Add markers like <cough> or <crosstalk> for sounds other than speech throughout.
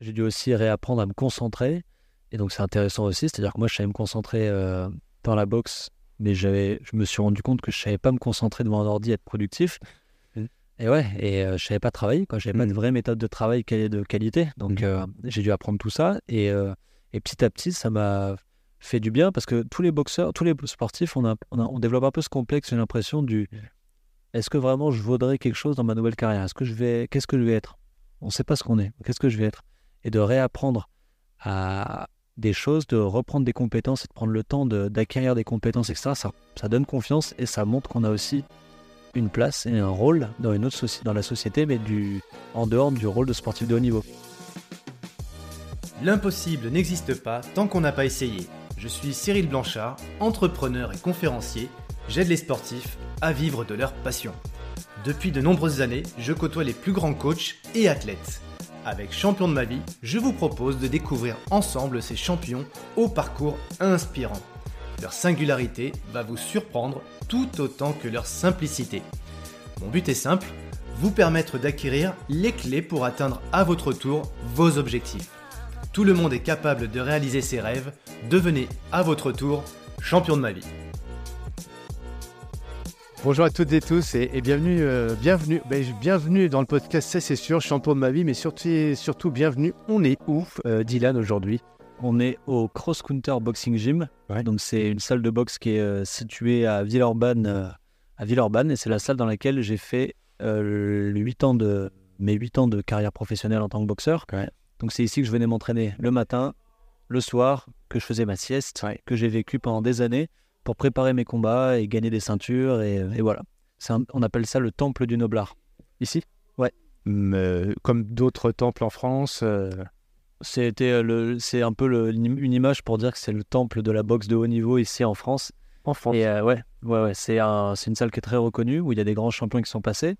j'ai dû aussi réapprendre à me concentrer. Et donc, c'est intéressant aussi. C'est-à-dire que moi, je savais me concentrer euh, dans la boxe, mais je me suis rendu compte que je savais pas me concentrer devant un ordi et être productif. Mm. Et ouais, et euh, je savais pas travailler, quoi. J'avais pas Mm. de vraie méthode de travail de qualité. Donc, Mm. euh, j'ai dû apprendre tout ça. Et, euh, et petit à petit, ça m'a fait du bien parce que tous les boxeurs, tous les sportifs, on, a, on, a- on développe un peu ce complexe, j'ai l'impression, du est-ce que vraiment je vaudrais quelque chose dans ma nouvelle carrière? Est-ce que je vais, qu'est-ce que je vais être? On ne sait pas ce qu'on est. Qu'est-ce que je vais être? Et de réapprendre à des choses, de reprendre des compétences et de prendre le temps d'acquérir des compétences, etc. Ça, donne confiance et ça montre qu'on a aussi une place et un rôle dans une autre dans la société, mais en dehors du rôle de sportif de haut niveau. L'impossible n'existe pas tant qu'on n'a pas essayé. Je suis Cyril Blanchard, entrepreneur et conférencier. J'aide les sportifs à vivre de leur passion. Depuis de nombreuses années, je côtoie les plus grands coachs et athlètes. Avec Champion de ma vie, je vous propose de découvrir ensemble ces champions au parcours inspirant. Leur singularité va vous surprendre tout autant que leur simplicité. Mon but est simple, vous permettre d'acquérir les clés pour atteindre à votre tour vos objectifs. Tout le monde est capable de réaliser ses rêves. Devenez à votre tour champion de ma vie. Bonjour à toutes et tous et, et bienvenue, euh, bienvenue, ben, bienvenue dans le podcast, ça c'est sûr, champion de ma vie, mais surtout, surtout bienvenue. On est où, euh, Dylan, aujourd'hui? On est au Cross Counter Boxing Gym. Ouais. Donc c'est une salle de boxe qui est euh, située à Villeurbanne, euh, à Villeurbanne, et c'est la salle dans laquelle j'ai fait le 8 ans de, mes 8 ans de carrière professionnelle en tant que boxeur. Ouais. Donc c'est ici que je venais m'entraîner le matin, le soir, que je faisais ma sieste, Ouais. que j'ai vécu pendant des années pour préparer mes combats et gagner des ceintures. Et, et voilà. Un- on appelle ça le temple du noblard. Ici? Ouais. Euh, Comme d'autres temples en France. euh, C'était euh, le, c'est un peu le- une image pour dire que c'est le temple de la boxe de haut niveau ici en France. en France. Et euh, ouais, ouais, ouais, c'est un, une salle qui est très reconnue où il y a des grands champions qui sont passés.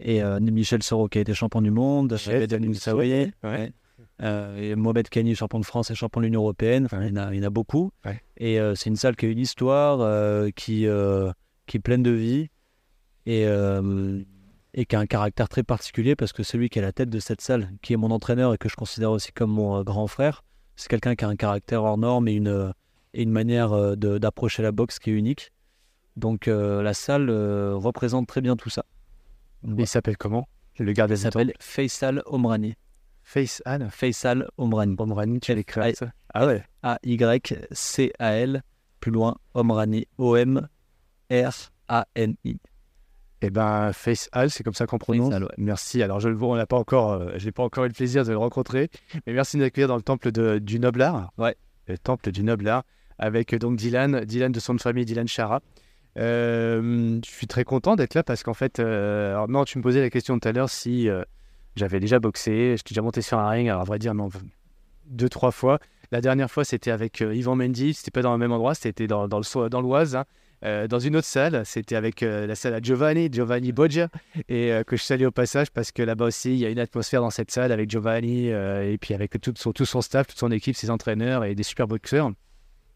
Et euh, Michel Soro qui a été champion du monde, Moussaoui, Ouais. Euh, et Mohamed Kani, champion de France et champion de l'Union Européenne. Enfin, il, y en a, il y en a beaucoup. Et euh, c'est une salle qui a une histoire, euh, qui, qui est pleine de vie et, et qui a un caractère très particulier parce que celui qui est à la tête de cette salle, qui est mon entraîneur et que je considère aussi comme mon grand frère, c'est quelqu'un qui a un caractère hors norme et une, et une manière d'approcher la boxe qui est unique. Donc euh, la salle euh, représente très bien tout ça. Il s'appelle comment? Le gardien Elle s'appelle Faisal Omrani. Face Anne. Faisal Omrani. Omrani, tu l'écris Ah, Ah ouais A-Y-C-A-L, plus loin, Omrani, O-M-R-A-N-I. Eh ben, Face Al, c'est comme ça qu'on prononce. Faisal, ouais. Merci. Alors, je le vois, on n'a pas encore, euh, j'ai pas encore eu le plaisir de le rencontrer, mais merci de m'accueillir dans le temple de- du Noble Art. Ouais. Le temple du Noble Art, avec euh, donc Dylan, Dylan de son de famille, Dylan Chara. Euh, je suis très content d'être là parce qu'en fait, euh, alors non, tu me posais la question tout à l'heure si j'avais déjà boxé, j'étais déjà monté sur un ring. À vrai dire, deux, trois fois. La dernière fois, c'était avec euh, Yvan Mendy. C'était pas dans le même endroit, c'était dans, dans l'Oise. hein. Euh, dans une autre salle, c'était avec euh, la salle à Giovanni, Giovanni Boggia, et euh, que je salue au passage parce que là-bas aussi, il y a une atmosphère dans cette salle avec Giovanni et puis avec tout son, tout son staff, toute son équipe, ses entraîneurs et des super boxeurs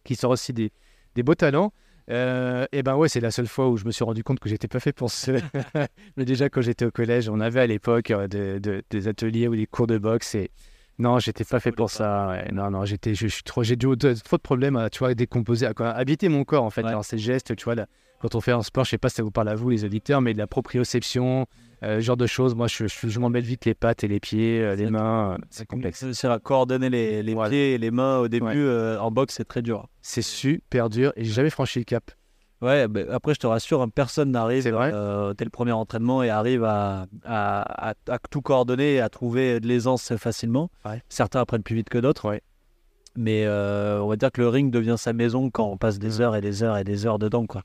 qui sont aussi des, des beaux talents. Euh, et ben ouais, c'est la seule fois où je me suis rendu compte que j'étais pas fait pour ce. <laughs> Mais déjà quand j'étais au collège, on avait à l'époque euh, de- de- des ateliers ou des cours de boxe et non, j'étais pas fait pour ça. ouais. Non, non, j'étais, je, je suis trop, j'ai dû- trop de problèmes à, tu vois, décomposer, à quoi, habiter mon corps en fait. Ouais. Alors ces gestes, tu vois, quand on fait un sport, je sais pas si ça vous parle à vous les auditeurs, mais de la proprioception, euh, ce genre de choses. Moi, je, je, je mets vite les pattes et les pieds, euh, les mains. euh, C'est complexe. C'est à coordonner les, les Ouais. pieds et les mains au début Ouais. euh, en boxe, c'est très dur. C'est super dur et j'ai jamais franchi le cap. Ouais, bah, après, je te rassure, hein, personne n'arrive C'est vrai dès le premier entraînement et arrive à, à, à- à tout coordonner et à trouver de l'aisance facilement. Ouais. Certains apprennent plus vite que d'autres. Mais on va dire que le ring devient sa maison quand on passe des Mm. heures et des heures et des heures dedans. Quoi.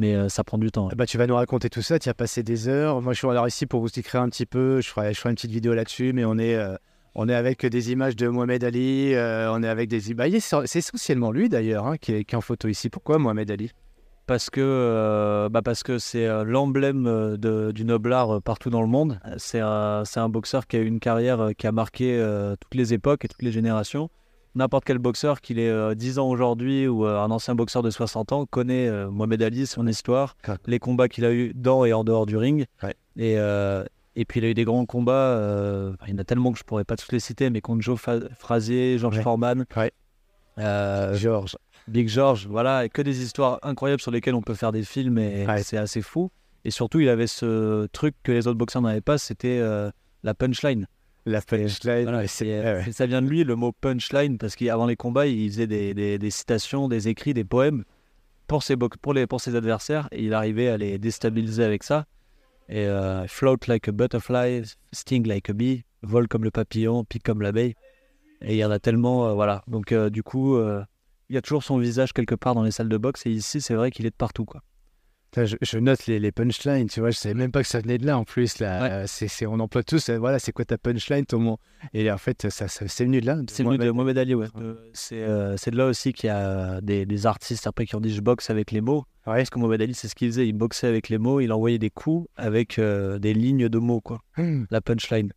Mais euh, ça prend du temps. ouais. Ah Bah, tu vas nous raconter tout ça, tu as passé des heures. Moi, je suis alors ici pour vous écrire un petit peu. Je ferai, je ferai une petite vidéo là-dessus, mais on est, euh, on est avec des images de Mohamed Ali. euh, on est avec des images. C'est essentiellement lui d'ailleurs hein, qui, est, qui est en photo ici. Pourquoi Mohamed Ali? Parce que bah parce que c'est l'emblème du euh, partout dans le monde. C'est un, un boxeur qui a eu une carrière qui a marqué toutes les époques et toutes les générations. N'importe quel boxeur, qu'il ait euh, 10 ans aujourd'hui ou euh, un ancien boxeur de 60 ans, connaît euh, Mohamed Ali, son histoire, Ouais. les combats qu'il a eu dans et en dehors du ring. Ouais. Et, euh, Et puis il a eu des grands combats. euh, il y en a tellement que je pourrais pas tous les citer, mais contre Joe Fa- Frazier, George Ouais. Foreman, euh, Georges. Big George, voilà, et que des histoires incroyables sur lesquelles on peut faire des films et c'est assez fou. Et surtout, il avait ce truc que les autres boxeurs n'avaient pas, c'était euh, la punchline. La punchline. Voilà, ouais, ouais, et ça vient de lui, le mot punchline, parce qu'avant les combats, il faisait des, des- des citations, des écrits, des poèmes pour ses, pour, les, pour ses adversaires, et il arrivait à les déstabiliser avec ça. Et euh, float like a butterfly, sting like a bee, vole comme le papillon, pique comme l'abeille. Et il y en a tellement, euh, voilà. Donc euh, du coup, il y a toujours son visage quelque part dans les salles de boxe, et ici, c'est vrai qu'il est de partout, quoi. Je, je note les, les punchlines, tu vois, je savais même pas que ça venait de là en plus. Là, Ouais. Euh, on emploie tous, euh, voilà, c'est quoi ta punchline, ton mot? Et en fait, ça, ça- c'est venu de là. C'est venu de Mohamed Ali, ouais. Euh, C'est euh, c'est de là aussi qu'il y a des, des artistes après qui ont dit je boxe avec les mots. Ouais. Parce que Mohamed Ali, c'est ce qu'il faisait. Il boxait avec les mots, il envoyait des coups avec euh, des lignes de mots, quoi. Hmm. La punchline.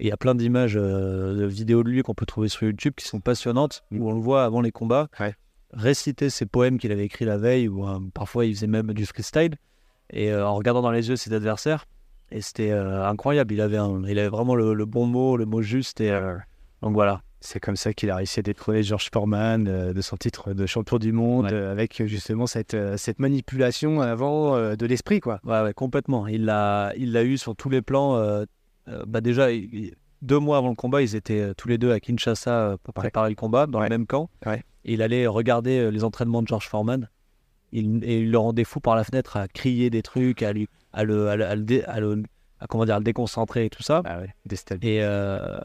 Il y a plein d'images, de vidéos de lui qu'on peut trouver sur YouTube qui sont passionnantes, où on le voit avant les combats Ouais. Réciter ses poèmes qu'il avait écrits la veille, ou euh, parfois il faisait même du freestyle, et euh, en regardant dans les yeux ses adversaires. Et c'était euh, incroyable. Il avait, un- il avait vraiment le, le bon mot, le mot juste. Et, donc voilà. C'est comme ça qu'il a réussi à détrôner George Foreman euh, de son titre de champion du monde, Ouais. euh, avec justement cette, euh, cette manipulation avant de l'esprit, quoi. Ouais, ouais, complètement. Il l'a, il l'a eu sur tous les plans. bah déjà, il- deux mois avant le combat, ils étaient euh, tous les deux à Kinshasa euh, pour Ouais. préparer le combat, dans Ouais. le même camp. Ouais. Et il allait regarder euh, les entraînements de George Foreman. Il, et il le rendait fou par la fenêtre à crier des trucs, à, lui, à, le, à, le, à le dé- à le- à, comment dire, à le déconcentrer et tout ça. Ah. Et, euh,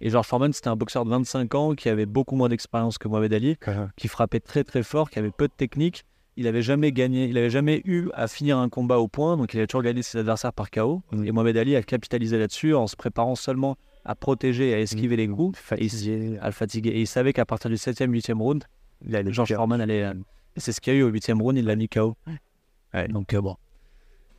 et George Foreman, c'était un boxeur de 25 ans qui avait beaucoup moins d'expérience que Mohamed Ali qui frappait très très fort, qui avait peu de technique. Il avait jamais gagné, il avait jamais eu à finir un combat au point, donc il avait toujours gagné ses adversaires par KO. Et Mohamed Ali a capitalisé là-dessus en se préparant seulement à protéger et à esquiver les coups, et Fatigué. à le fatiguer. Et il savait qu'à partir du 7e, 8e round, Il a le George. Foreman allait. euh, c'est ce qu'il y a eu au 8e round, il l'a mis KO. Ouais. Donc euh, bon.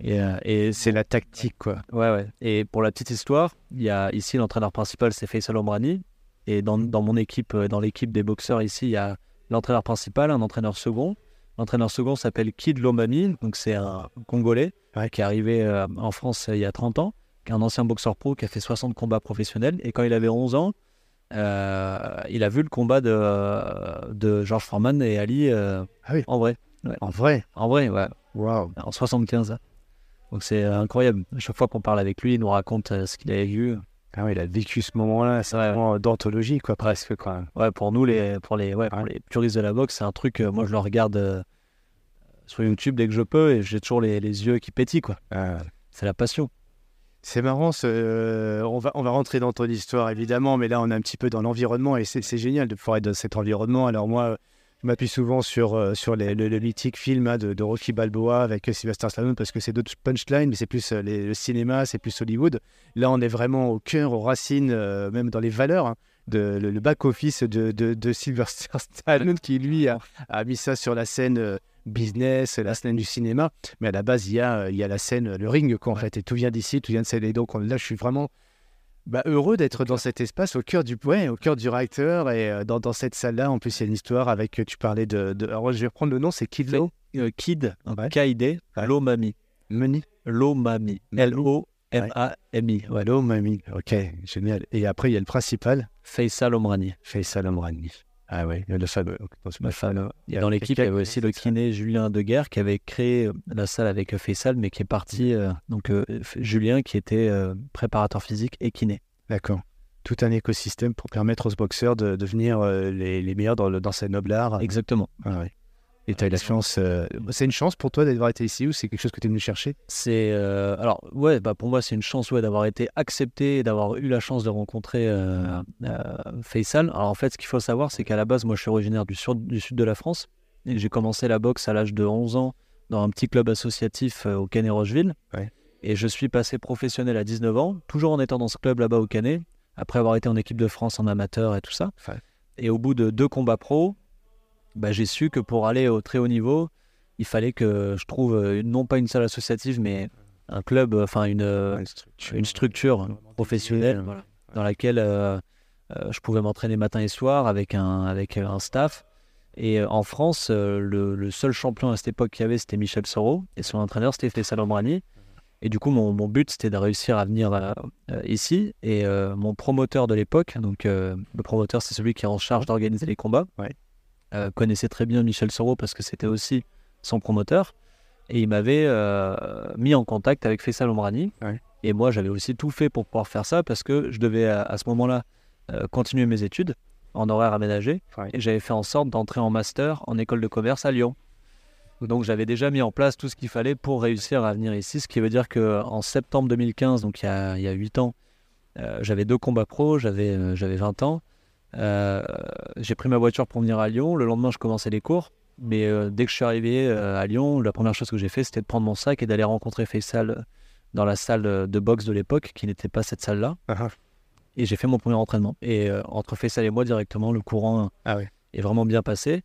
Et, euh, et C'est la tactique, quoi. Ouais, ouais. Et pour la petite histoire, il y a ici l'entraîneur principal, c'est Faisal Omrani. Et dans, dans mon équipe, dans l'équipe des boxeurs ici, il y a l'entraîneur principal, un entraîneur second. L'entraîneur second s'appelle Kid Lomami, donc c'est un Congolais Ouais. qui est arrivé euh, en France il y a 30 ans, un ancien boxeur pro qui a fait 60 combats professionnels. Et quand il avait 11 ans, euh, il a vu le combat de, de George Foreman et Ali euh, Ah oui. en vrai. En vrai. En vrai, ouais Waouh. en 75. hein. Donc c'est incroyable. À chaque fois qu'on parle avec lui, il nous raconte euh, ce qu'il avait vu. Ah ouais, il a vécu ce moment-là, c'est Ouais, vraiment d'anthologie, quoi, presque, quoi. Ouais, pour nous, les, pour, les, ouais, pour les puristes de la boxe, c'est un truc, moi je le regarde sur YouTube dès que je peux et j'ai toujours les, les yeux qui pétillent. quoi. Ah, C'est la passion. C'est marrant, euh, on, va, rentrer dans ton histoire évidemment, mais là on est un petit peu dans l'environnement et c'est génial de pouvoir être dans cet environnement. Alors moi, je m'appuie souvent sur, euh, le, mythique film hein, de, Rocky Balboa avec euh, Sylvester Stallone parce que c'est d'autres punchlines, mais c'est plus le cinéma, c'est plus Hollywood. Là on est vraiment au cœur, aux racines, même dans les valeurs. hein, de, le, back-office de, Sylvester <laughs> Stallone qui lui a, mis ça sur la scène business, la scène du cinéma. Mais à la base, il y a, euh, il y a la scène, le ring, quoi, en fait. Et tout vient d'ici, tout vient de celle. Et donc, on- là, je suis vraiment bah, heureux d'être dans cet espace, au cœur du, ouais, au cœur du réacteur. Et euh, dans, dans cette salle-là, en plus, il y a une histoire avec, euh, tu parlais de. de- alors, je vais reprendre le nom, c'est Kid Lo Euh, Kid, Ouais. K-I-D. Lomami. Meni Lomami. L-O-M-A-M-I. Ouais. Ok, génial. Et après, il y a le principal, Faisal Omrani. Faisal Amrani. Ah ouais, le fameux. Et a dans l'équipe, il y avait aussi le kiné Julien Deguerre qui avait créé euh, la salle avec Faisal, mais qui est parti. euh, donc euh, Julien qui était euh, préparateur physique et kiné. D'accord. Tout un écosystème pour permettre aux boxeurs de devenir les, les meilleurs dans, le, dans ces nobles arts. Exactement. Ah ouais. Et tu as eu la chance. euh, C'est une chance pour toi d'avoir été ici ou c'est quelque chose que tu es venu chercher? C'est euh, alors ouais bah pour moi c'est une chance ouais d'avoir été accepté et d'avoir eu la chance de rencontrer euh, euh, Faisal. Alors en fait ce qu'il faut savoir c'est qu'à la base moi je suis originaire du sud du sud de la France et j'ai commencé la boxe à l'âge de 11 ans dans un petit club associatif au Canet Rocheville. Ouais. Et je suis passé professionnel à 19 ans, toujours en étant dans ce club là-bas au Canet, après avoir été en équipe de France en amateur et tout ça. Ouais. Et au bout de deux combats pro, bah, j'ai su que pour aller au très haut niveau, il fallait que je trouve euh, non pas une salle associative, mais un club, euh, enfin une, euh, une structure professionnelle voilà, dans laquelle euh, euh, je pouvais m'entraîner matin et soir avec un, avec un staff. Et euh, en France, euh, le, le seul champion à cette époque qu'il y avait, c'était Michel Soro, et son entraîneur, c'était Faisal Omrani. Et du coup, mon, mon but, c'était de réussir à venir euh, euh, ici. Et euh, mon promoteur de l'époque, donc euh, le promoteur, c'est celui qui est en charge d'organiser les combats, Ouais. Euh, connaissait très bien Michel Soro parce que c'était aussi son promoteur. Et il m'avait euh, mis en contact avec Faisal Omrani. Ouais. Et moi, j'avais aussi tout fait pour pouvoir faire ça parce que je devais à, à ce moment-là euh, continuer mes études en horaire aménagé. Ouais. Et j'avais fait en sorte d'entrer en master en école de commerce à Lyon. Donc j'avais déjà mis en place tout ce qu'il fallait pour réussir à venir ici, ce qui veut dire qu'en septembre 2015, donc il y a, il y a 8 ans, j'avais deux combats pro, j'avais j'avais 20 ans. Euh, j'ai pris ma voiture pour venir à Lyon. Le lendemain, je commençais les cours. Mais euh, dès que je suis arrivé euh, à Lyon, la première chose que j'ai fait, c'était de prendre mon sac et d'aller rencontrer Faisal dans la salle de boxe de l'époque, qui n'était pas cette salle-là. Ah, Et j'ai fait mon premier entraînement. Et euh, entre Faisal et moi, directement, le courant Ah est vraiment bien passé.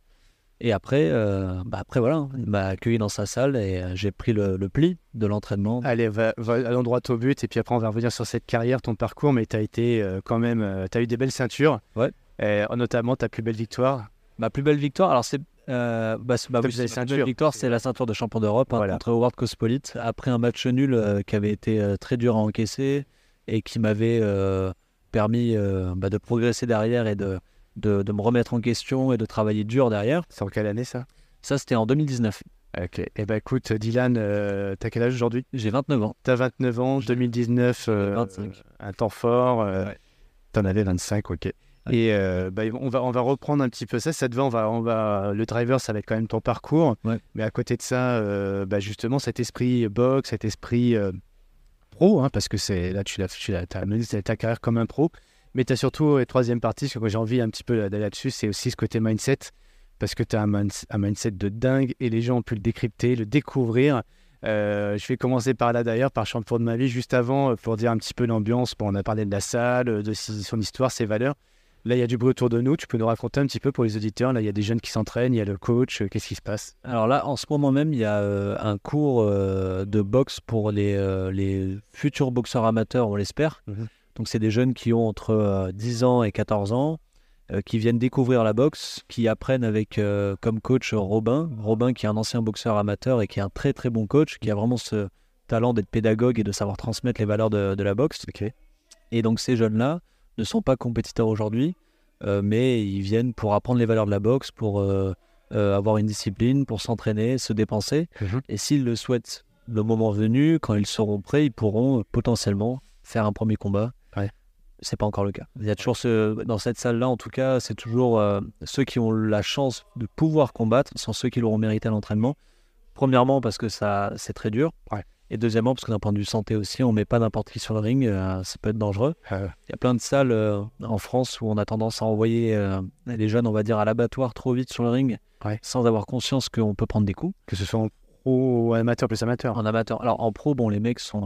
Et après, euh, bah après voilà, il m'a accueilli dans sa salle et euh, j'ai pris le, le pli de l'entraînement. Allez, va, va, allons droit au but et puis après on va revenir sur cette carrière, ton parcours, mais tu as été euh, quand même, tu as eu des belles ceintures. Ouais. Et, euh, notamment ta plus belle victoire. Ma plus belle victoire, alors c'est euh, bah, bah oui, plus belle c'est ma plus ceinture. belle victoire, c'est la ceinture de champion d'Europe hein, Voilà. contre Howard Cospolite après un match nul euh, qui avait été euh, très dur à encaisser et qui m'avait euh, permis euh, bah, de progresser derrière et de, de, de me remettre en question et de travailler dur derrière. C'est en quelle année ça? Ça, c'était en 2019. Ok. Eh ben écoute, Dylan, euh, t'as quel âge aujourd'hui? J'ai 29 ans. T'as 29 ans, 2019, euh, 25. un temps fort. euh, Ouais. T'en avais 25, ok. Et euh, bah, on, va, on va reprendre un petit peu ça. Ça te va, on va, on va, le driver, ça va être quand même ton parcours. Ouais. Mais à côté de ça, bah, justement, cet esprit box, cet esprit pro, hein, parce que c'est là, tu as mené ta carrière comme un pro. Mais tu as surtout, et troisième partie, ce que j'ai envie un petit peu d'aller là-dessus, c'est aussi ce côté mindset. Parce que tu as un, min- un mindset de dingue et les gens ont pu le décrypter, le découvrir. Euh, je vais commencer par là d'ailleurs, par champion de ma vie, juste avant, euh, pour dire un petit peu l'ambiance. Bon, on a parlé de la salle, euh, de son histoire, ses valeurs. Là, il y a du bruit autour de nous. Tu peux nous raconter un petit peu pour les auditeurs. Là, il y a des jeunes qui s'entraînent, il y a le coach. Qu'est-ce qui se passe? Alors là, en ce moment même, il y a euh, un cours euh, de boxe pour les, euh, les futurs boxeurs amateurs, on l'espère. Mhm. Donc, c'est des jeunes qui ont entre euh, 10 ans et 14 ans, euh, qui viennent découvrir la boxe, qui apprennent avec euh, comme coach Robin. Robin, qui est un ancien boxeur amateur et qui est un très très bon coach, qui a vraiment ce talent d'être pédagogue et de savoir transmettre les valeurs de, de la boxe. Et donc, ces jeunes-là ne sont pas compétiteurs aujourd'hui, euh, mais ils viennent pour apprendre les valeurs de la boxe, pour. euh, euh, avoir une discipline pour s'entraîner, se dépenser. Mhm. Et s'ils le souhaitent, le moment venu, quand ils seront prêts, ils pourront euh, potentiellement faire un premier combat. C'est pas encore le cas. Il y a toujours ce, dans cette salle-là, en tout cas, c'est toujours euh, ceux qui ont la chance de pouvoir combattre sont ceux qui l'auront mérité à l'entraînement. Premièrement parce que ça, c'est très dur. Ouais. Et deuxièmement parce que d'un point de vue santé aussi, on met pas n'importe qui sur le ring, euh, ça peut être dangereux. Euh, Il y a plein de salles euh, en France où on a tendance à envoyer les jeunes, on va dire, à l'abattoir trop vite sur le ring, Ouais. sans avoir conscience qu'on peut prendre des coups. Que ce soit en pro ou amateur plus amateur. En amateur. Alors en pro, bon, les mecs sont.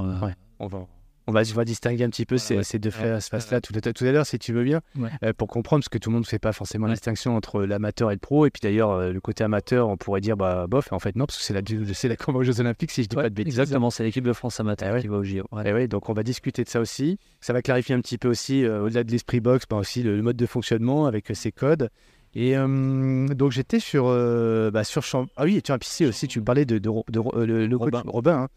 On va, on va, distinguer un petit peu ces, ouais. ces deux Ouais. phases-là tout, à- tout à l'heure, si tu veux bien, Ouais. euh, pour comprendre, parce que tout le monde ne fait pas forcément la distinction entre l'amateur et le pro. Et puis d'ailleurs, euh, le côté amateur, on pourrait dire, bah, bof, en fait, non, parce que c'est la, <laughs> c'est la aux Jeux Olympiques, si je dis ouais, pas de bêtises. exactement, c'est l'équipe de France amateur ouais. qui va au JO. Et oui, donc on va discuter de ça aussi. Ça va clarifier un petit peu aussi, euh, au-delà de l'esprit box, bah, aussi le, le mode de fonctionnement avec ses codes. Et donc j'étais sur, bah, sur Champ- Ah oui, tu as aussi, tu parlais de, de, le, Robin. Robin. hein.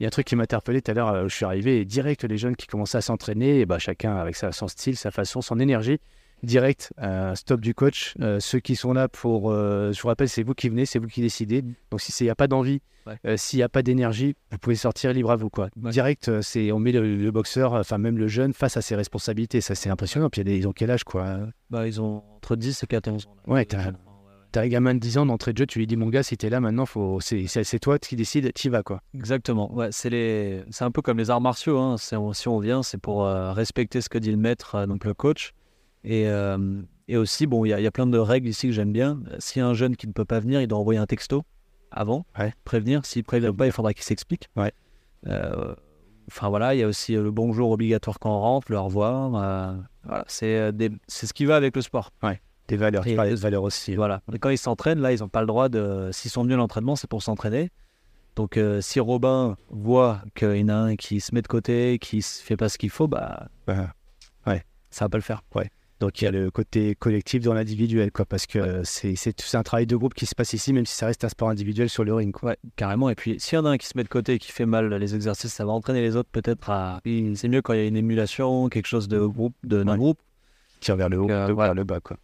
Il y a un truc qui m'a interpellé tout à l'heure, euh, où je suis arrivé, et direct, les jeunes qui commençaient à s'entraîner, et bah, chacun avec sa, son style, sa façon, son énergie. Direct, euh, stop du coach. Euh, ceux qui sont là pour. euh, je vous rappelle, c'est vous qui venez, c'est vous qui décidez. Donc s'il n'y a pas d'envie, Ouais. euh, s'il n'y a pas d'énergie, vous pouvez sortir libre à vous. Quoi. Ouais. Direct, c'est, on met le, le boxeur, enfin même le jeune, face à ses responsabilités. Ça, c'est impressionnant. Puis il y a des- ils ont quel âge quoi Bah, ils ont entre 10 et 14 ans. là. Ouais, t'as-. T'as un gamin de 10 ans d'entrée de jeu, tu lui dis, mon gars, si t'es là maintenant, faut... c'est, toi qui décides, t'y vas. Quoi. Exactement. Ouais, c'est les... un peu comme les arts martiaux. Hein. Si on vient, c'est pour euh, respecter ce que dit le maître, euh, donc le coach. Et, euh, et aussi, bon, il y, a- il y a plein de règles ici que j'aime bien. S'il y a un jeune qui ne peut pas venir, il doit envoyer un texto avant, Ouais. prévenir. S'il ne prévient pas, il faudra qu'il s'explique. Ouais. Enfin voilà, il y a aussi le bonjour obligatoire quand on rentre, le au revoir. voilà, c'est ce qui va avec le sport. Tes valeurs, tu Et- parlais de valeurs aussi. Voilà. Et quand ils s'entraînent, là, ils n'ont pas le droit de. S'ils sont venus à l'entraînement, c'est pour s'entraîner. Donc, euh, si Robin voit qu'il y en a un qui se met de côté, qui ne fait pas ce qu'il faut, bah, Bah, ça va pas le faire. Donc Donc il y a le côté collectif dans l'individuel, quoi, parce que euh, c'est c'est c'est un travail de groupe qui se passe ici, même si ça reste un sport individuel sur le ring. Quoi. Ouais, carrément. Et puis, s'il y en a un qui se met de côté et qui fait mal les exercices, ça va entraîner les autres peut-être à. C'est mieux quand il y a une émulation, quelque chose de groupe, de- d'un Ouais. groupe. Tire vers le haut, Euh, vers le bas, quoi.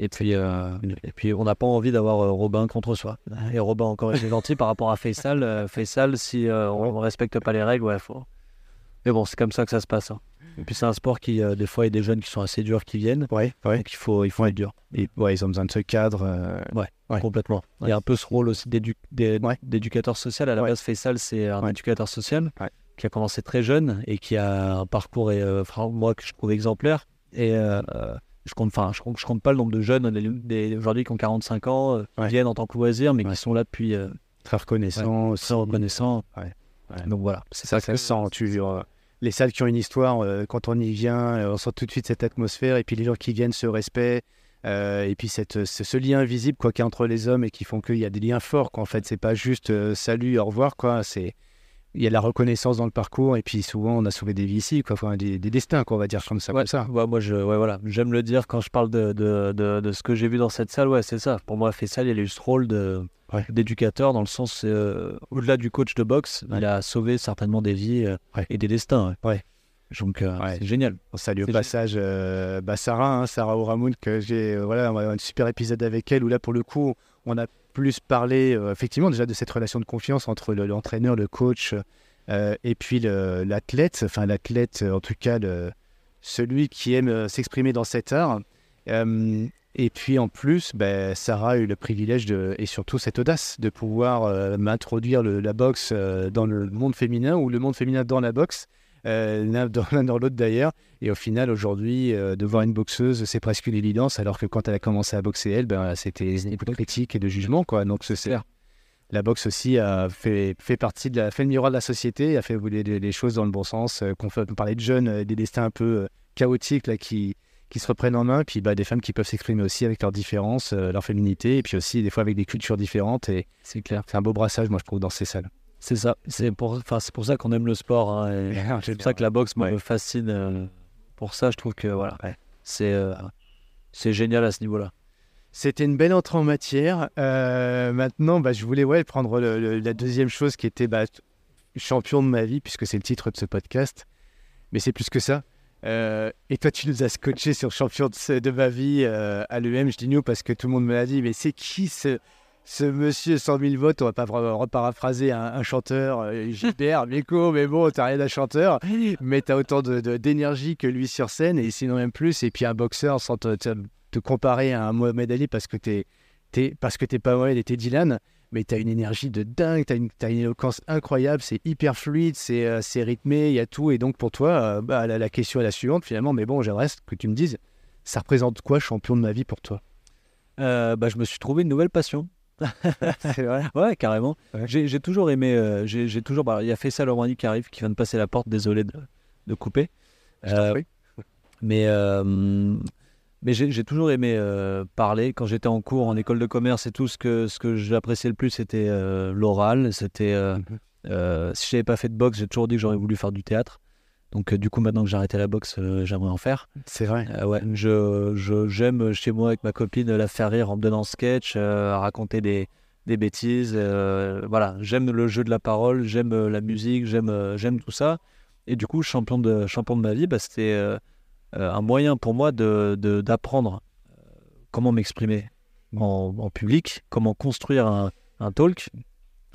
Et puis, euh, et puis on n'a pas envie d'avoir euh, Robin contre soi. <laughs> Et Robin encore été gentil par rapport à Faisal. Euh, Faisal, si on ne respecte pas les règles, ouais, faut. Mais bon, c'est comme ça que ça se passe. hein. Et puis c'est un sport qui, des fois, il y a des jeunes qui sont assez durs qui viennent. Ouais, ouais. Donc il faut, il faut être dur. Et, ouais, ils ont besoin de ce cadre. Ouais. Complètement. Il y a un peu ce rôle aussi d'édu- d'é- Ouais. d'éducateur social. À la Ouais. base, Faisal, c'est un Ouais. éducateur social Ouais. qui a commencé très jeune et qui a un parcours, et, moi, que je trouve exemplaire. Et euh, je compte, enfin, je compte, je compte pas le nombre de jeunes aujourd'hui qui ont 45 ans, euh, qui Ouais. viennent en tant que loisir, mais Ouais. qui sont là depuis euh, très reconnaissant, très reconnaissants. Donc voilà, c'est Ça, ça. ça se sent. Tu, euh, les salles qui ont une histoire, euh, quand on y vient, on sent tout de suite cette atmosphère. Et puis les gens qui viennent, ce respect. euh, et puis cette, ce, ce lien invisible quoi, qu'il y a entre les hommes et qui font qu'il y a des liens forts. Quoi. En fait, c'est pas juste euh, salut, au revoir. Quoi. C'est, il y a de la reconnaissance dans le parcours. Et puis souvent, on a sauvé des vies ici. Quoi. Enfin, des, des destins, quoi, on va dire comme ça. Ouais, Comme ça. ouais, moi, je, ouais, voilà, j'aime le dire quand je parle de, de, de, de ce que j'ai vu dans cette salle. Ouais, c'est ça. Pour moi, Faisal, il a eu ce rôle d'éducateur dans le sens, euh, au-delà du coach de boxe, il a sauvé certainement des vies euh, et des destins. Ouais. Donc, euh, Ouais. c'est génial. On salue au passage euh, bah, Sarah, hein, Sarah Oramoun, que j'ai euh, voilà, on a un super épisode avec elle où là pour le coup on a plus parlé euh, effectivement déjà de cette relation de confiance entre le- l'entraîneur, le coach euh, et puis l'athlète, enfin l'athlète euh, en tout cas celui qui aime s'exprimer dans cet art. Et puis en plus, ben, Sarah a eu le privilège et surtout cette audace de pouvoir m'introduire la boxe dans le monde féminin ou le monde féminin dans la boxe, l'un <laughs> dans l'un dans l'autre d'ailleurs. Et au final, aujourd'hui, euh, de voir une boxeuse, c'est presque une évidence, alors que quand elle a commencé à boxer, elle, ben, c'était beaucoup de critiques et de jugements. Quoi. Donc, c'est- la boxe aussi a fait, fait partie de la, fait le miroir de la société, a fait évoluer les, choses dans le bon sens. euh, qu'on fait, on parlait de jeunes, euh, des destins un peu euh, chaotiques là, qui, qui se reprennent en main, puis bah, des femmes qui peuvent s'exprimer aussi avec leurs différences, euh, leur féminité, et puis aussi des fois avec des cultures différentes. Et C'est clair. c'est un beau brassage, moi, je trouve, dans ces salles. C'est ça. C'est pour, pour ça qu'on aime le sport. hein, <laughs> c'est pour ça que la boxe moi, Ouais. me fascine. euh, pour ça, je trouve que voilà, Ouais. c'est, euh, c'est génial à ce niveau-là. C'était une belle entrée en matière. Euh, maintenant, bah, je voulais ouais, prendre le- le- la deuxième chose qui était bah, champion de ma vie, puisque c'est le titre de ce podcast. Mais c'est plus que ça. Euh, et toi, tu nous as scotché sur champion de ma vie euh, à l'EM. Je dis nous parce que tout le monde me l'a dit. Mais c'est qui ce, ce monsieur 100 000 votes On va pas reparaphraser un, un chanteur, euh, Gilbert, <laughs> mais bon, t'as rien d'un chanteur. Mais t'as autant de- de- d'énergie que lui sur scène, et sinon même plus. Et puis un boxeur sans te, te- te comparer à un Mohamed Ali parce que t'es t'es- parce que t'es pas Mohamed et t'es Dylan, mais t'as une énergie de dingue, t'as une, éloquence incroyable, c'est hyper fluide, c'est euh, c'est rythmé, il y a tout. Et donc pour toi, euh, bah, la, la question est la suivante finalement, mais bon, j'aimerais que tu me dises, ça représente quoi champion de ma vie pour toi? Euh, bah, je me suis trouvé une nouvelle passion. <laughs> C'est vrai Ouais, carrément. Ouais. J'ai, toujours aimé. euh, j'ai, toujours. bah, il y a Faisal Omrani qui arrive, qui vient de passer la porte. Désolé de, de couper. Je Euh, mais euh, mais j'ai, toujours aimé parler. Quand j'étais en cours en école de commerce et tout, ce que ce que j'appréciais le plus, c'était l'oral. C'était. Mhm. si j'avais pas fait de boxe, j'ai toujours dit que j'aurais voulu faire du théâtre. Donc euh, du coup, maintenant que j'ai arrêté la boxe, euh, j'aimerais en faire. C'est vrai. Euh, ouais, je, je- j'aime chez moi avec ma copine la faire rire en me donnant sketch, raconter des, des bêtises. euh, voilà, j'aime le jeu de la parole, j'aime euh, la musique, j'aime, euh, j'aime tout ça. Et du coup, champion de, champion de ma vie, bah, c'était un moyen pour moi de, de- d'apprendre comment m'exprimer en, en public, comment construire un, un talk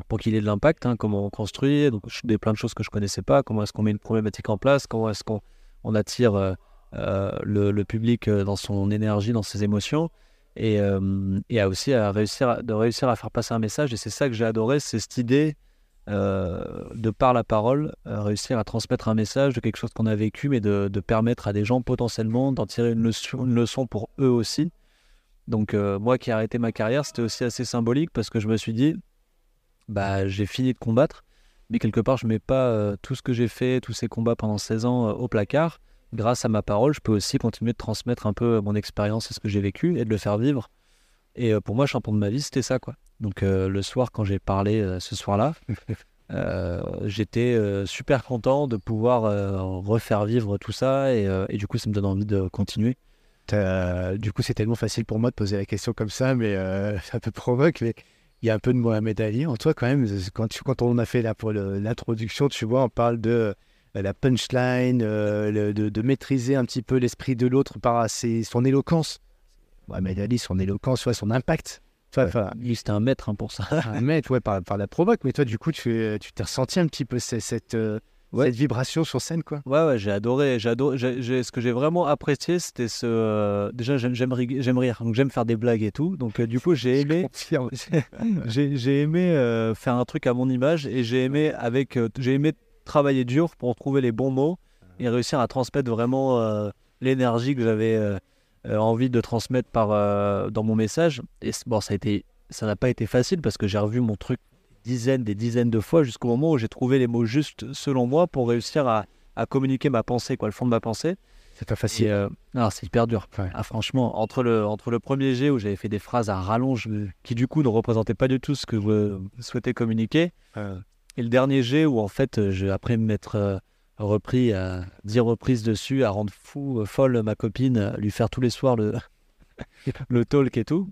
pour qu'il ait de l'impact, hein, comment on construit, donc des plein de choses que je connaissais pas, comment est-ce qu'on met une problématique en place, comment est-ce qu'on on attire euh, euh, le, public euh, dans son énergie, dans ses émotions, et, et aussi à réussir à, de réussir à faire passer un message. Et c'est ça que j'ai adoré, c'est cette idée de par la parole, réussir à transmettre un message de quelque chose qu'on a vécu, mais de, permettre à des gens potentiellement d'en tirer une leçon, une leçon pour eux aussi. Donc moi qui ai arrêté ma carrière, c'était aussi assez symbolique parce que je me suis dit, bah j'ai fini de combattre, mais quelque part je mets pas euh, tout ce que j'ai fait, tous ces combats pendant 16 ans euh, au placard. Grâce à ma parole, je peux aussi continuer de transmettre un peu mon expérience et ce que j'ai vécu et de le faire vivre. Et euh, pour moi, champion de ma vie, c'était ça quoi. Donc euh, le soir quand j'ai parlé euh, ce soir-là, <laughs> euh, j'étais euh, super content de pouvoir euh, refaire vivre tout ça et, euh, et du coup ça me donne envie de continuer. du coup, c'est tellement facile pour moi de poser la question comme ça, mais euh, <laughs> ça peut provoque. Mais il y a un peu de Mohamed Ali en toi quand même. Quand, tu, quand on a fait là pour le- l'introduction, tu vois, on parle de euh, la punchline, euh, le- de, de maîtriser un petit peu l'esprit de l'autre par ses- son éloquence. Mohamed Ali, son éloquence, ouais, son impact. Vois, enfin, Lui, c'était un maître hein, pour ça. un maître, ouais, par, par la provoque. Mais toi, du coup, tu tu t'es ressenti un petit peu cette, cette, euh, Ouais. cette vibration sur scène, quoi. Ouais, ouais, j'ai adoré. J'ai adoré. ce que j'ai vraiment apprécié, c'était ce. euh, déjà, j'aime, rire, donc j'aime faire des blagues et tout. Donc, euh, du coup, j'ai <laughs> aimé. <laughs> J'ai, aimé euh, faire un truc à mon image et j'ai aimé avec. j'ai aimé travailler dur pour trouver les bons mots et réussir à transmettre vraiment l'énergie que j'avais euh, envie de transmettre par euh, dans mon message. Et bon, ça a été, ça n'a pas été facile parce que j'ai revu mon truc dizaines, des dizaines de fois jusqu'au moment où j'ai trouvé les mots justes selon moi pour réussir à, à communiquer ma pensée, quoi, le fond de ma pensée. C'est pas facile. euh, non, c'est hyper dur. Ouais. Ah, franchement, entre le, entre le premier jet où j'avais fait des phrases à rallonge euh, qui du coup ne représentaient pas du tout ce que je euh, souhaitais communiquer, et le dernier jet où en fait, je, après m'être euh, repris à 10 reprises dessus, à rendre fou, folle ma copine, à lui faire tous les soirs le, <laughs> le talk et tout.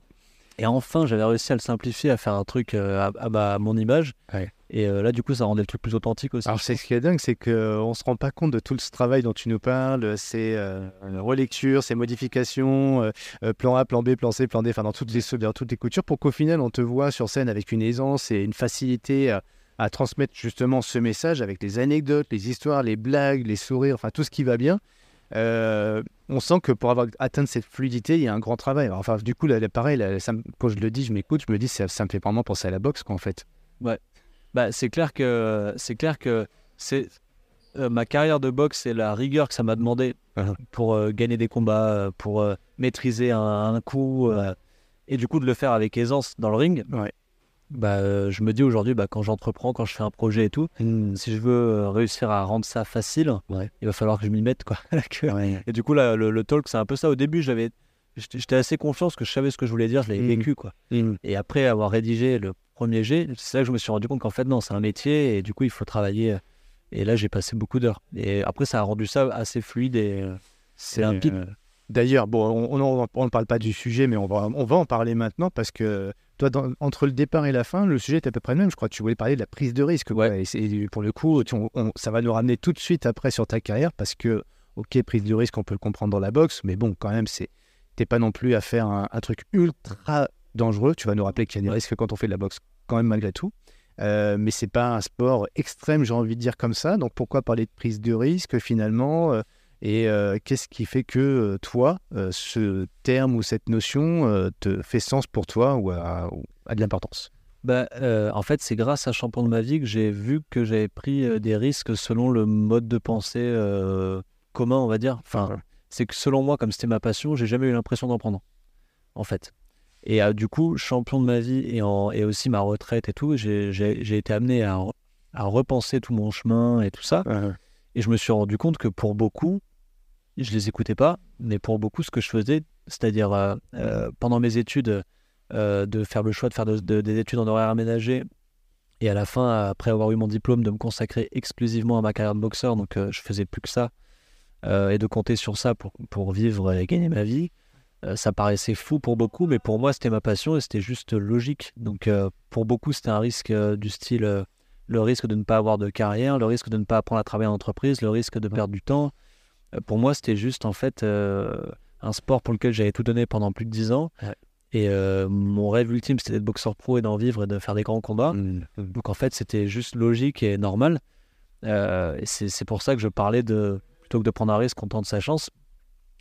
Et enfin, j'avais réussi à le simplifier, à faire un truc euh, à, à ma- à mon image. Ouais. Et euh, là, du coup, ça rendait le truc plus authentique aussi. Alors, c'est ce qui est dingue, c'est qu'on ne se rend pas compte de tout ce travail dont tu nous parles, ces euh, relectures, ces modifications, euh, euh, plan A, plan B, plan C, plan D, enfin dans toutes les, dans toutes les coutures, pour qu'au final, on te voit sur scène avec une aisance et une facilité à, à transmettre justement ce message avec les anecdotes, les histoires, les blagues, les sourires, enfin tout ce qui va bien. Euh, on sent que pour avoir atteint cette fluidité, il y a un grand travail. Alors, Enfin, du coup, là, pareil, là, ça quand je le dis, je m'écoute, je me dis, ça, ça me fait vraiment penser à la boxe, quoi, en fait. Bah, c'est clair que c'est clair que c'est euh, ma carrière de boxe et la rigueur que ça m'a demandé Mhm. pour euh, gagner des combats, pour maîtriser un, un coup et du coup de le faire avec aisance dans le ring. Ouais. Bah, euh, je me dis aujourd'hui, bah, quand j'entreprends, quand je fais un projet et tout, si je veux euh, réussir à rendre ça facile, Ouais. il va falloir que je m'y mette quoi. <laughs> Ouais. Et du coup là, le, le talk c'est un peu ça. Au début, j'avais j'étais assez confiant parce que je savais ce que je voulais dire, je l'avais Mhm. vécu quoi. Et après avoir rédigé le premier jet, c'est là que je me suis rendu compte qu'en fait, non, c'est un métier et du coup, il faut travailler. Et là, j'ai passé beaucoup d'heures. Et après, ça a rendu ça assez fluide et euh, c'est limpide. Euh, D'ailleurs, bon, on on ne parle pas du sujet, mais on va, on va en parler maintenant parce que toi, dans- entre le départ et la fin, le sujet est à peu près le même. Je crois que tu voulais parler de la prise de risque. quoi. Ouais. Et, pour le coup, tu- on- on- ça va nous ramener tout de suite après sur ta carrière parce que, ok, prise de risque, on peut le comprendre dans la boxe, mais bon, quand même, c'est t'es pas non plus à faire un, un truc ultra dangereux. Tu vas nous rappeler qu'il y a des risques quand on fait de la boxe, quand même, malgré tout. Euh, mais c'est pas un sport extrême, j'ai envie de dire comme ça. Donc pourquoi parler de prise de risque finalement euh, Et euh, qu'est-ce qui fait que euh, toi, euh, ce terme ou cette notion te fait sens pour toi ou a, de l'importance? Bah, euh, en fait, c'est grâce à Champion de ma vie que j'ai vu que j'avais pris des risques selon le mode de pensée euh, commun, on va dire. Enfin, c'est que selon moi, comme c'était ma passion, j'ai jamais eu l'impression d'en prendre, en fait. Et euh, du coup, champion de ma vie et, en- et aussi ma retraite et tout, j'ai été amené à repenser tout mon chemin et tout ça. Et je me suis rendu compte que pour beaucoup, je les écoutais pas, mais pour beaucoup, ce que je faisais, c'est-à-dire euh, euh, pendant mes études, euh, de faire le choix de faire de- de- des études en horaire aménagé, et à la fin, après avoir eu mon diplôme, de me consacrer exclusivement à ma carrière de boxeur, donc je faisais plus que ça, et de compter sur ça pour, pour vivre et gagner ma vie. Ça paraissait fou pour beaucoup, mais pour moi, c'était ma passion et c'était juste logique. Donc, pour beaucoup, c'était un risque du style le risque de ne pas avoir de carrière, le risque de ne pas apprendre à travailler en entreprise, le risque de perdre du temps. Euh, pour moi, c'était juste en fait euh, un sport pour lequel j'avais tout donné pendant plus de 10 ans. Ouais. Et euh, mon rêve ultime, c'était d'être boxeur pro et d'en vivre et de faire des grands combats. Donc en fait, c'était juste logique et normal. Euh, et c'est pour ça que je parlais de plutôt que de prendre un risque, on tente sa chance.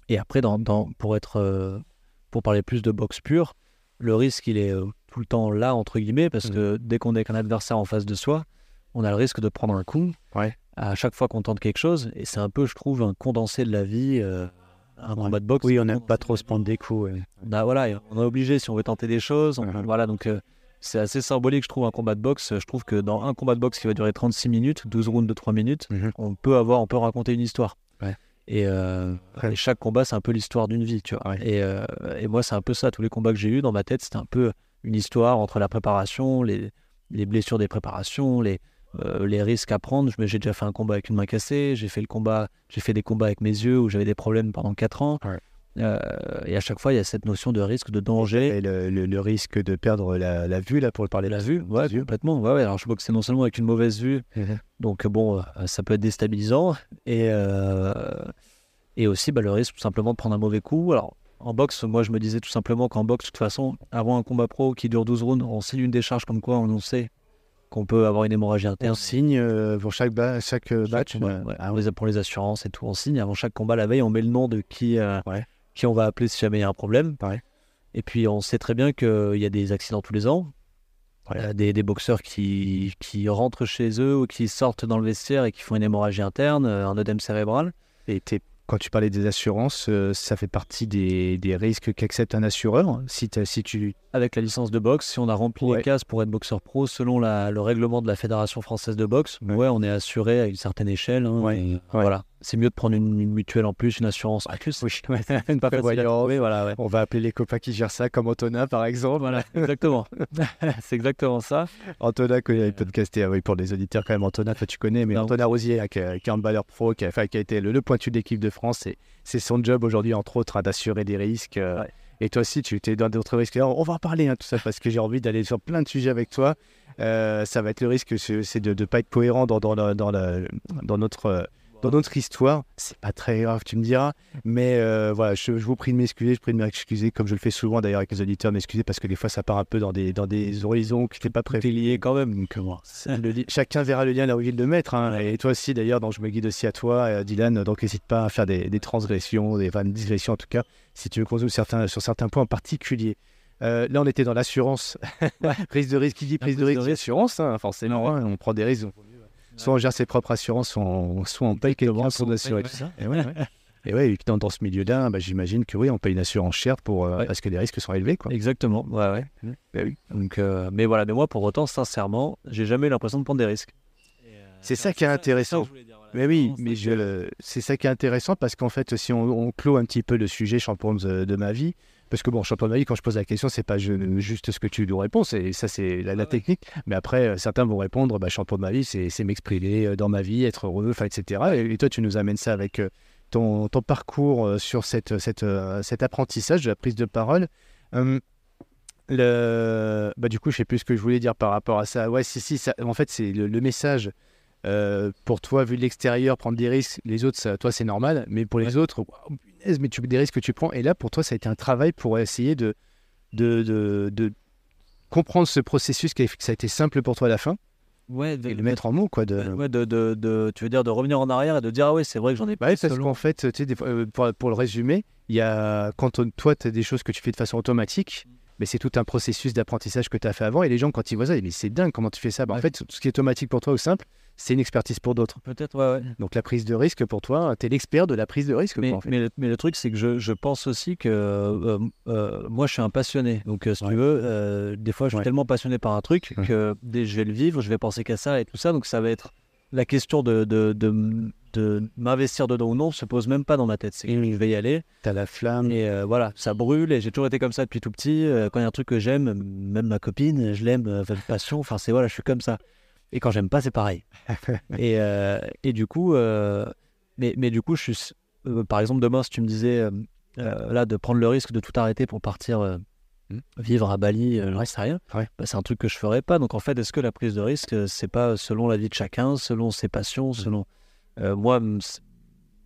Et après, dans, dans- pour être euh, pour parler plus de boxe pure, le risque il est tout le temps là entre guillemets parce Mhm. que dès qu'on est qu'un adversaire en face de soi, on a le risque de prendre un coup. Ouais. À chaque fois qu'on tente quelque chose, et c'est un peu, je trouve, un condensé de la vie. euh, un Ouais. combat de boxe. Oui, on n'aime pas trop se prendre des coups. ouais. On a, voilà, on est obligé si on veut tenter des choses. on- Mhm. Voilà, donc euh, c'est assez symbolique, je trouve, un combat de boxe. Je trouve que dans un combat de boxe qui va durer 36 minutes, 12 rounds de 3 minutes, Mhm. on peut avoir, on peut raconter une histoire. Et, euh, et chaque combat, c'est un peu l'histoire d'une vie, tu vois. Et moi, c'est un peu ça. Tous les combats que j'ai eus dans ma tête, c'était un peu une histoire entre la préparation, les, les blessures des préparations, les, euh, les risques à prendre. J'ai déjà fait un combat avec une main cassée. J'ai fait le combat, j'ai fait des combats avec mes yeux où j'avais des problèmes pendant 4 ans. Ouais. Euh, et à chaque fois, il y a cette notion de risque, de danger. Et le, le- le risque de perdre la, la vue, là, pour parler de La vue, ouais, complètement. Ouais, ouais. Alors, je vois que c'est non seulement avec une mauvaise vue, donc bon, euh, ça peut être déstabilisant, et, euh, et aussi bah, le risque tout simplement de prendre un mauvais coup. Alors, en boxe, moi, je me disais tout simplement qu'en boxe, de toute façon, avant un combat pro qui dure 12 rounds, on signe une décharge comme quoi on sait qu'on peut avoir une hémorragie interne. On signe euh, pour chaque, ba- chaque euh, Chaque match. combat, euh, ouais. ah Pour les- pour les assurances et tout, on signe. Avant chaque combat, la veille, on met le nom de qui, euh, Ouais. qui on va appeler si jamais il y a un problème. Ouais. Et puis, on sait très bien qu'il y a des accidents tous les ans. Ouais. A des, des boxeurs qui, qui rentrent chez eux ou qui sortent dans le vestiaire et qui font une hémorragie interne, euh, un œdème cérébral. Et t'es- quand tu parlais des assurances, euh, ça fait partie des, des risques qu'accepte un assureur. Si, t'as- si tu. Avec la licence de boxe, si on a rempli Ouais. les cases pour être boxeur pro selon la- le règlement de la Fédération française de boxe, Ouais. ouais, on est assuré à une certaine échelle. hein, Ouais. et Ouais. Voilà. C'est mieux de prendre une, une mutuelle en plus, une assurance en plus. Oui, <laughs> pas facile à prévoyance. trouver, voilà, ouais. On va appeler les copains qui gèrent ça, comme Antonin par exemple. Voilà, exactement. <laughs> c'est exactement ça. Antonin, que j'avais podcasté, ah oui, pour les auditeurs quand même, Antonin, toi tu connais, mais Non. Antonin Rosier, qui, est- qui est handballeur pro, qui a, qui été le, le pointu de l'équipe de France, c'est son job aujourd'hui, entre autres, hein, d'assurer des risques. euh, Ouais. Et toi aussi, tu étais dans d'autres risques. Alors, on va en parler, hein, tout ça, parce que j'ai envie d'aller sur plein de sujets avec toi. Euh, ça va être le risque, c'est de ne pas être cohérent dans, dans, la- dans, la- dans notre. Dans notre histoire, c'est pas très grave, tu me diras, mais euh, voilà, je, je vous prie de m'excuser, je prie de m'excuser, comme je le fais souvent d'ailleurs avec les auditeurs, m'excuser parce que des fois ça part un peu dans des, dans des horizons que je n'étais pas prévu. lié quand même, donc euh, le <laughs> chacun verra le lien là où il le mettre, hein, et toi aussi d'ailleurs, donc je me guide aussi à toi, euh, Dylan, donc n'hésite pas à faire des, des transgressions, des, enfin, digressions en tout cas, si tu veux qu'on zoome certains, sur certains points en particulier. Euh, là, on était dans l'assurance, <laughs> prise de risque, qui dit prise de prise risque, de assurance, hein, forcément, hein, on prend des risques. donc, Soit on gère ses propres assurances, soit on, soit on paye quelqu'un pour nous assurer tout ça. Et ouais, ouais. <laughs> Et ouais, et dans, dans ce milieu-là, bah, j'imagine que oui, on paye une assurance chère pour, euh, Ouais. parce que les risques sont élevés. Quoi. Exactement. Ouais, ouais. Bah oui. Donc, euh, mais voilà, mais moi, pour autant, sincèrement, j'ai jamais eu l'impression de prendre des risques. C'est ça qui est intéressant. Mais oui, mais je, c'est ça qui est intéressant parce qu'en fait, si on, on clôt un petit peu le sujet champion de, de ma vie, parce que bon, champion de ma vie, quand je pose la question, c'est pas juste ce que tu nous réponds, c'est ça, c'est la, la Ah technique. Mais après, euh, certains vont répondre, bah, champion de ma vie, c'est, m'exprimer euh, dans ma vie, être heureux, etc. Et, et toi, tu nous amènes ça avec euh, ton, ton parcours sur cette, cette, cet apprentissage de la prise de parole. Hum, le... bah, du coup, je sais plus ce que je voulais dire par rapport à ça. Ouais, si, si, ça... en fait, c'est le, le message. euh, pour toi, vu de l'extérieur, prendre des risques, les autres, ça, toi, c'est normal. Mais pour les autres, mais tu, des risques que tu prends. Et là, pour toi, ça a été un travail pour essayer de, de, de, de comprendre ce processus qui a, que ça a été simple pour toi à la fin Ouais, de, et le mettre en mots, quoi. De... ouais, de, de, tu veux dire de revenir en arrière et de dire ah ouais, c'est vrai que j'en ai Bah pas. oui, parce qu'en fait, tu sais, des fois, euh, pour, pour le résumer, il y a, quand toi, tu as des choses que tu fais de façon automatique, mais c'est tout un processus d'apprentissage que tu as fait avant. Et les gens, quand ils voient ça, ils disent, mais c'est dingue, comment tu fais ça bah, En fait, tout ce qui est automatique pour toi ou simple, c'est une expertise pour d'autres. Peut-être, ouais, ouais. Donc la prise de risque, pour toi, tu es l'expert de la prise de risque. Mais, quoi, en fait. mais, le, mais le truc, c'est que je, je pense aussi que euh, euh, moi, je suis un passionné. Donc, euh, si Ouais. tu veux, euh, des fois, je suis Ouais. tellement passionné par un truc que dès je vais le vivre, je vais penser qu'à ça et tout ça. Donc, ça va être la question de, de, de, de m'investir dedans ou non se pose même pas dans ma tête. C'est que je vais y aller. tu as la flamme. Et euh, voilà, ça brûle. Et j'ai toujours été comme ça depuis tout petit. Euh, quand il y a un truc que j'aime, même ma copine, je l'aime euh, avec passion. Enfin, c'est voilà, je suis comme ça. Et quand j'aime pas, c'est pareil. <laughs> et, euh, et du coup, euh, mais, mais du coup, je suis. par exemple, demain, si tu me disais là de prendre le risque de tout arrêter pour partir Hmm. vivre à Bali, euh, j'en sais rien. Ouais. bah, c'est un truc que je ferais pas. Donc en fait, est-ce que la prise de risque, c'est pas selon la vie de chacun, selon ses passions, selon Euh, moi,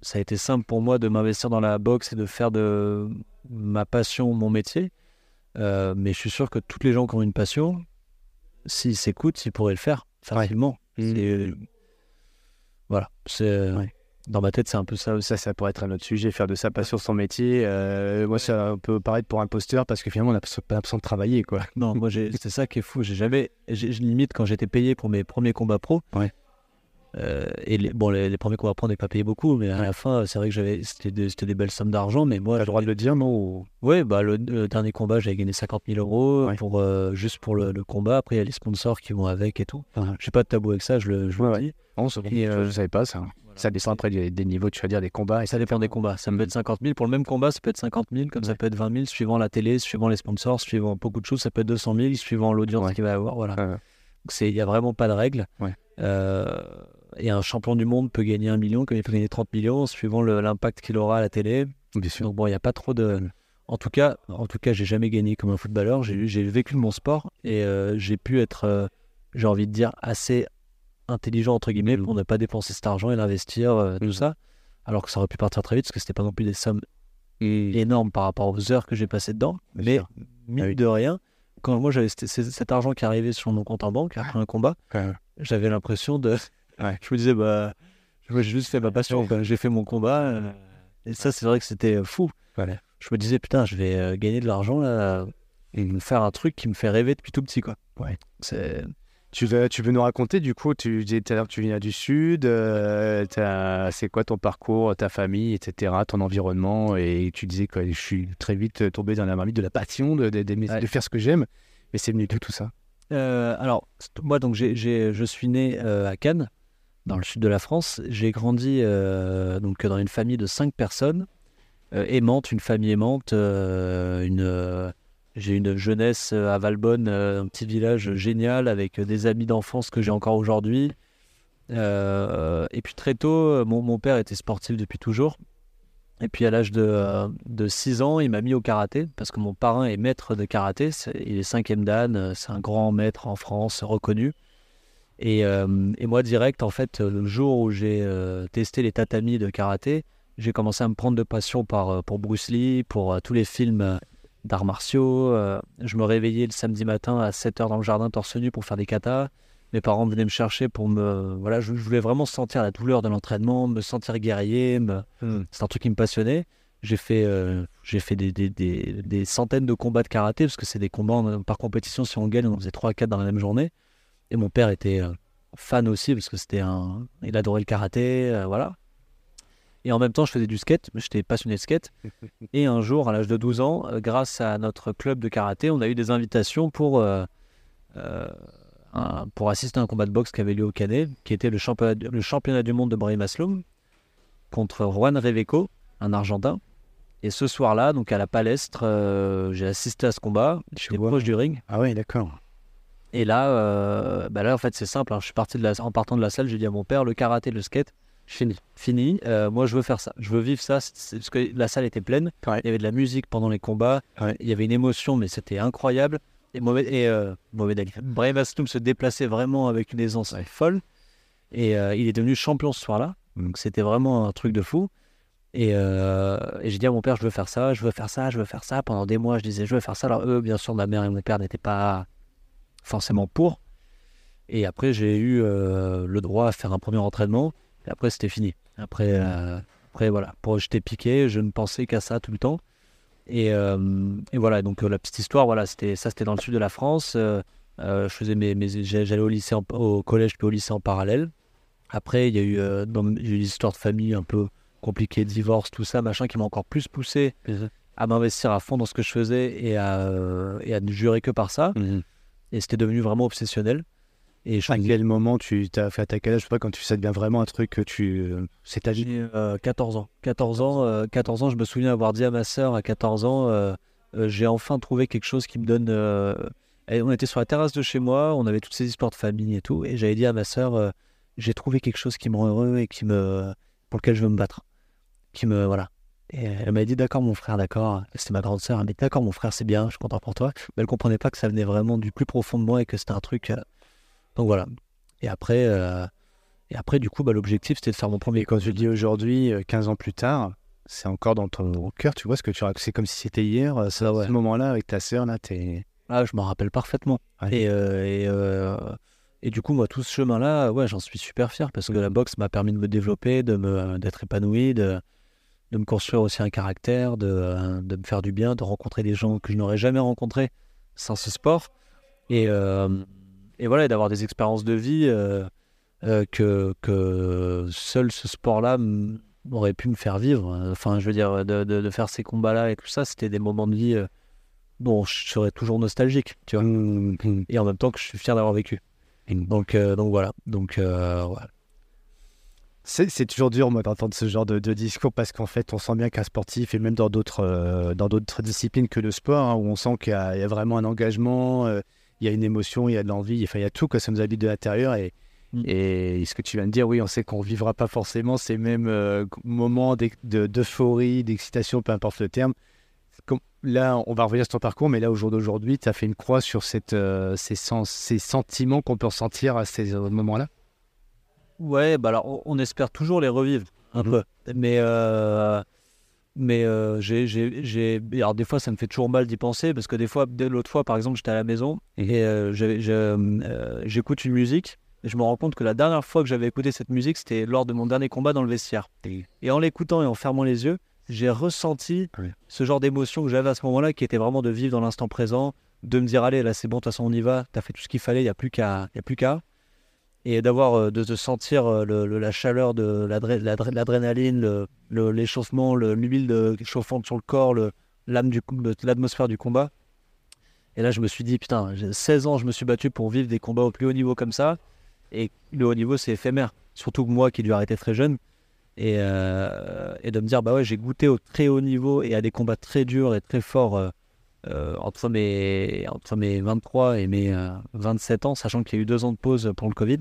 ça a été simple pour moi de m'investir dans la boxe et de faire de ma passion mon métier. Euh, mais je suis sûr que toutes les gens qui ont une passion, s'ils s'écoutent, ils pourraient le faire facilement. C'est- Voilà. C'est Ouais. dans ma tête, c'est un peu ça aussi. Ça, ça pourrait être un autre sujet, faire de sa passion son métier. Euh, moi, ça peut paraître pour imposteur parce que finalement, on n'a pas l'impression de travailler. quoi. Non, moi, c'est ça qui est fou. J'ai jamais, j'ai limite quand j'étais payé pour mes premiers combats pro. Ouais. Euh, et les, bon, les, les premiers combats pro, on n'est pas payé beaucoup, mais à la fin, c'est vrai que j'avais, c'était des, c'était des belles sommes d'argent. Mais moi, Tu as le droit de le dire, non ou- Ouais, bah le, le dernier combat, j'avais gagné 50 000 euros Ouais. pour, euh, juste pour le, le combat. Après, il y a les sponsors qui vont avec et tout. Ouais. J'ai pas de tabou avec ça, je le, je le Ouais, dis. Non, c'est bon. Et, euh, je savais pas ça. Ça dépend après des, des niveaux, tu vas dire, des combats. Et Ça dépend des combats. Ça peut être 50 000. Pour le même combat, ça peut être 50 000, comme ça peut être 20 000, suivant la télé, suivant les sponsors, suivant beaucoup de choses. Ça peut être 200 000, suivant l'audience qu'il va avoir. Voilà. Donc, il n'y a vraiment pas de règle. Ouais. Euh, et un champion du monde peut gagner un million, comme il peut gagner 30 millions, suivant l'impact qu'il aura à la télé. Bien sûr. Donc bon, il n'y a pas trop de. En tout cas, en tout cas, j'ai jamais gagné comme un footballeur. J'ai vécu mon sport et euh, j'ai pu être, euh, j'ai envie de dire, assez intelligent entre guillemets pour ne pas dépenser cet argent et l'investir, euh, tout Mhm. ça. Alors que ça aurait pu partir très vite parce que c'était pas non plus des sommes énormes par rapport aux heures que j'ai passées dedans. Bien mais sûr. mine Ah oui. de rien, quand moi j'avais cet, argent qui arrivait sur mon compte en banque après un combat, j'avais l'impression de. Ouais. Je me disais, bah, j'ai juste fait ma passion. J'ai fait mon combat. euh, et ça, c'est vrai que c'était euh, fou. Voilà. Je me disais, putain, je vais euh, gagner de l'argent là et me faire un truc qui me fait rêver depuis tout petit, quoi. Ouais. C'est. Tu veux, tu veux nous raconter, du coup, tu disais tout à l'heure que tu viens du Sud, euh, c'est quoi ton parcours, ta famille, etc., ton environnement, et tu disais que je suis très vite tombé dans la marmite de la passion, de, de- d'aimer- Ouais. de faire ce que j'aime, mais c'est venu de tout ça? Euh, alors, moi, donc, j'ai- je suis né euh, à Cannes, dans le sud de la France. J'ai grandi euh, donc dans une famille de cinq personnes, euh, aimante, une famille aimante. euh, j'ai une jeunesse à Valbonne, un petit village génial avec des amis d'enfance que j'ai encore aujourd'hui. Et puis très tôt, mon, père était sportif depuis toujours. Et puis à l'âge de, 6 ans, il m'a mis au karaté parce que mon parrain est maître de karaté. Il est cinquième dan, c'est un grand maître en France reconnu. Et, euh, et moi, direct, en fait, le jour où j'ai euh, testé les tatamis de karaté, j'ai commencé à me prendre de passion par, euh, pour Bruce Lee, pour euh, tous les films d'arts martiaux. je me réveillais le samedi matin à 7h dans le jardin torse nu pour faire des katas. Mes parents venaient me chercher pour me. Voilà, je, je voulais vraiment sentir la douleur de l'entraînement, me sentir guerrier. me- C'est un truc qui me passionnait. J'ai fait, j'ai fait des, des, des- des centaines de combats de karaté, parce que c'est des combats par compétition. Si on gagne, on en faisait 3 à 4 dans la même journée. Et mon père était euh, fan aussi, parce que c'était un. Il adorait le karaté, euh, voilà. Et en même temps, je faisais du skate, j'étais passionné de skate. <laughs> Et un jour, à l'âge de 12 ans, euh, grâce à notre club de karaté, on a eu des invitations pour, euh, un- pour assister à un combat de boxe qui avait lieu au Canet, qui était le championnat, du- le championnat du monde de Brahim Asloum contre Juan Reveco, un Argentin. Et ce soir-là, donc à la palestre, j'ai assisté à ce combat. J'étais proche du ring. Ah oui, d'accord. Et là, euh, bah là, en fait, c'est simple. hein. Je suis parti de la, en partant de la salle, j'ai dit à mon père, le karaté, le skate, fini. Fini. Euh, moi, je veux faire ça. Je veux vivre ça. C'est- parce que la salle était pleine. Ouais. Il y avait de la musique pendant les combats. Ouais. Il y avait une émotion, mais c'était incroyable. Et Mohamed, et, euh, Mohamed Ali. Brahim Asloum se déplaçait vraiment avec une aisance folle. Et euh, il est devenu champion ce soir-là. Donc, c'était vraiment un truc de fou. Et, euh, et j'ai dit à mon père, je veux faire ça, je veux faire ça, je veux faire ça. Pendant des mois, je disais, je veux faire ça. Alors, eux, bien sûr, ma mère et mon père n'étaient pas forcément pour. Et après, j'ai eu euh, le droit à faire un premier entraînement. Et après, c'était fini. Après, euh, après voilà. Pour j'étais piqué, je ne pensais qu'à ça tout le temps. Et, euh, et voilà. Donc la petite histoire, voilà, c'était ça, c'était dans le sud de la France. Je faisais mes, mes- j'allais au lycée, en- au collège puis au lycée en parallèle. Après, il y a eu, eu l'histoire de famille un peu compliquée, divorce, tout ça, machin, qui m'a encore plus poussé à m'investir à fond dans ce que je faisais et à, et à ne jurer que par ça. Et c'était devenu vraiment obsessionnel. Et je À quel moment tu t'as fait à quel âge Je sais pas, quand tu, ça devient vraiment un truc que tu. euh, C'est ta vie? Euh, 14 ans. 14 ans, euh, 14 ans, je me souviens avoir dit à ma sœur à 14 ans, euh, j'ai enfin trouvé quelque chose qui me donne... et on était sur la terrasse de chez moi, on avait toutes ces histoires de famille et tout, et j'avais dit à ma sœur, j'ai trouvé quelque chose qui me rend heureux et qui me, pour lequel je veux me battre. Qui me... Voilà. Et elle m'a dit, d'accord mon frère, d'accord. C'était ma grande sœur, elle m'a dit, d'accord mon frère, c'est bien, je suis content pour toi. Mais elle comprenait pas que ça venait vraiment du plus profond de moi et que c'était un truc... euh, Donc voilà. Et après... euh, Et après, du coup, bah, l'objectif, c'était de faire mon premier Et quand tu le dis aujourd'hui, euh, 15 ans plus tard, c'est encore dans ton cœur, tu vois ce que tu. C'est comme si c'était hier, euh, ce, Ah ouais. ce moment-là avec ta sœur, là, t'es. Ah, je m'en rappelle parfaitement. Ouais. Et, euh, et, euh, et du coup, moi, tout ce chemin-là, ouais, j'en suis super fier parce que la boxe m'a permis de me développer, de me, d'être épanoui, de, de me construire aussi un caractère, de, euh, de me faire du bien, de rencontrer des gens que je n'aurais jamais rencontrés sans ce sport. Et, euh, et voilà, et d'avoir des expériences de vie euh, que, que seul ce sport-là aurait pu me faire vivre. Enfin, je veux dire, de, de, de faire ces combats-là et tout ça, c'était des moments de vie dont je serais toujours nostalgique, tu vois Mmh, mmh. et en même temps que je suis fier d'avoir vécu. Donc, euh, donc voilà. Donc, euh, voilà. C'est toujours dur, moi, d'entendre ce genre de, de discours parce qu'en fait, on sent bien qu'un sportif, et même dans d'autres euh, dans d'autres disciplines que le sport, hein, où on sent qu'il y, a il y a vraiment un engagement, euh, il y a une émotion, il y a de l'envie, enfin, il y a tout, que ça nous habite de l'intérieur. Et, Mm. Et ce que tu viens de dire, oui, on sait qu'on vivra pas forcément ces mêmes euh, moments d'euphorie, d'excitation, peu importe le terme. Comme- là, on va revenir sur ton parcours, mais là, au jour d'aujourd'hui, tu as fait une croix sur cette, ces, sens, ces sentiments qu'on peut ressentir à ces moments-là? Ouais, bah alors on, on espère toujours les revivre un Mhm. peu. Mais, euh, mais euh, j'ai, j'ai, alors des fois ça me fait toujours mal d'y penser parce que des fois, dès l'autre fois par exemple, j'étais à la maison et euh, j'écoute une musique et je me rends compte que la dernière fois que j'avais écouté cette musique, c'était lors de mon dernier combat dans le vestiaire. Et- Et en l'écoutant et en fermant les yeux, j'ai ressenti Oui. ce genre d'émotion que j'avais à ce moment-là qui était vraiment de vivre dans l'instant présent, de me dire allez là c'est bon, de toute façon on y va, t'as fait tout ce qu'il fallait, il n'y a plus qu'à. Et d'avoir euh, de, de sentir euh, la chaleur de l'adré- l'adré- l'adrénaline, l'échauffement, le- l'huile chauffante sur le corps, l'atmosphère du combat. Et là, je me suis dit, putain, j'ai 16 ans, je me suis battu pour vivre des combats au plus haut niveau comme ça. Et le haut niveau, c'est éphémère. Surtout moi qui ai dû arrêter très jeune. Et, euh, de me dire, bah ouais, j'ai goûté au très haut niveau et à des combats très durs et très forts euh, entre, mes, entre mes 23 et mes euh, 27 ans, sachant qu'il y a eu deux ans de pause pour le Covid.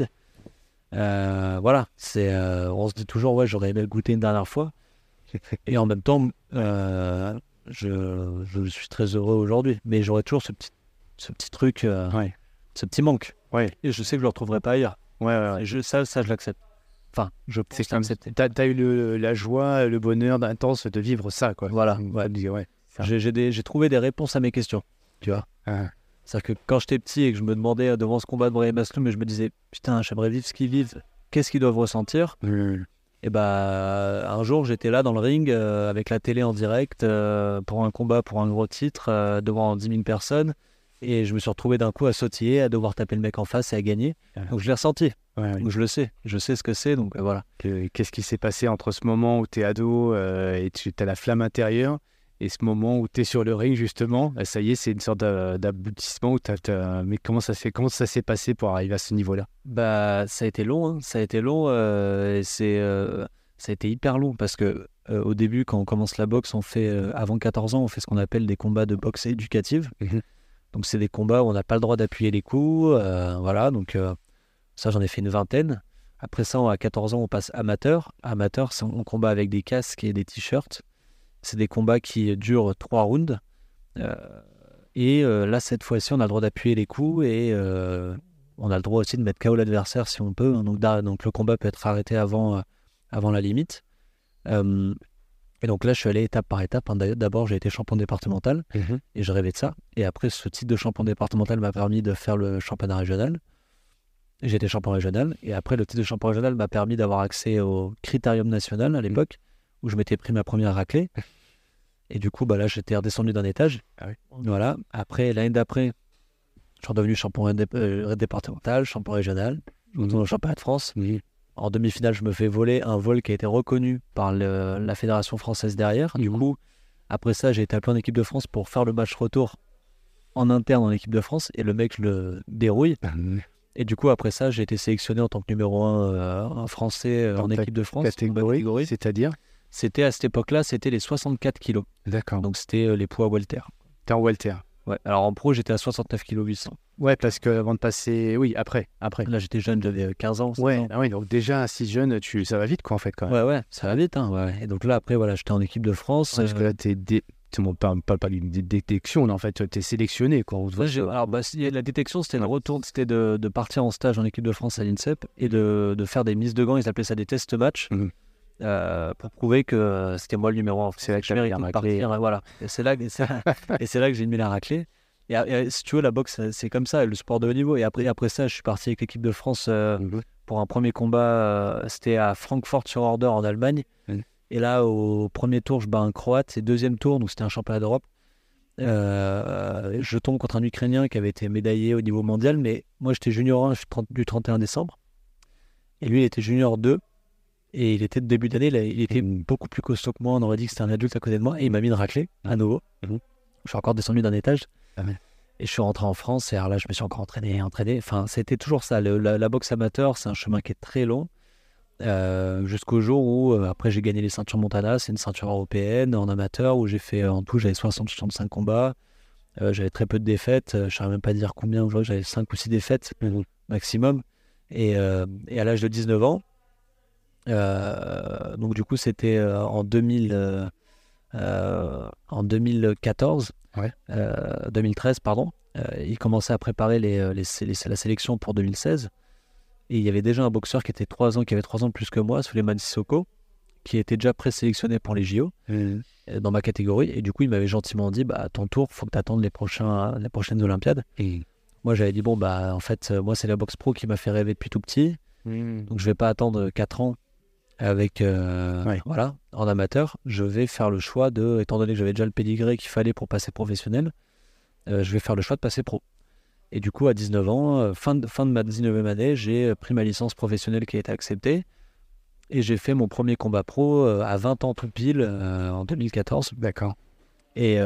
Euh, voilà, c'est, euh, on se dit toujours, ouais, j'aurais aimé goûter une dernière fois. <laughs> Et en même temps, euh, je, je suis très heureux aujourd'hui. Mais j'aurais toujours ce petit, ce petit truc, euh, Ouais. ce petit manque. Ouais. Et je sais que je le retrouverai pas ailleurs. Ouais. Et je, ça, ça, je l'accepte. Enfin, je pense l'accepter. Tu as, eu le- la joie, le bonheur intense de vivre ça, quoi. Voilà, Mm, ouais. J'ai, trouvé des réponses à mes questions. Tu vois Ah. C'est-à-dire que quand j'étais petit et que je me demandais euh, devant ce combat de Brahim Asloum, je me disais, putain, j'aimerais vivre ce qu'ils vivent. Qu'est-ce qu'ils doivent ressentir? Et bah, un jour, j'étais là dans le ring euh, avec la télé en direct euh, pour un combat, pour un gros titre, euh, devant 10 000 personnes. Et je me suis retrouvé d'un coup à sautiller, à devoir taper le mec en face et à gagner. Donc je l'ai ressenti. Ouais. Donc je le sais. Je sais ce que c'est. Donc voilà. Que- Qu'est-ce qui s'est passé entre ce moment où tu es ado et tu as la flamme intérieure et ce moment où tu es sur le ring, justement Bah, Ça y est, c'est une sorte d'a- d'aboutissement où Mais comment ça s'est comment ça s'est passé pour arriver à ce niveau-là? Bah, ça a été long. hein. Ça a été long. euh, c'est, euh, ça a été hyper long parce que euh, au début, quand on commence la boxe, on fait euh, avant 14 ans, on fait ce qu'on appelle des combats de boxe éducative. Mhm. Donc c'est des combats où on n'a pas le droit d'appuyer les coups. euh, voilà. Donc euh, ça, j'en ai fait une vingtaine. Après ça, à 14 ans, on passe amateur. Amateur, on combat avec des casques et des t-shirts. C'est des combats qui durent trois rounds. Euh, et euh, là, cette fois-ci, on a le droit d'appuyer les coups et euh, on a le droit aussi de mettre KO l'adversaire si on peut. hein. donc, le combat peut être arrêté avant, avant la limite. Et donc là, je suis allé étape par étape. hein. D'abord, j'ai été champion départemental et je rêvais de ça. Et après, ce titre de champion départemental m'a permis de faire le championnat régional. J'ai été champion régional. Et après, le titre de champion régional m'a permis d'avoir accès au critérium national à l'époque, où je m'étais pris ma première raclée. Et du coup, bah là, j'étais redescendu d'un étage. Ah oui. Voilà. Après, l'année d'après, je suis redevenu champion euh, départemental, champion régional. Retourne au championnat de France. En demi-finale, je me fais voler un vol qui a été reconnu par le- la fédération française derrière. Du Mhm. coup, après ça, j'ai été appelé en équipe de France pour faire le match retour en interne en équipe de France. Et le mec, je le dérouille. Et du coup, après ça, j'ai été sélectionné en tant que numéro 1 français euh, en équipe de France. Catégorie, Catégorie. c'est-à-dire? C'était à cette époque-là, c'était les 64 kilos. D'accord. Donc, c'était euh, les poids welter. tu es en welter. Ouais. Alors en pro, j'étais à 69 kg 800. Ouais, parce que avant de passer. Oui, après. après. Là, j'étais jeune, j'avais euh, 15 ans. 16 Ouais, ans. ah oui, donc déjà, si jeune, tu... ça va vite, quoi, en fait, quand même. ouais, ouais, ça va vite. Hein, ouais. Et donc là, après, voilà, j'étais en équipe de France. Parce que euh, là, t'es dé... tu ne parles pas, pas d'une dé- détection, là, en fait, tu es sélectionné, quoi. On Ouais, j'ai- alors, bah, la détection, c'était le retour, c'était de, de partir en stage en équipe de France à l'INSEP et de, de faire des mises de gants. Ils appelaient ça des tests match Mhm. Euh, pour prouver que euh, c'était moi le numéro 1. C'est là que méritais mis la raclée. Voilà. Et c'est là, que- et c'est- <laughs> et c'est là que j'ai mis la raclée. Et, et si tu veux, la boxe, c'est- comme ça, le sport de haut niveau. Et après, après ça, je suis parti avec l'équipe de France euh, Mhm. pour un premier combat. euh, c'était à Francfort sur Order en Allemagne. Et là, au premier tour, je bats un Croate. Et deuxième tour, donc c'était un championnat d'Europe. Euh, je tombe contre un Ukrainien qui avait été médaillé au niveau mondial, mais moi j'étais junior 1 je suis 30 du 31 décembre. Et lui, il était junior 2. Et il était de début d'année, il était beaucoup plus costaud que moi. On aurait dit que c'était un adulte à côté de moi. Et il m'a mis une raclée à nouveau. Mhm. Je suis encore descendu d'un étage. Ah. Et je suis rentré en France. Et alors là, je me suis encore entraîné, entraîné. Enfin, c'était toujours ça. Le- la, la boxe amateur, c'est un chemin qui est très long. Euh, jusqu'au jour où, euh, après, j'ai gagné les ceintures Montana. C'est une ceinture européenne en amateur où j'ai fait, euh, en tout, j'avais 60-65 combats. Euh, j'avais très peu de défaites. Je ne saurais même pas dire combien aujourd'hui. J'avais 5 ou 6 défaites Mhm. maximum. Et, et à l'âge de 19 ans, donc du coup c'était euh, en 2000, euh, euh, en 2014, Ouais. euh, 2013 pardon, euh, il commençait à préparer les, euh, les, les- la sélection pour 2016. Et il y avait déjà un boxeur qui était trois ans, qui avait trois ans de plus que moi, Suleiman Sissoko, qui était déjà présélectionné pour les JO euh, dans ma catégorie. Et du coup, il m'avait gentiment dit, bah, à ton tour, faut que tu attendes les, prochains, les prochaines Olympiades. Moi, j'avais dit, bon, bah, en fait, euh, moi, c'est la boxe pro qui m'a fait rêver depuis tout petit. Donc, je vais pas attendre 4 ans avec, euh, Ouais. voilà, en amateur. Je vais faire le choix de, étant donné que j'avais déjà le pédigré qu'il fallait pour passer professionnel, euh, je vais faire le choix de passer pro. Et du coup, à 19 ans, euh, fin de, fin de ma 19e année, j'ai pris ma licence professionnelle qui a été acceptée. Et j'ai fait mon premier combat pro à 20 ans tout pile, euh, en 2014. D'accord. Et,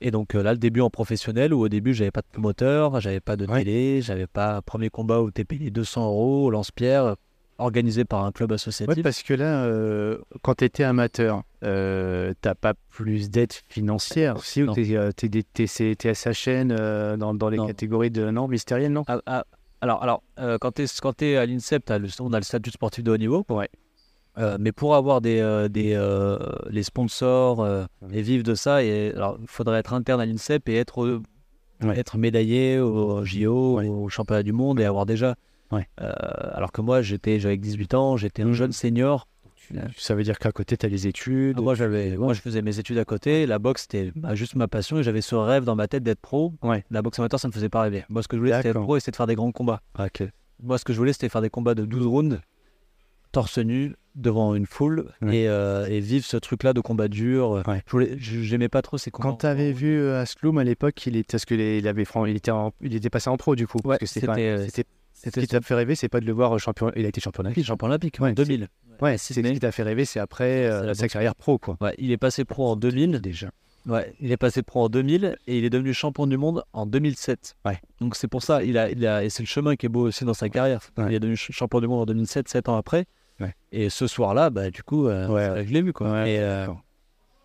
et donc là, le début en professionnel, où au début, j'avais pas de promoteur, j'avais pas de Ouais. télé, j'avais pas premier combat où t'es payé 200 euros au lance-pierre, organisé par un club associatif. Ouais, parce que là, euh, quand tu étais amateur, euh, t'as pas plus d'aide financière Si, ou t'es, t'es à sa chaîne dans, dans les Non. catégories de. Non, mystérielles, non? Ah, ah, alors, alors euh, quand tu es, à l'INSEP, on a le statut sportif de haut niveau. Ouais. Euh, mais pour avoir des, des, les sponsors et vivre de ça, il faudrait être interne à l'INSEP et être, Ouais. être médaillé au JO, Ouais. au championnat du monde et avoir déjà. Ouais. Euh, alors que moi, j'étais, j'avais 18 ans, j'étais un Mhm. jeune senior. Ça veut dire qu'à côté, tu as les études? Ah, moi, j'avais, moi, je faisais mes études à côté. La boxe, c'était bah, juste ma passion et j'avais ce rêve dans ma tête d'être pro. Ouais. La boxe amateur, ça me faisait pas rêver. Moi, ce que je voulais, c'était être pro et c'était de faire des grands combats. Ah. Moi, ce que je voulais, c'était faire des combats de 12 rounds, torse nu, devant une foule, Ouais. et, euh, et vivre ce truc-là de combat dur. Ouais. J'aimais pas trop ces combats. Quand tu avais vu euh, Asloum à l'époque, il était, parce que il, avait, il, était en- il était passé en pro du coup. Ouais, euh, c'était- ce qui t'a fait rêver, c'est pas de le voir champion. Il a été champion olympique. champion olympique, Ouais, en 2000. Ouais, c'est ce qui t'a fait rêver, c'est après euh, sa carrière pro, quoi. Ouais, il est passé pro en 2000. Déjà. Ouais, il est passé pro en 2000 et il est devenu champion du monde en 2007. Ouais. Donc c'est pour ça, il a, il a, et c'est le chemin qui est beau aussi dans sa carrière. Ouais. Il est devenu ch- champion du monde en 2007, 7 ans après. Ouais. Et ce soir-là, bah, du coup, euh, Ouais, je l'ai vu. Quoi. Ouais, et, euh.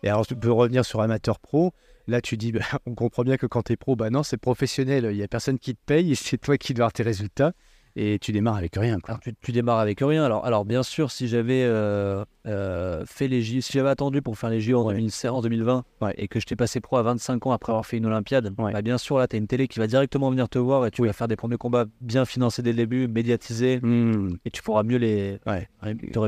Et alors, tu peux revenir sur amateur pro. Là, tu dis, bah, <laughs> on comprend bien que quand tu es pro, bah non, c'est professionnel. Il n'y a personne qui te paye et c'est toi qui dois avoir tes résultats. Et tu démarres avec rien. Quoi. alors, tu, tu démarres avec rien. Alors, alors bien sûr, si j'avais euh, euh, fait les J, si j'avais attendu pour faire les JO en, Ouais. 2016 en 2020 Ouais. et que je t'ai passé pro à 25 ans après avoir fait une Olympiade, Ouais. bah, bien sûr, là, tu as une télé qui va directement venir te voir et tu Oui. vas faire des premiers combats bien financés dès le début, médiatisés, Hmm. et tu pourras mieux les. Ouais.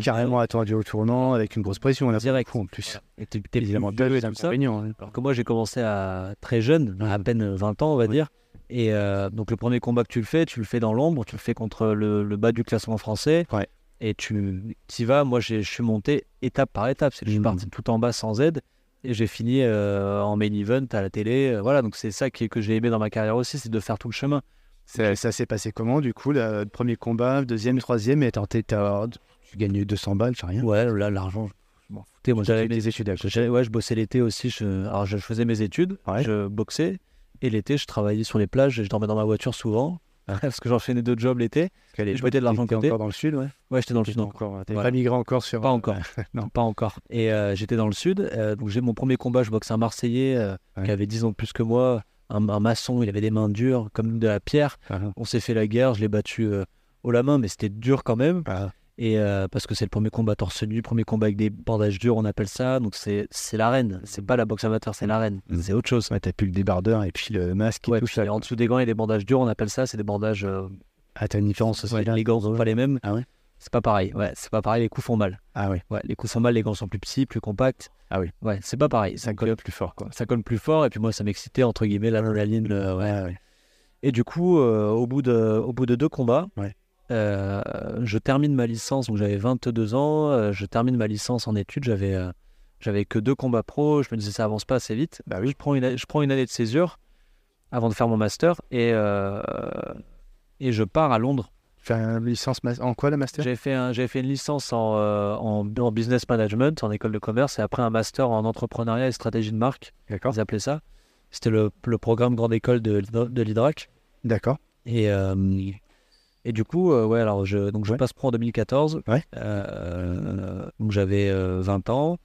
Carrément attendu au tournant avec une grosse pression. Là, Direct. en plus. Et t'es Évidemment, tout ça. hein. Alors que moi, j'ai commencé à très jeune, à peine 20 ans, on va dire. Et euh, donc, le premier combat que tu le fais, tu le fais dans l'ombre, tu le fais contre le, le bas du classement français. Ouais. Et tu y vas. Moi, je suis monté étape par étape. C'est que je suis Mhm. parti tout en bas sans aide. Et j'ai fini euh, en main event à la télé. Euh, Voilà, donc c'est ça qui, que j'ai aimé dans ma carrière aussi, c'est de faire tout le chemin. Ça, ça s'est passé comment, du coup, là, le premier combat, deuxième, troisième, et t'as- tu gagnes 200 balles, c'est rien? Ouais, là, l'argent, je m'en foutais. Moi, j'avais mes études ouais, je bossais l'été aussi. Je, alors, je faisais mes études, Ouais. je boxais. Et l'été, je travaillais sur les plages et je dormais dans ma voiture souvent. Ah. <laughs> Parce que j'enchaînais deux jobs l'été. L'époque, mettais de l'argent côté. encore dans le sud, ouais. Ouais, j'étais dans le sud. encore, Ouais. pas migré encore sur. Pas encore. <laughs> non. Pas encore. Et euh, j'étais dans le sud. euh, donc, j'ai mon premier combat. Je boxe un Marseillais euh, Ouais. qui avait 10 ans de plus que moi. Un, un maçon, il avait des mains dures comme de la pierre. Ah, On s'est fait la guerre. Je l'ai battu euh, haut la main, mais c'était dur quand même. ah. Et euh, parce que c'est le premier combat torse nu, premier combat avec des bandages durs, on appelle ça. Donc c'est l'arène. C'est pas la boxe amateur, c'est l'arène. Mm. C'est autre chose. Ouais, t'as plus le débardeur et puis le masque et Ouais, tout puis ça. en dessous des gants, il y a des bandages durs, on appelle ça. C'est des bandages. euh, Ah, t'as une différence aussi. ouais, les gants sont pas les mêmes. Ah ouais? C'est pas pareil. Ouais, c'est pas pareil. Les coups font mal. Ah ouais, Ouais, les coups font mal. Les gants sont plus petits, plus compacts. Ah oui. Ouais, c'est pas pareil. ça colle euh, plus fort, quoi. ça colle plus fort. Et puis moi, ça m'excitait entre guillemets l'adrénaline. euh, ouais. Ouais, ouais. Et du coup, euh, au, bout de, au bout de deux combats, Ouais. Euh, je termine ma licence. Donc j'avais 22 ans. euh, je termine ma licence en études. J'avais euh, j'avais que deux combats pro. Je me disais ça avance pas assez vite. Bah oui. Je prends une, je prends une année de césure avant de faire mon master et et je pars à Londres. Fais une licence en quoi, la master? J'avais fait un- fait une licence en, en, en business management en école de commerce et après un master en entrepreneuriat et stratégie de marque. D'accord. Ils appelaient ça. C'était le, le programme grande école de, de l'IDRAC. D'accord. Et, et du coup, euh, ouais, alors je, donc je Ouais. passe pro en 2014. Ouais. Euh, donc j'avais euh, 20 ans.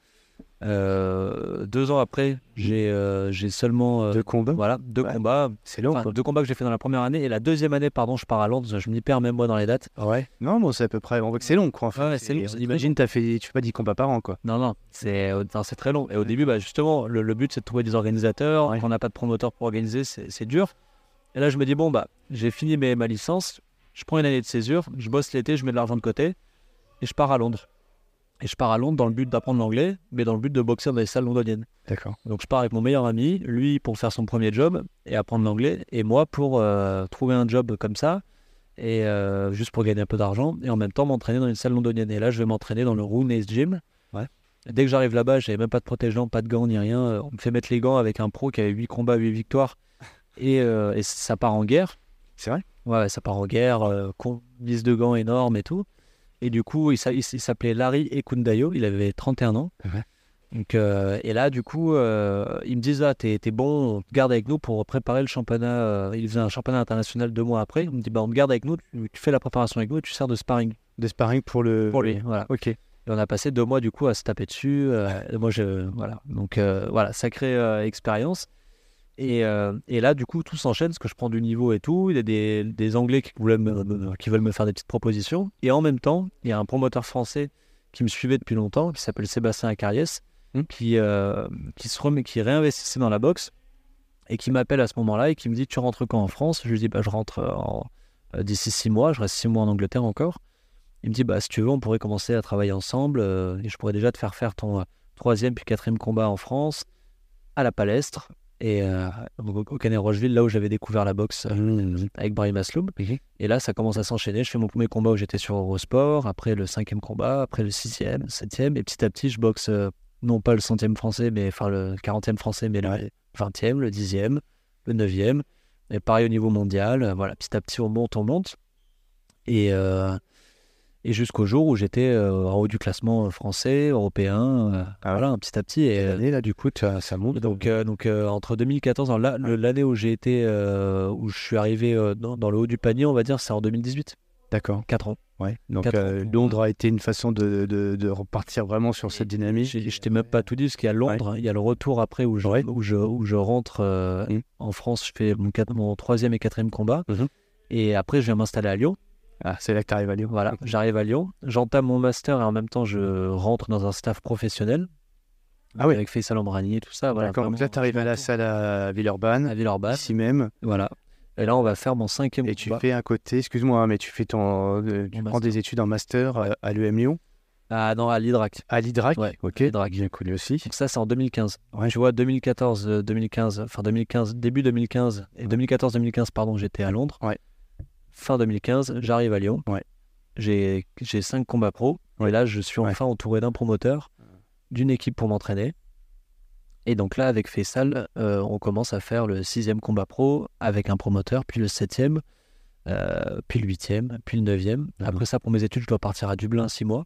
Euh, deux ans après, j'ai euh, j'ai seulement euh, Deux combats voilà deux Ouais. combats, C'est long, deux combats que j'ai fait dans la première année et la deuxième année, pardon, je pars à Londres. Je m'y perds même moi dans les dates. Ouais. Non, bon, c'est à peu près. On voit que c'est long, quoi. En fait. Ouais, c'est long, imagine, t'as fait, tu fais pas 10 combats par an, quoi. Non, non, c'est euh, c'est très long. Et au début, bah, justement, le, le but c'est de trouver des organisateurs. Quand on n'a pas de promoteur pour organiser, c'est c'est dur. Et là, je me dis bon bah, j'ai fini mes, ma licence, je prends une année de césure, je bosse l'été, je mets de l'argent de côté et je pars à Londres. Et je pars à Londres dans le but d'apprendre l'anglais, mais dans le but de boxer dans les salles londoniennes. D'accord. Donc je pars avec mon meilleur ami, lui pour faire son premier job et apprendre l'anglais, et moi pour euh, trouver un job comme ça, et euh, juste pour gagner un peu d'argent, et en même temps m'entraîner dans une salle londonienne. Et là, je vais m'entraîner dans le Rooney's Gym. Ouais. Dès que j'arrive là-bas, j'avais même pas de protège-gants, pas de gants ni rien. On me fait mettre les gants avec un pro qui avait 8 combats, 8 victoires, et, euh, et ça part en guerre. C'est vrai? Ouais, ça part en guerre, euh, de gants énorme et tout. Et du coup, il s'appelait Larry Ekundayo, il avait 31 ans. Ouais. Donc, euh, et là, du coup, euh, ils me disent Ah, t'es t'es bon, on te garde avec nous pour préparer le championnat. euh, il faisait un championnat international deux mois après. On me dit bah, On te garde avec nous, tu, tu fais la préparation avec nous et tu sers de sparring De sparring pour le. pour lui. Voilà. Ok. Et on a passé deux mois du coup à se taper dessus. euh, moi, je, voilà. Donc voilà, sacrée expérience. Et, euh, et là, du coup, tout s'enchaîne parce que je prends du niveau et tout. Il y a des, des Anglais qui, me- veulent me faire des petites propositions. Et en même temps, il y a un promoteur français qui me suivait depuis longtemps, qui s'appelle Sébastien Acariès, Hmm. qui, euh, qui, se remet, qui réinvestissait dans la boxe et qui m'appelle à ce moment-là et qui me dit Tu rentres quand en France? Je lui dis bah, Je rentre en- euh, d'ici six mois. Je reste six mois en Angleterre encore. Il me dit bah si tu veux, on pourrait commencer à travailler ensemble euh, et je pourrais déjà te faire faire ton troisième puis quatrième combat en France à la Palestre et euh, au Canet Rocheville, là où j'avais découvert la boxe euh, avec Barry Masloum. Mhm. Et là, ça commence à s'enchaîner. Je fais mon premier combat où j'étais sur Eurosport, après le cinquième combat, après le sixième, septième, et petit à petit, je boxe euh, non pas le centième français, mais enfin le quarantième français, mais le vingtième, le dixième, le neuvième. Et pareil au niveau mondial. Voilà, petit à petit, on monte, on monte. Et, et jusqu'au jour où j'étais euh, en haut du classement français, européen, euh, Ah voilà, petit à petit. Et, euh, L'année, là, du coup, ça monte. donc, euh, donc euh, entre 2014, alors là, le- l'année où j'ai été, euh, où je suis arrivé euh, dans, dans le haut du panier, on va dire, c'est en 2018, D'accord. 4 ans. Ouais. Donc, euh, ans. Londres a été une façon de, de, de repartir vraiment sur cette dynamique. Je t'ai même pas tout dit, parce qu'il y a Londres, hein, il y a le retour après où je, Ouais. où je, où je rentre euh, Mm. en France, je fais mon, troisième et quatrième combat, Mhm. et après je viens m'installer à Lyon. Ah, c'est là que tu arrives à Lyon. Voilà, j'arrive à Lyon, j'entame mon master et en même temps je rentre dans un staff professionnel. Ah ouais. Avec Faisal Ambrani et tout ça. Voilà, D'accord. Donc là, tu arrives à la salle à Villeurbanne, à Villeurbanne. ici même, Voilà. Et là, on va faire mon cinquième et tu fais à côté, excuse-moi, hein, mais tu fais ton, euh, tu Mon prends master. des études en master euh, à l'EM Lyon, Ah non, à l'Hydrac. à l'IDRAC, Ouais, ok, l'Hydrac. bien connu aussi. Donc ça, c'est en 2015. Ouais. Tu vois, 2014, euh, 2015, enfin 2015, début 2015 et 2014-2015, pardon, j'étais à Londres. Ouais. Fin 2015, j'arrive à Lyon. Ouais. J'ai cinq combats pro. Ouais. Et là, je suis Ouais. enfin entouré d'un promoteur, d'une équipe pour m'entraîner. Et donc là, avec Faisal, euh, on commence à faire le sixième combat pro avec un promoteur, puis le septième, euh, puis le huitième, puis le neuvième. Mhm. Après ça, pour mes études, je dois partir à Dublin six mois.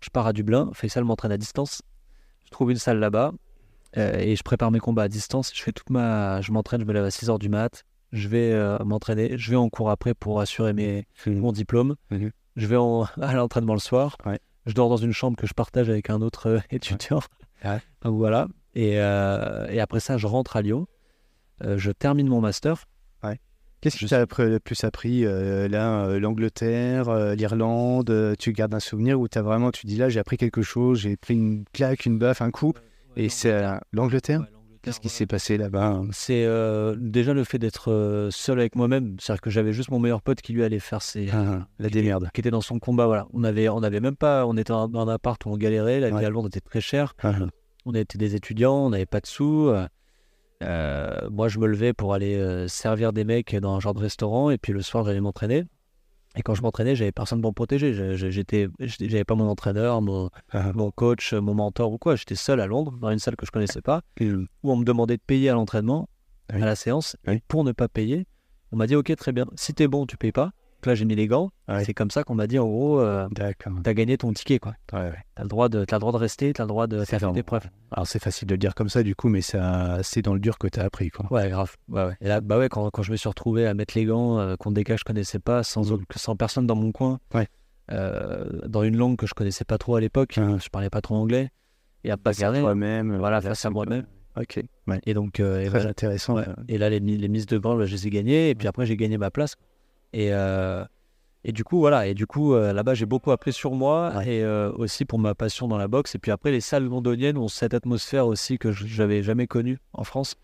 Je pars à Dublin, Faisal m'entraîne à distance. Je trouve une salle là-bas euh, et je prépare mes combats à distance. Je fais toute ma, je m'entraîne, je me lève à 6 heures du mat. Je vais euh, m'entraîner, je vais en cours après pour assurer mes, mon diplôme. Mhm. Je vais en- <laughs> à l'entraînement le soir. Ouais. Je dors dans une chambre que je partage avec un autre euh, <laughs> étudiant. Ouais. Donc <laughs> voilà. Et, euh, et après ça, je rentre à Lyon. Je termine mon master. Qu'est-ce que tu as le plus appris là L'Angleterre, l'Irlande Tu gardes un souvenir où tu as vraiment, tu dis là, j'ai appris quelque chose, j'ai pris une claque, une baffe, un coup. Et c'est l'Angleterre Qu'est-ce qui s'est passé là-bas hein? C'est euh, déjà le fait d'être euh, seul avec moi-même. C'est-à-dire que j'avais juste mon meilleur pote qui lui allait faire ses, Ah, La démerde. qui était dans son combat. Voilà, on avait, on avait même pas, on était dans un appart où on galérait. La vie Ouais. à Londres était très chère. Ah, On était des étudiants, on n'avait pas de sous. euh, moi, je me levais pour aller servir des mecs dans un genre de restaurant, et puis le soir, j'allais m'entraîner. Et quand je m'entraînais, j'avais personne pour me protéger. J'étais, j'avais pas mon entraîneur, mon, ah. mon coach, mon mentor ou quoi. J'étais seul à Londres, dans une salle que je connaissais pas, où on me demandait de payer à l'entraînement, Oui. à la séance. Oui. Et pour ne pas payer, on m'a dit Ok, très bien. Si t'es bon, tu payes pas. Là, j'ai mis les gants. Ouais. C'est comme ça qu'on m'a dit en gros, euh, t'as gagné ton ticket, quoi. Ouais, ouais. T'as le droit de, t'as le droit de rester, t'as le droit de faire tes preuves. Alors c'est facile de le dire comme ça du coup, mais ça, c'est dans le dur que tu as appris. Quoi. Ouais, grave. Et là, bah ouais, quand, quand je me suis retrouvé à mettre les gants euh, contre des gars que je connaissais pas, sans, aucun- sans personne dans mon coin, euh, dans une langue que je connaissais pas trop à l'époque, Ah. je parlais pas trop anglais, et à pas garder. Toi-même. Voilà, là, face à moi-même. Ok. Et donc, euh, et Très voilà. intéressant. Euh. Et là, les, les mises de bah, je les ai gagnées. Et puis après, j'ai gagné ma place. Et, euh, et du coup, voilà. Et du coup, euh, là-bas, j'ai beaucoup appris sur moi Ouais. et euh, aussi pour ma passion dans la boxe. Et puis après, les salles londoniennes ont cette atmosphère aussi que je j'avais jamais connue en France,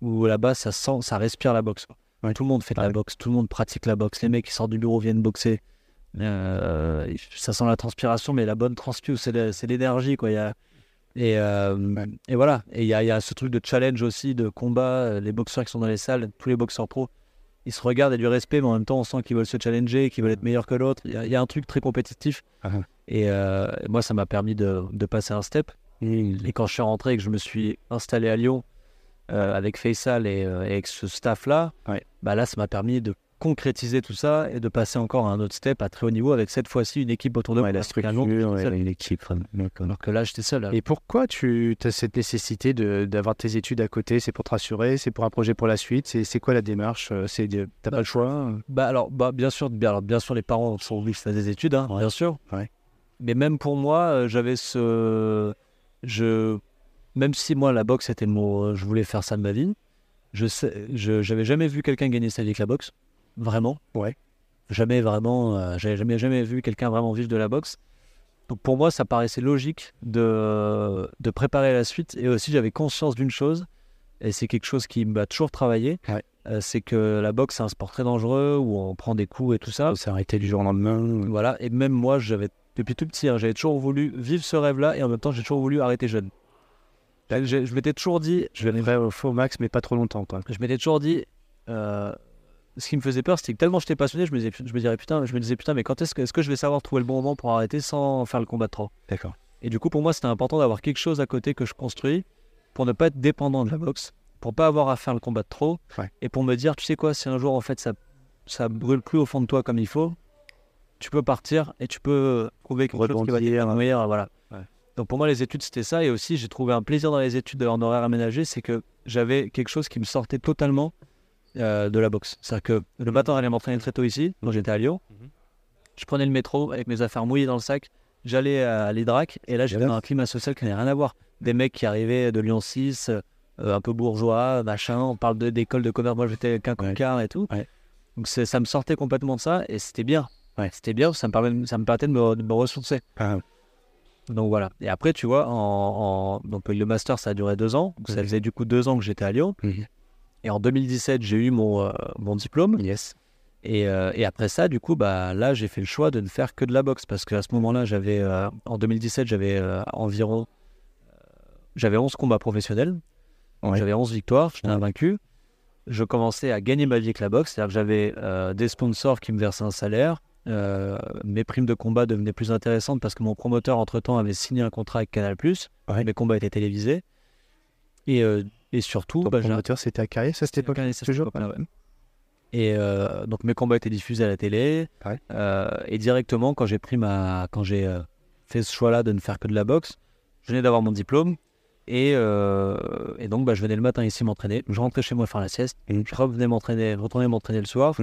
où là-bas, ça sent, ça respire la boxe. Ouais. Tout le monde fait de la ouais. boxe, tout le monde pratique la boxe. Les mecs qui sortent du bureau viennent boxer. Euh, ça sent la transpiration, mais la bonne transpi, c'est l'énergie, quoi. Il y a- et, euh, et voilà. Et il y a, il y a ce truc de challenge aussi, de combat. Les boxeurs qui sont dans les salles, tous les boxeurs pros, ils se regardent et du respect, mais en même temps, on sent qu'ils veulent se challenger, qu'ils veulent être meilleurs que l'autre. Il y, a- il y a un truc très compétitif. Ah. Et euh, moi, ça m'a permis de, de passer un step. Et quand je suis rentré et que je me suis installé à Lyon euh, avec Faisal et, euh, et avec ce staff-là, Ouais. bah là, ça m'a permis de concrétiser tout ça et de passer encore à un autre step à très haut niveau avec cette fois-ci une équipe autour de Ouais, moi. la structure, ouais, l'équipe. D'accord. Alors que là, j'étais seul. Et pourquoi tu as cette nécessité d'avoir tes études à côté? C'est pour te rassurer C'est pour un projet pour la suite? C'est quoi la démarche? Euh, C'est T'as Bah, pas le choix? Euh Bah alors, bah, bien sûr, bien, alors, bien sûr, les parents sont obligés de faire des études, hein, bien sûr. Mais même pour moi, euh, j'avais ce, je, même si moi la boxe c'était mon, je voulais faire ça de ma vie, je sais, je, j'avais jamais vu quelqu'un gagner sa vie avec la boxe, vraiment. Ouais. Jamais vraiment, euh, j'avais jamais jamais vu quelqu'un vraiment vivre de la boxe. Donc pour moi, ça paraissait logique de, de préparer la suite. Et aussi, j'avais conscience d'une chose, et c'est quelque chose qui m'a toujours travaillé, Ouais. euh, c'est que la boxe, c'est un sport très dangereux, où on prend des coups et tout ça. Faut s'arrêter du jour au lendemain. Voilà, et même moi, j'avais depuis tout petit, hein, j'avais toujours voulu vivre ce rêve-là, et en même temps, j'ai toujours voulu arrêter jeune. Je m'étais toujours dit, Je vais arriver au faux max, mais pas trop longtemps. Quoi. je m'étais toujours dit, euh, ce qui me faisait peur, c'était que tellement j'étais passionné, je me disais, je me dirais putain, je me disais putain, mais quand est-ce que, est-ce que je vais savoir trouver le bon moment pour arrêter sans faire le combat de trop? D'accord. Et du coup, pour moi, c'était important d'avoir quelque chose à côté que je construis pour ne pas être dépendant de la boxe, pour pas avoir à faire le combat de trop, Ouais. et pour me dire, tu sais quoi, si un jour en fait ça ça brûle plus au fond de toi comme il faut, tu peux partir et tu peux trouver quelque chose qui va Rebondir. t'épanouir, voilà. Ouais. Donc pour moi, les études c'était ça, et aussi j'ai trouvé un plaisir dans les études en horaire aménagé, c'est que j'avais quelque chose qui me sortait totalement euh, de la boxe. C'est-à-dire que le matin, j'allais m'entraîner très tôt ici, quand j'étais à Lyon. Mhm. Je prenais le métro avec mes affaires mouillées dans le sac. J'allais à l'Idrac et là, j'étais dans un climat social qui n'avait rien à voir. Des mecs qui arrivaient de Lyon 6, euh, un peu bourgeois, machin. On parle de- d'école de commerce. Moi, j'étais qu'un Ouais. concard et tout. Ouais. Donc, ça me sortait complètement de ça et c'était bien. Ouais. C'était bien, ça me, permet, ça me permettait de me, de me ressourcer. Ah, Donc voilà. Et après, tu vois, en, en- donc, le master, ça a duré deux ans. Donc, ça faisait du coup deux ans que j'étais à Lyon. Mhm. Et en 2017, j'ai eu mon, euh, mon diplôme. yes. Et, euh, et après ça, du coup, bah, là, j'ai fait le choix de ne faire que de la boxe. Parce qu'à ce moment-là, j'avais, euh, en 2017, j'avais euh, environ j'avais 11 combats professionnels. Ouais. J'avais 11 victoires, j'étais Ouais. invaincu. Je commençais à gagner ma vie avec la boxe. C'est-à-dire que j'avais des sponsors qui me versaient un salaire. Mes primes de combat devenaient plus intéressantes parce que mon promoteur, entre-temps, avait signé un contrat avec Canal+. Ouais. Mes combats étaient télévisés. Et, et surtout, bah, promoteur, c'était à Carrier, ça, cette Toujours ouais. Et euh, donc mes combats étaient diffusés à la télé. Euh, et directement, quand j'ai pris ma, quand j'ai euh, fait ce choix-là de ne faire que de la boxe, je venais d'avoir mon diplôme. Et, et donc, bah, je venais le matin ici m'entraîner. Je rentrais chez moi faire la sieste. Je revenais m'entraîner, retournais m'entraîner le soir.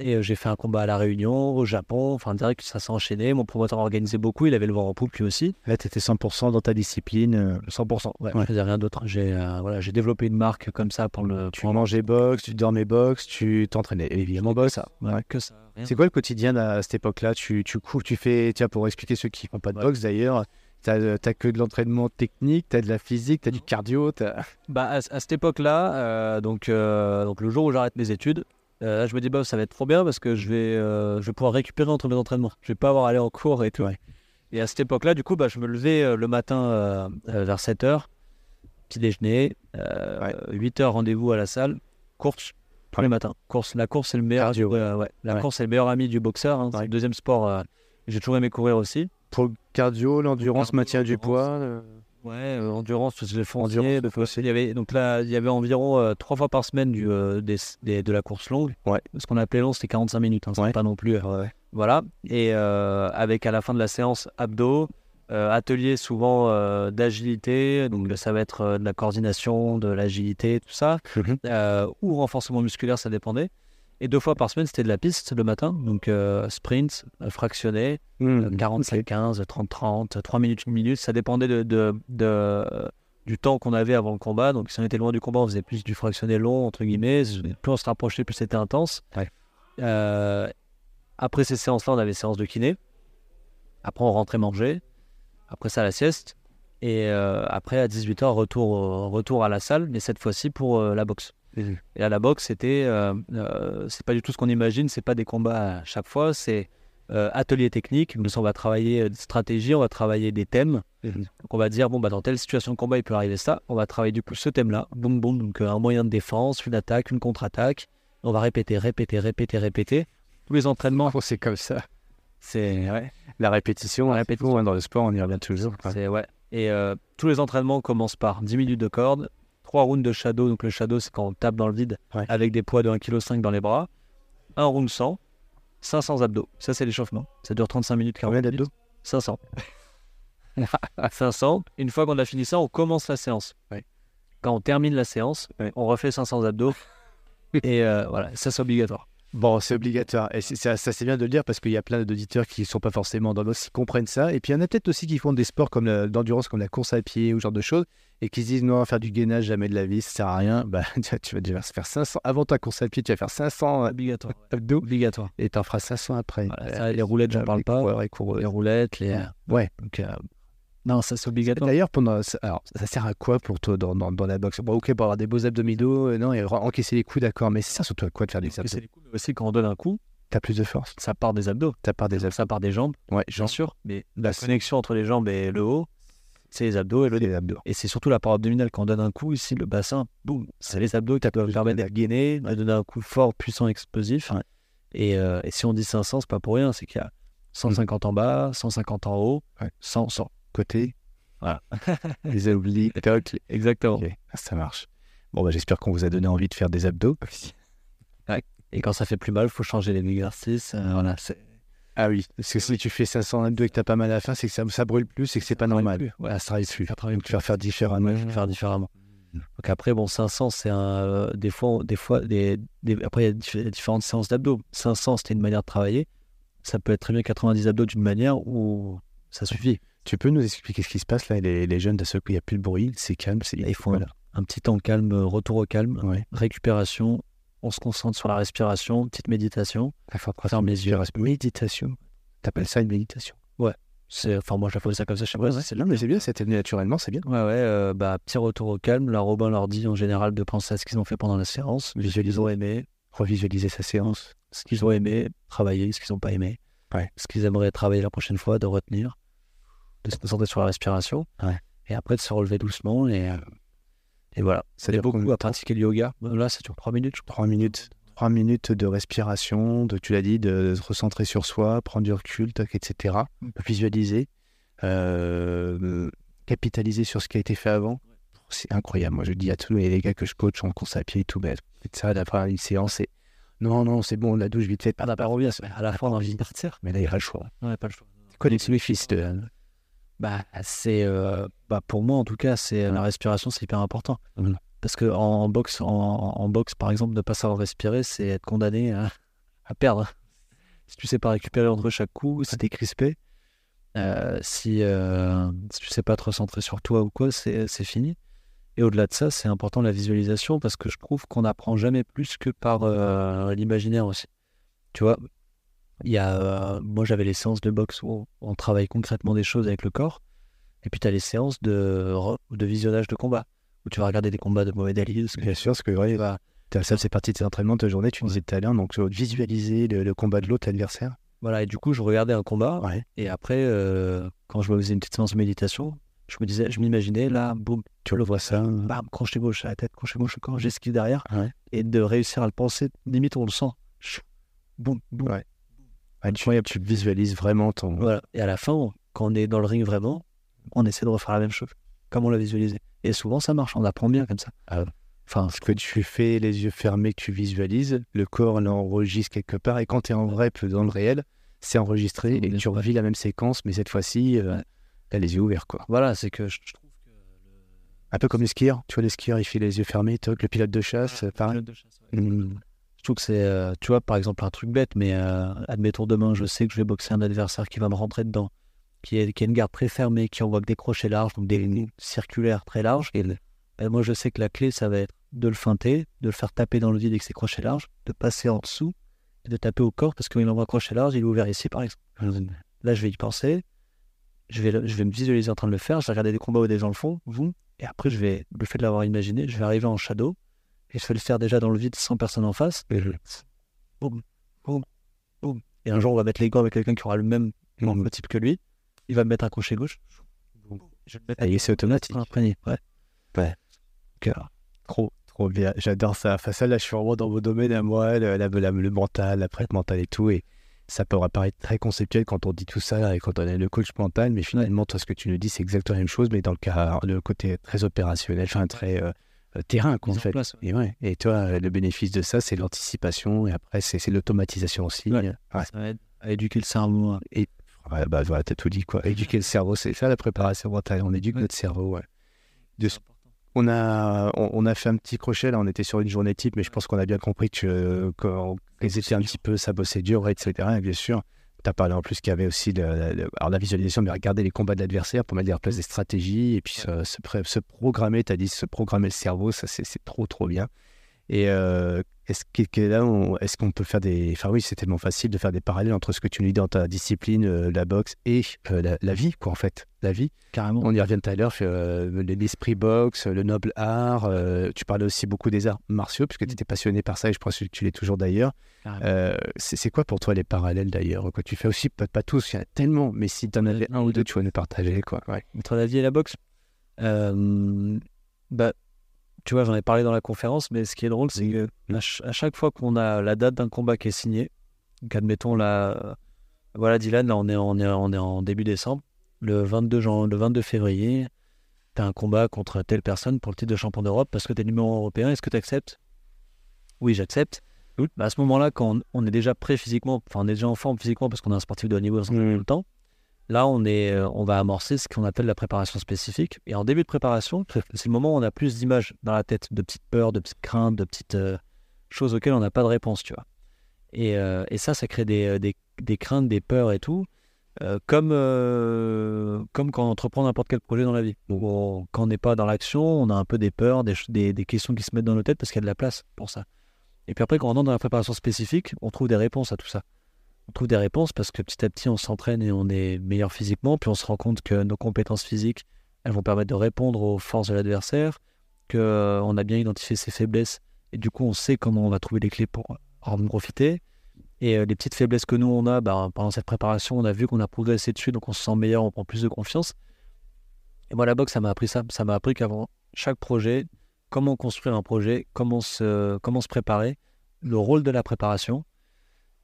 Et euh, j'ai fait un combat à La Réunion, au Japon. Enfin, direct, ça s'est enchaîné. Mon promoteur organisait beaucoup. Il avait le vent en poupe lui aussi. Là, tu étais 100% dans ta discipline. euh, 100%. Ouais, Ouais. Je faisais rien d'autre. J'ai euh, voilà, j'ai développé une marque comme ça pour le. Tu pour mangeais boxe, tu dormais boxe, tu t'entraînais évidemment boxe. ça. Ouais, que ça. C'est quoi le quotidien à cette époque-là? Tu, tu cours, tu fais, tiens, pour expliquer ceux qui font pas de boxe d'ailleurs, t'as que de l'entraînement technique, t'as de la physique, t'as du cardio, t'as... Bah, à, à cette époque-là, euh, donc, euh, donc le jour où j'arrête mes études, euh, là, je me dis, bah, ça va être trop bien parce que je vais, euh, je vais pouvoir récupérer entre mes entraînements. Je vais pas avoir à aller en cours et tout. Ouais. Et à cette époque-là, du coup, bah, je me levais euh, le matin vers 7h, petit déjeuner, Ouais. 8h rendez-vous à la salle, course tous Ouais. les matins. Course, la course, c'est le meilleur. Cardio. La course, c'est le meilleur ami du boxeur. hein. C'est le deuxième sport. j'ai toujours aimé courir aussi. Pour le cardio, l'endurance, maintien du poids. Ouais, euh, endurance, je l'ai euh, il y avait, donc là, il y avait environ euh, trois fois par semaine du, euh, des, des- de la course longue. Ouais. Ce qu'on appelait long, c'était 45 minutes. Hein, Ouais. pas non plus. Voilà. Et euh, avec à la fin de la séance, abdos, atelier souvent d'agilité. Donc ça va être de la coordination, de l'agilité, tout ça. Euh, ou renforcement musculaire, ça dépendait. Et deux fois par semaine, c'était de la piste le matin. Donc, euh, sprint, euh, fractionné, Mmh, 45-15, 30-30, 3 minutes, 1 minute. Ça dépendait de, de- de- du temps qu'on avait avant le combat. Donc, si on était loin du combat, on faisait plus du fractionné long, entre guillemets. Plus on se rapprochait, plus c'était intense. Ouais. Euh, après ces séances-là, on avait séance de kiné. Après, on rentrait manger. Après ça, la sieste. Et euh, après, à 18h, retour, retour à la salle, mais cette fois-ci pour euh, la boxe. Mhm. Et à la boxe, c'était, euh, euh, c'est pas du tout ce qu'on imagine, c'est pas des combats à chaque fois, c'est euh, atelier technique. Donc, on va travailler des stratégies, on va travailler des thèmes. Mhm. Donc, on va dire, bon, bah, dans telle situation de combat, il peut arriver ça. On va travailler du coup ce thème-là. Boum, boum. Donc, un moyen de défense, une attaque, une contre-attaque. On va répéter, répéter, répéter, répéter. Tous les entraînements, Oh, c'est comme ça. c'est. Ouais, La répétition, La la répétition. répétition dans le sport, on y revient toujours. c'est, ouais. Et euh, tous les entraînements commencent par 10 minutes de corde, 3 rounds de shadow. Donc, le shadow, c'est quand on tape dans le vide Ouais. avec des poids de 1,5 kg dans les bras. Un round 100, 500 abdos. Ça, c'est l'échauffement. Ça dure 35 minutes, 40 Combien d'abdos? 500. 500. <laughs> Une fois qu'on a fini ça, on commence la séance. Ouais. Quand on termine la séance, Ouais. on refait 500 abdos. <laughs> et euh, voilà, ça c'est obligatoire. Bon, c'est obligatoire. Et ça, ça c'est bien de le dire parce qu'il y a plein d'auditeurs qui ne sont pas forcément dans l'os, qui comprennent ça. Et puis il y en a peut-être aussi qui font des sports comme d'endurance, comme la course à pied ou ce genre de choses, et qui se disent non, faire du gainage, jamais de la vie, ça sert à rien. <laughs> Bah, tu vas déjà faire 500. Avant ta course à pied, tu vas faire 500 Obligatoire. abdos Obligatoire. et tu en feras 500 après. Voilà, ça, les roulettes, j'en parle pas. Coureurs. Les roulettes, les. Ouais. Donc, euh, non, ça c'est obligatoire. D'ailleurs, pendant, ça- alors, ça sert à quoi pour toi dans, dans, dans la boxe? Bon, ok, pour avoir des beaux abdominaux, euh, non, et encaisser les coups, d'accord, mais ça sert surtout à quoi de faire des abdos? c'est les coups, mais aussi quand on donne un coup, T'as plus de force. ça part des abdos. T'as part des abdos. Ça part des jambes, Ouais, bien sûr. Mais là, la c'est connexion entre les jambes et le haut, c'est les abdos et le des abdos. Et c'est surtout la paroi abdominale. Quand on donne un coup, ici, le bassin, boum, c'est les abdos qui peuvent permettre de gainer, de donner un coup fort, puissant, explosif. Ouais. Et, euh, et si on dit 500, c'est pas pour rien. C'est qu'il y a 150 en bas, 150 en haut, Ouais. 100, 100. Côté. Voilà. <laughs> les obliques. Exactement. Ok, ça marche. Bon, bah, j'espère qu'on vous a donné envie de faire des abdos. Et quand ça fait plus mal, il faut changer les exercices. euh, voilà, c'est Ah oui, parce que si tu fais 500 abdos et que t'as pas mal à la fin, c'est que ça, ça brûle plus, c'est que c'est pas normal. plus. Ouais, Ah, ça travaille plus. Ça Donc, tu vas faire différemment. Ouais, faire différemment. Mm. Donc après, bon, 500, c'est un. euh, des fois, des fois des, des- après, il y a dif- différentes séances d'abdos. 500, c'était une manière de travailler. Ça peut être très bien 90 abdos d'une manière où ça suffit. Tu peux nous expliquer ce qui se passe là Les, les jeunes, d'un seul coup, il n'y a plus de bruit, c'est calme. C'est... Là, il faut voilà. un petit temps calme, euh, retour au calme, Ouais. récupération. On se concentre sur la respiration, petite méditation. La Ferme les yeux. Méditation. T'appelles ça une méditation? C'est, enfin, moi, j'appelle ça comme ça. Je sais pas. c'est Non, mais c'est bien, c'est venu naturellement, c'est bien. Ouais, ouais, euh, bah, petit retour au calme. La Robin leur dit en général de penser à ce qu'ils ont fait pendant la séance, ce qu'ils ont aimé, Revisualiser sa séance. ce qu'ils ont aimé, travailler, ce qu'ils n'ont pas aimé, Ouais. ce qu'ils aimeraient travailler la prochaine fois, de retenir, de se concentrer sur la respiration, Ouais. et après de se relever doucement. Et, euh, et voilà. Ça aide beaucoup à pratiquer le yoga. Là, ça dure 3 minutes, je crois. Trois minutes. Trois minutes de respiration, de, tu l'as dit, de se recentrer sur soi, prendre du recul, etc. Visualiser, euh, capitaliser sur ce qui a été fait avant. C'est incroyable. Moi, je dis à tous les gars que je coach en course à pied et tout, mais faites ça d'après une séance. Et... Non, non, c'est bon, la douche vite fait. Ah, pas revient. À la fin, on a envie de partir. Mais là, il n'y a pas le choix. Ouais, pas le choix. Quoi les bénéfices de. Bah, c'est, euh, bah, pour moi, en tout cas, c'est la respiration, c'est hyper important. Mhm. Parce que en, en boxe, en, en boxe, par exemple, ne pas savoir respirer, c'est être condamné à, à perdre. Si tu sais pas récupérer entre chaque coup, si t'es crispé, euh, si, euh, si tu sais pas te recentrer sur toi ou quoi, c'est c'est fini. Et au-delà de ça, c'est important la visualisation parce que je trouve qu'on n'apprend jamais plus que par euh, l'imaginaire aussi. Tu vois, il y a, euh, moi j'avais les séances de boxe où on, on travaille concrètement des choses avec le corps. Et puis tu as les séances de, de visionnage de combat où tu vas regarder des combats de Mohamed Ali. ce que Bien sûr, parce que t'as- ça, c'est partie de tes entraînements de ta journée, tu disais tout à l'heure. Donc, euh, visualiser le, le combat de l'autre adversaire. Voilà, et du coup, je regardais un combat. Ouais. Et après, euh, quand je me faisais une petite séance de méditation, je me disais, je m'imaginais là, boum, Tu le vois ça. bam, crochet gauche à la tête, crochet gauche au corps, j'esquive derrière. Ouais. Et de réussir à le penser, limite on le sent. Chou, Boum, boum. Ouais. Ouais, tu, tu visualises vraiment ton. Voilà. Et à la fin, on- quand on est dans le ring vraiment, on essaie de refaire la même chose, comme on l'a visualisé. Et souvent, ça marche, on apprend bien comme ça. Ah. Enfin, Ce que tu fais, les yeux fermés, que tu visualises, le corps l'enregistre quelque part, et quand tu es en vrai, dans le réel, c'est enregistré, et tu revis la même séquence, mais cette fois-ci, euh, t'as les yeux ouverts, quoi. voilà, c'est que je, trouve que Un peu comme les skieurs, tu vois, les skieurs, il fait les yeux fermés, toc, le pilote de chasse, euh, pareil. le... Mm. Je Surtout que c'est, euh, tu vois, par exemple, un truc bête, mais euh, admettons demain, je sais que je vais boxer un adversaire qui va me rentrer dedans, qui, est, qui a une garde très fermée, qui envoie que des crochets larges, donc des lignes circulaires très larges. Et ben, moi, je sais que la clé, ça va être de le feinter, de le faire taper dans le vide avec ses crochets larges, de passer en dessous et de taper au corps parce qu'il envoie un crochet large, il est ouvert ici, par exemple. Là, je vais y penser. Je vais, je vais me visualiser en train de le faire. Je vais regarder des combats où des gens le font. boum. Et après, je vais, le fait de l'avoir imaginé, je vais arriver en shadow. Et je vais le faire déjà dans le vide sans personne en face. Boum, boum, boum. Et un jour, on va mettre les gants avec quelqu'un qui aura le même morphotype que lui. Il va me mettre un crochet gauche. Je vais le Ah, et c'est automatique. imprégné. Ouais. Ouais. Que- Trop, trop bien. J'adore ça. Enfin, ça, là, je suis vraiment dans vos domaines à moi, le, la- la- le mental, la prête mentale et tout. Et ça peut apparaître très conceptuel quand on dit tout ça et quand on est le coach mental. Mais finalement, toi, ce que tu nous dis, c'est exactement la même chose, mais dans le cas, le côté très opérationnel, enfin, très euh, terrain, en Mise en fait. place, ouais. Et, ouais. et toi, euh, le bénéfice de ça, c'est l'anticipation. Et après, c'est c'est l'automatisation aussi. Ouais. Ça va aider à éduquer le cerveau. hein. Ouais, bah voilà, t'as tout dit quoi. Éduquer le cerveau, c'est ça la préparation mentale. On éduque notre cerveau. De On a, on, on a fait un petit crochet là. On était sur une journée type, mais je pense qu'on a bien compris que qu'on qu'ils étaient un petit peu, ça bossait dur, etc. Et bien sûr, tu as parlé en plus qu'il y avait aussi le- le- le- alors la visualisation, mais regarder les combats de l'adversaire pour mettre en place des stratégies et puis se, se, programmer. Tu as dit se programmer le cerveau, ça c'est trop trop bien. Et euh, est-ce que, que là, est-ce qu'on peut faire des. Enfin, oui, c'est tellement facile de faire des parallèles entre ce que tu nous dis dans ta discipline, euh, la boxe, et euh, la, la vie, quoi, en fait. La vie. Carrément. On y revient tout à l'heure, l'esprit boxe, le noble art. tu parlais aussi beaucoup des arts martiaux, puisque tu étais passionné par ça, et je pense que tu l'es toujours d'ailleurs. Carrément. C'est quoi pour toi les parallèles d'ailleurs Quoi? Tu fais aussi, peut-être pas tous, il y en a tellement, mais si tu en avais un ou deux, tu vas nous partager, quoi. Ouais. entre la vie et la boxe. Bah, tu vois, j'en ai parlé dans la conférence, mais ce qui est drôle, c'est que à, ch- à chaque fois qu'on a la date d'un combat qui est signé, donc admettons là, voilà Dylan, là on est, on est, on est en début décembre, le 22, jan- le 22 février, tu as un combat contre telle personne pour le titre de champion d'Europe parce que tu es numéro européen, est-ce que tu acceptes Oui, j'accepte. Bah, à ce moment-là, quand on, on est déjà prêt physiquement, enfin on est déjà en forme physiquement parce qu'on est un sportif de haut niveau, tout le temps, Là, on, est, euh, on va amorcer ce qu'on appelle la préparation spécifique. Et en début de préparation, <laughs> c'est le moment où on a plus d'images dans la tête, de petites peurs, de petites craintes, de petites euh, choses auxquelles on n'a pas de réponse, tu vois. Et, euh, ça, ça crée des, craintes, des peurs et tout, comme, quand on entreprend n'importe quel projet dans la vie. Quand on n'est pas dans l'action, on a un peu des peurs, des, des, des questions qui se mettent dans nos têtes parce qu'il y a de la place pour ça. Et puis après, quand on entre dans la préparation spécifique, on trouve des réponses à tout ça on trouve des réponses parce que petit à petit on s'entraîne et on est meilleur physiquement, puis on se rend compte que nos compétences physiques, elles vont permettre de répondre aux forces de l'adversaire, qu'on a bien identifié ses faiblesses et du coup on sait comment on va trouver les clés pour en profiter. Et euh, les petites faiblesses que nous on a, bah, pendant cette préparation, on a vu qu'on a progressé dessus, donc on se sent meilleur, on prend plus de confiance. Et moi la boxe, ça m'a appris ça. Ça m'a appris qu'avant chaque projet, comment construire un projet, comment se préparer, le rôle de la préparation.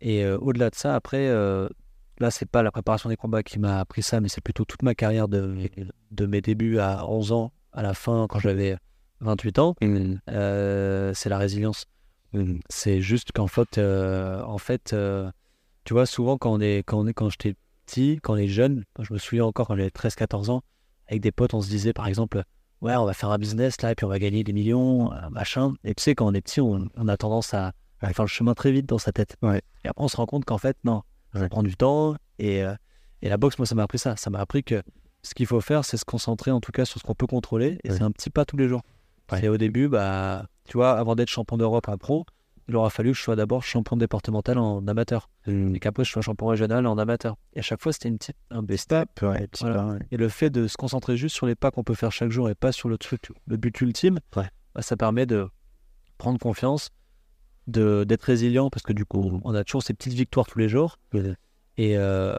Et euh, au-delà de ça, après, euh, là, c'est pas la préparation des combats qui m'a appris ça, mais c'est plutôt toute ma carrière de, de mes débuts à 11 ans à la fin, quand j'avais 28 ans. Euh, c'est la résilience. C'est juste qu'en fait, euh, en fait euh, tu vois, souvent quand, on est, quand, on est, quand j'étais petit, quand on est jeune, je me souviens encore quand j'avais 13-14 ans, avec des potes, on se disait par exemple, ouais, on va faire un business là, et puis on va gagner des millions, machin. Et tu sais, quand on est petit, on, on a tendance à, faire le chemin très vite dans sa tête. Ouais. Et après, on se rend compte qu'en fait, non, ça prend du temps. Et, euh, et la boxe, moi, ça m'a appris ça. Ça m'a appris que ce qu'il faut faire, c'est se concentrer en tout cas sur ce qu'on peut contrôler. Et Ouais. c'est un petit pas tous les jours. Ouais. Et au début, bah, tu vois, avant d'être champion d'Europe à pro, il aura fallu que je sois d'abord champion départemental en amateur. Et qu'après, je sois champion régional en amateur. Et à chaque fois, c'était une petite, un Step, ouais, petit Voilà. pas, ouais. et le fait de se concentrer juste sur les pas qu'on peut faire chaque jour et pas sur le truc, le but ultime, Ouais. bah, ça permet de prendre confiance, d'être résilient parce que du coup, on a toujours ces petites victoires tous les jours. Et, euh,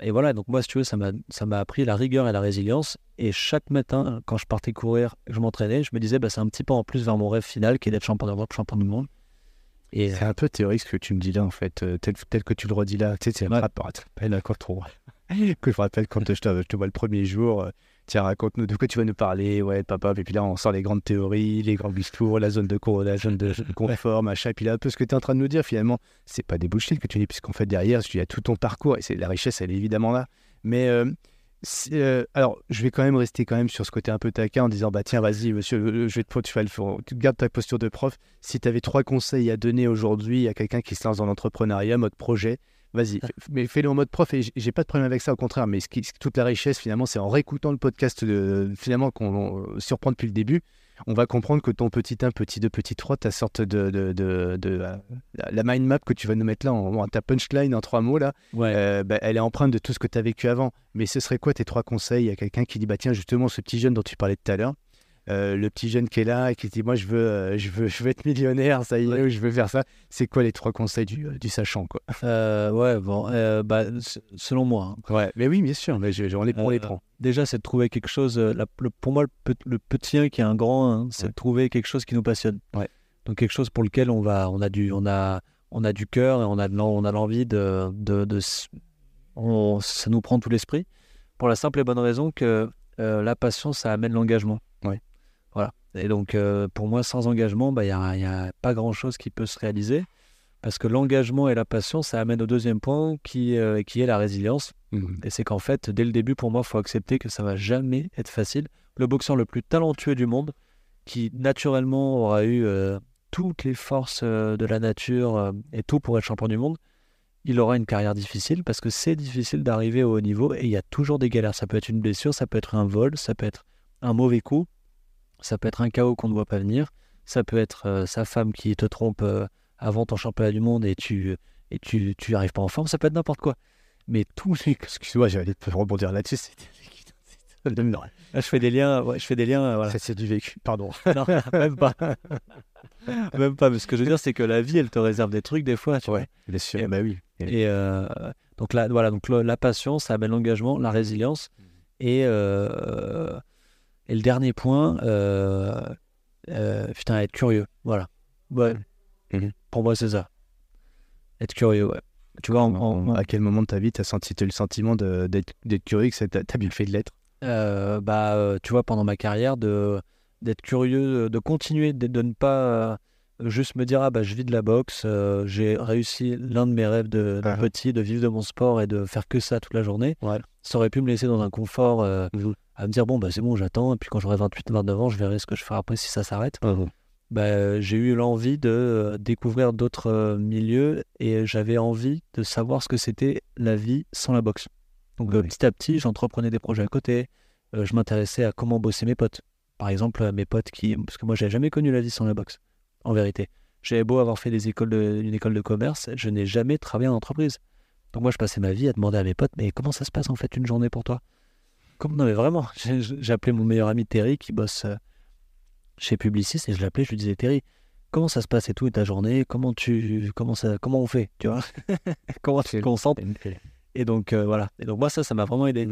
et voilà, donc moi, si tu veux, ça m'a ça m'a appris la rigueur et la résilience. Et chaque matin, quand je partais courir, je m'entraînais, je me disais, bah, c'est un petit pas en plus vers mon rêve final qui est d'être champion d'Europe, champion du monde. Et C'est un peu théorique ce que tu me dis là, en fait, euh, tel, tel que tu le redis là. Tu sais, c'est Ouais. rappelles là, quand on... que je me rappelle quand je te, je te vois le premier jour. Tiens, raconte-nous de quoi tu vas nous parler. Ouais, papa. Et puis là, on sort les grandes théories, les grands discours, la zone de, co- la zone de <laughs> confort, machin. Et puis là, un peu ce que tu es en train de nous dire, finalement, c'est pas des bullshit que tu dis, puisqu'en fait, derrière, il y a tout ton parcours et c'est la richesse, elle est évidemment là. Mais euh, euh, alors, je vais quand même rester quand même sur ce côté un peu taquin en disant bah tiens, vas-y, monsieur, euh, je vais te tu vas le faire. Tu gardes ta posture de prof. Si tu avais trois conseils à donner aujourd'hui à quelqu'un qui se lance dans l'entrepreneuriat, mode projet, vas-y, mais fais-le en mode prof. Et j'ai pas de problème avec ça, au contraire. Mais ce qui, ce- toute la richesse, finalement, c'est en réécoutant le podcast, de, finalement, qu'on on surprend depuis le début. On va comprendre que ton petit 1, petit 2, petit 3, ta sorte de, de, de, de- euh, la, mind map que tu vas nous mettre là, en- ta punchline en trois mots là, Ouais. euh, bah, elle est empreinte de tout ce que tu as vécu avant. Mais ce serait quoi tes trois conseils à quelqu'un qui dit, bah tiens, justement, ce petit jeune dont tu parlais tout à l'heure, euh, le petit jeune qui est là et qui dit, moi, je veux, euh, je veux, <laughs> je veux être millionnaire, ça y est, Ouais. je veux faire ça. C'est quoi les trois conseils du, euh, du sachant, quoi? Euh, ouais, bon, euh, bah, selon moi, hein. Ouais, mais oui, bien sûr, mais je, je- on les prend, on les prend. déjà, c'est de trouver quelque chose. la- le- pour moi, le, pe- le petit 1 qui est un grand 1, c'est Ouais. de trouver quelque chose qui nous passionne. Ouais. Donc quelque chose pour lequel on va, on a du, on a, on a du cœur et on a on a l'envie de, de, de on- ça nous prend tout l'esprit. Pour la simple et bonne raison que la passion, ça amène l'engagement. Et donc, euh, pour moi, sans engagement, bah, il n'y a, y a pas grand-chose qui peut se réaliser. Parce que l'engagement et la passion, ça amène au deuxième point qui, euh, qui est la résilience. Mhm. Et c'est qu'en fait, dès le début, pour moi, il faut accepter que ça va jamais être facile. Le boxeur le plus talentueux du monde, qui naturellement aura eu euh, toutes les forces euh, de la nature et tout pour être champion du monde, il aura une carrière difficile parce que c'est difficile d'arriver au haut niveau et il y a toujours des galères. Ça peut être une blessure, ça peut être un vol, ça peut être un mauvais coup, ça peut être un chaos qu'on ne voit pas venir, ça peut être euh, sa femme qui te trompe euh, avant ton championnat du monde et tu et tu tu arrives pas en forme, ça peut être n'importe quoi. Mais tous les <laughs> Excuse-moi, j'allais rebondir là-dessus. c'est- Non, je fais des liens, ouais, je fais des liens, euh, voilà. c'est du vécu, pardon. <laughs> Non, même pas. <laughs> même pas. Mais ce que je veux dire, c'est que la vie, elle te réserve des trucs des fois. Tu vois. Ouais, bien sûr, Et- bah oui. Et euh, donc là, voilà, donc la passion, ça amène l'engagement, la résilience. Et, euh, et le dernier point, euh, euh, putain, être curieux. Voilà. Ouais. Mhm. Pour moi, c'est ça. Être curieux, ouais. Tu vois, en- en- à quel moment de ta vie tu as senti eu le sentiment d'être curieux, que t'a t'as bien fait de l'être? Euh, bah, euh, tu vois, pendant ma carrière, d'être curieux, de continuer, de, de ne pas juste me dire ah bah je vis de la boxe, euh, j'ai réussi l'un de mes rêves de, de Ah. petit, de vivre de mon sport et de faire que ça toute la journée. Ouais. Ça aurait pu me laisser dans un confort euh, Mhm. à me dire bon bah c'est bon, j'attends et puis quand j'aurai 28, 29 ans, je verrai ce que je ferai après si ça s'arrête. Bah, euh, j'ai eu l'envie de euh, découvrir d'autres milieux et j'avais envie de savoir ce que c'était la vie sans la boxe. Donc Oui. petit à petit, j'entreprenais des projets à côté. Euh, je m'intéressais à comment bosser mes potes. Par exemple, mes potes qui, parce que moi, j'avais jamais connu la vie sans la boxe. En vérité, j'avais beau avoir fait des écoles de, une école de commerce, je n'ai jamais travaillé en entreprise. Donc moi, je passais ma vie à demander à mes potes, mais comment ça se passe en fait une journée pour toi? Comme non mais vraiment, <laughs> appelé mon meilleur ami Terry qui bosse euh, chez Publicis et je l'appelais, je lui disais Terry, comment ça se passe et tout et ta journée? Comment tu, comment ça, comment on fait? Tu vois? <laughs> Comment tu te concentres? Et donc euh, voilà. Et donc moi ça, ça m'a vraiment aidé.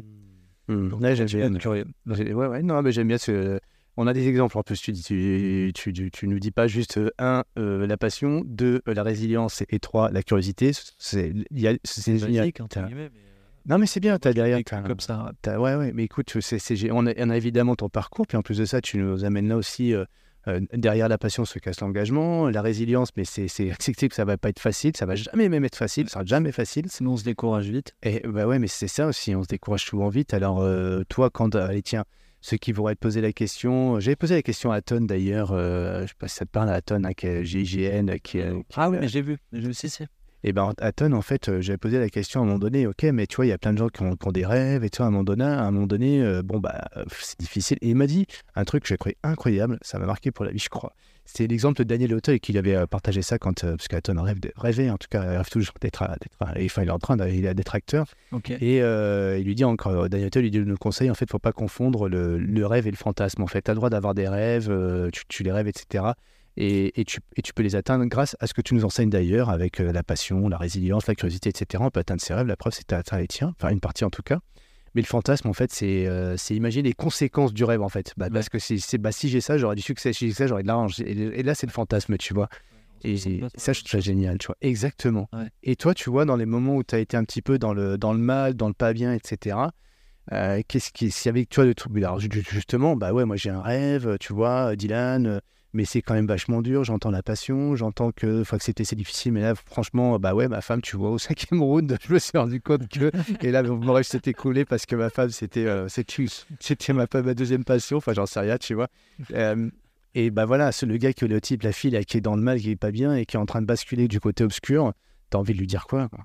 Hmm. Donc, Ouais, j'aime bien. curieux. Ouais, non, mais j'aime bien ce. On a des exemples en plus. Tu dis, tu, tu, tu, tu nous dis pas juste euh, un, euh, la passion, deux, euh, la résilience, et trois, la curiosité. C'est, génial. Non, mais c'est bien. T'as derrière. vécu t'as- comme ça. t'as- ouais, ouais. Mais écoute, on, a, on a évidemment ton parcours, puis en plus de ça, tu nous amènes là aussi. euh, euh, derrière la passion se cache l'engagement, la résilience, mais c'est, accepter que ça va pas être facile, ça va jamais même être facile, ça sera jamais facile. Sinon on se décourage vite. Et bah ouais, mais c'est ça aussi, on se décourage souvent vite. Alors, euh, toi, quand. Allez, tiens, ceux qui voudraient te poser la question. J'avais posé la question à Aton d'ailleurs, euh, je sais pas si ça te parle, Aton, hein, qui est GIGN. Qui, est- qui- Ah oui, mais j'ai vu. Vu si, si. Et ben Aton, en fait, euh, j'avais posé la question à un moment donné, ok, mais tu vois, il y a plein de gens qui ont, qui ont des rêves, et tu vois, à un moment donné, à un moment donné euh, bon, bah, c'est difficile. Et il m'a dit un truc que j'ai trouvé incroyable, ça m'a marqué pour la vie, je crois. C'était l'exemple de Daniel Auteuil qui avait euh, partagé ça quand, euh, parce qu'Aton rêve rêvait, en tout cas, il rêve toujours d'être, d'être, enfin, il est en train d'être, il est d'être acteur. Ok. Et euh, il lui dit encore, Daniel Auteuil lui dit le conseil, en fait, faut pas confondre le, le rêve et le fantasme. En fait, tu as le droit d'avoir des rêves, euh, tu, tu les rêves, etc. Et, et tu, et tu peux les atteindre grâce à ce que tu nous enseignes d'ailleurs, avec euh, la passion, la résilience, la curiosité, etc. On peut atteindre ses rêves. La preuve, c'est que tu atteint les tiens, enfin une partie en tout cas. Mais le fantasme, en fait, c'est euh, imaginer les conséquences du rêve, en fait. Bah, Parce que c'est bah, si j'ai ça, j'aurais du succès. Si j'ai ça, j'aurais de l'argent. Et, là, c'est le fantasme, tu vois. Et ça, je trouve ça génial, tu vois. Exactement. Ouais. Et toi, tu vois, dans les moments où tu as été un petit peu dans le, dans le mal, dans le pas bien, etc., euh, qu'est-ce qui, s'il y avait, tu vois, le truc, alors ju- ju- justement, bah ouais, moi j'ai un rêve, tu vois, Dylan, euh, mais c'est quand même vachement dur. J'entends la passion, j'entends que, que c'était c'est difficile, mais là, franchement, bah ouais, ma femme, tu vois, au cinquième round, <laughs> je me suis rendu compte que, et là, mon rêve s'était écoulé parce que ma femme, c'était, euh, c'était ma, ma deuxième passion, enfin, j'en sais rien, tu vois. Euh, et bah voilà, c'est le gars qui est le type, la fille là, qui est dans le mal, qui est pas bien et qui est en train de basculer du côté obscur, t'as envie de lui dire quoi, quoi?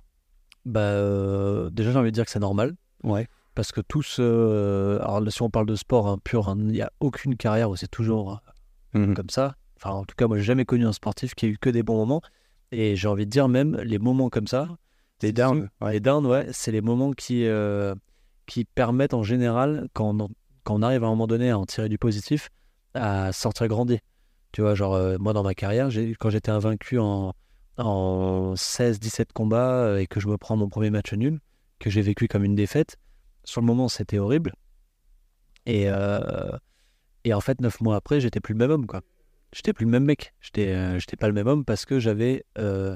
Bah, euh, déjà, j'ai envie de dire que c'est normal. Ouais. Parce que tous, euh, alors si on parle de sport hein, pur, hein, il n'y a aucune carrière où c'est toujours Mhm. comme ça. Enfin, en tout cas, moi, j'ai jamais connu un sportif qui a eu que des bons moments. Et j'ai envie de dire même les moments comme ça, Les downs, ouais. les downs, ouais, c'est les moments qui, euh, qui permettent en général, quand on, quand on arrive à un moment donné à en tirer du positif, à sortir grandi. Tu vois, genre, euh, moi, dans ma carrière, quand j'étais invaincu en, en 16-17 combats euh, et que je me prends mon premier match nul, que j'ai vécu comme une défaite, sur le moment, c'était horrible. Et, euh, et en fait, neuf mois après, j'étais plus le même homme, quoi. J'étais plus le même mec. J'étais euh, j'étais pas le même homme parce que j'avais, euh,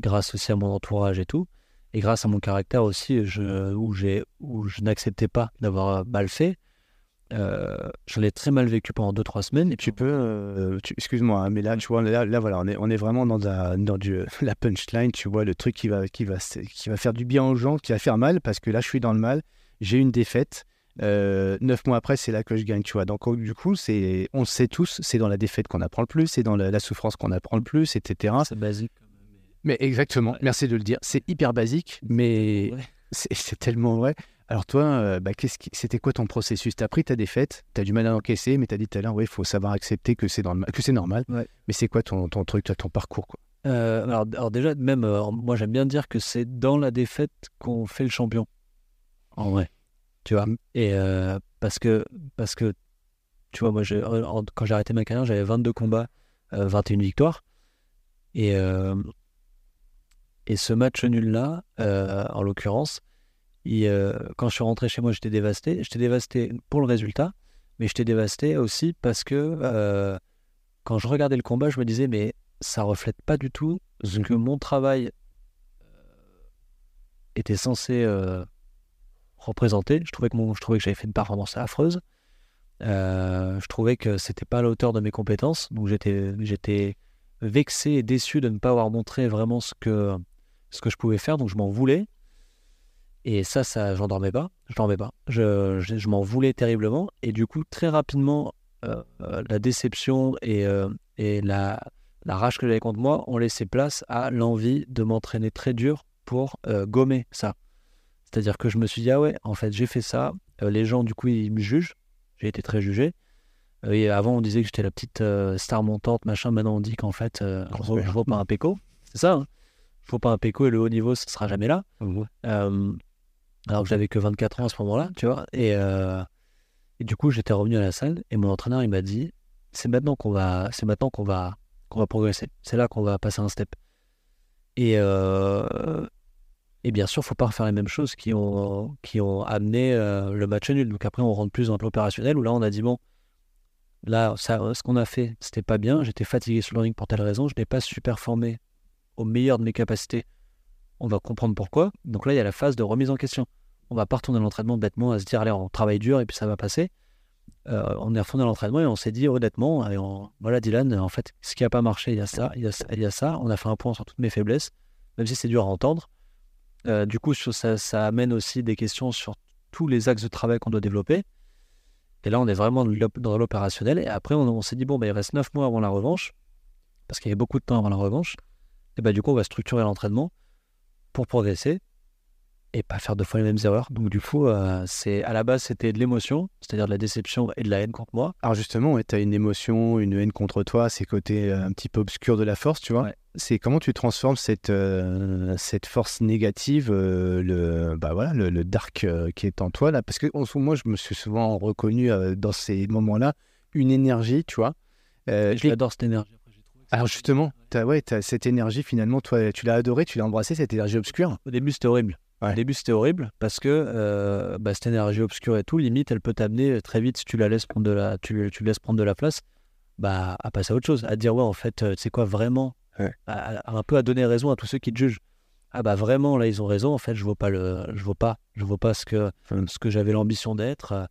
grâce aussi à mon entourage et tout, et grâce à mon caractère aussi, où, j'ai, où je n'acceptais pas d'avoir mal fait, euh, je l'ai très mal vécu pendant 2-3 semaines. Et Tu peux, euh, excuse-moi, hein, mais là, tu vois, là, là, voilà, on est, on est vraiment dans, un- dans du, <laughs> la punchline, tu vois, le truc qui va, qui, va, qui va faire du bien aux gens, qui va faire mal, parce que là, je suis dans le mal, j'ai une défaite. Euh, neuf mois après, c'est là que je gagne, tu vois. Donc, du coup, c'est, on le sait tous, c'est dans la défaite qu'on apprend le plus, c'est dans la, la souffrance qu'on apprend le plus, etc. c'est basique. Mais exactement, Ouais. merci de le dire. C'est hyper basique, mais <laughs> c'est tellement vrai. Alors toi, euh, bah, qu'est-ce qui- c'était quoi ton processus? Tu as pris ta défaite, tu as du mal à encaisser, mais tu as dit tout à l'heure, oui, il faut savoir accepter que c'est dans le ma- que c'est normal. Ouais. Mais c'est quoi ton, ton truc, ton parcours quoi? Euh, alors, alors déjà, même, euh, moi j'aime bien dire que c'est dans la défaite qu'on fait le champion. En vrai. Tu vois. Et euh, parce, que, parce que, tu vois, moi, je- quand j'ai arrêté ma carrière, j'avais 22 combats, euh, 21 victoires. Et, euh, et ce match nul-là, euh, en l'occurrence, euh, quand je suis rentré chez moi, j'étais dévasté. J'étais dévasté pour le résultat, mais j'étais dévasté aussi parce que euh, quand je regardais le combat, je me disais, mais ça reflète pas du tout ce que mon travail euh, était censé représenter. Je trouvais que, je trouvais que j'avais fait une performance affreuse. Euh, je trouvais que c'était pas à la hauteur de mes compétences. Donc j'étais, j'étais vexé et déçu de ne pas avoir montré vraiment ce que, ce que je pouvais faire. Donc je m'en voulais. Et ça, ça, j'en dormais pas. Je dormais pas. Je, je, m'en voulais terriblement. Et du coup, très rapidement, euh, euh, la déception et, et la, la rage que j'avais contre moi ont laissé place à l'envie de m'entraîner très dur pour gommer ça. C'est-à-dire que je me suis dit, ah ouais, en fait, j'ai fait ça. Euh, les gens, du coup, ils me jugent. J'ai été très jugé. Euh, et avant, on disait que j'étais la petite euh, star montante, machin. Maintenant, on dit qu'en fait, je je vaux pas un péco. C'est ça. Hein je vaux pas un péco et le haut niveau, ce sera jamais là. Euh, alors que j'avais que 24 ans à ce moment-là, tu vois. Et, et du coup, j'étais revenu à la salle et mon entraîneur, il m'a dit c'est maintenant qu'on va, c'est maintenant qu'on va, qu'on va progresser. C'est là qu'on va passer un step. Et, euh, et bien sûr, faut pas refaire les mêmes choses qui ont, amené euh, le match nul. Donc après, on rentre plus dans l'opérationnel où là, on a dit bon, là, ça, ce qu'on a fait, c'était pas bien. J'étais fatigué sur le ring pour telle raison. Je n'ai pas su performer au meilleur de mes capacités. On va comprendre pourquoi. Donc là, il y a la phase de remise en question. On va pas retourner à l'entraînement bêtement à se dire allez, on travaille dur et puis ça va passer. Euh, on est retourné à l'entraînement et on s'est dit honnêtement, voilà Dylan, en fait, ce qui a pas marché, il il y a ça, il y a ça. On a fait un point sur toutes mes faiblesses, même si c'est dur à entendre. Euh, du coup, ça, amène aussi des questions sur tous les axes de travail qu'on doit développer. Et là, on est vraiment dans l'op- dans l'opérationnel. Et après, on, s'est dit, bon, bah, il reste 9 mois avant la revanche, parce qu'il y avait beaucoup de temps avant la revanche. Et bah, du coup, on va structurer l'entraînement pour progresser et pas faire deux fois les mêmes erreurs. Donc, du coup, euh, c'est à la base, c'était de l'émotion, c'est-à-dire de la déception et de la haine contre moi. Alors justement, tu as une émotion, une haine contre toi, ces côtés euh, un petit peu obscurs de la force, tu vois. Ouais. C'est comment tu transformes cette, euh, cette force négative, euh, le, bah voilà, le, le dark qui est en toi, là? Parce que soi, moi, je me suis souvent reconnu dans ces moments-là, une énergie, tu vois. Je J'adore cette énergie. Alors justement, as, ouais, as cette énergie, finalement, toi, tu l'as adorée, tu l'as embrassée, cette énergie obscure? Au début, c'était horrible. Ouais. Au début, c'était horrible parce que euh, bah, cette énergie obscure et tout, limite, elle peut t'amener très vite, si tu la laisses prendre de la, tu, tu laisses prendre de la place, bah, à passer à autre chose, à dire, ouais, en fait, euh, tu sais quoi, vraiment, Ouais. à- à- un peu à donner raison à tous ceux qui te jugent. Ah bah vraiment, là, ils ont raison, en fait, je vaux pas, le, je vaux pas, je vaux pas ce que, Hum. ce que j'avais l'ambition d'être.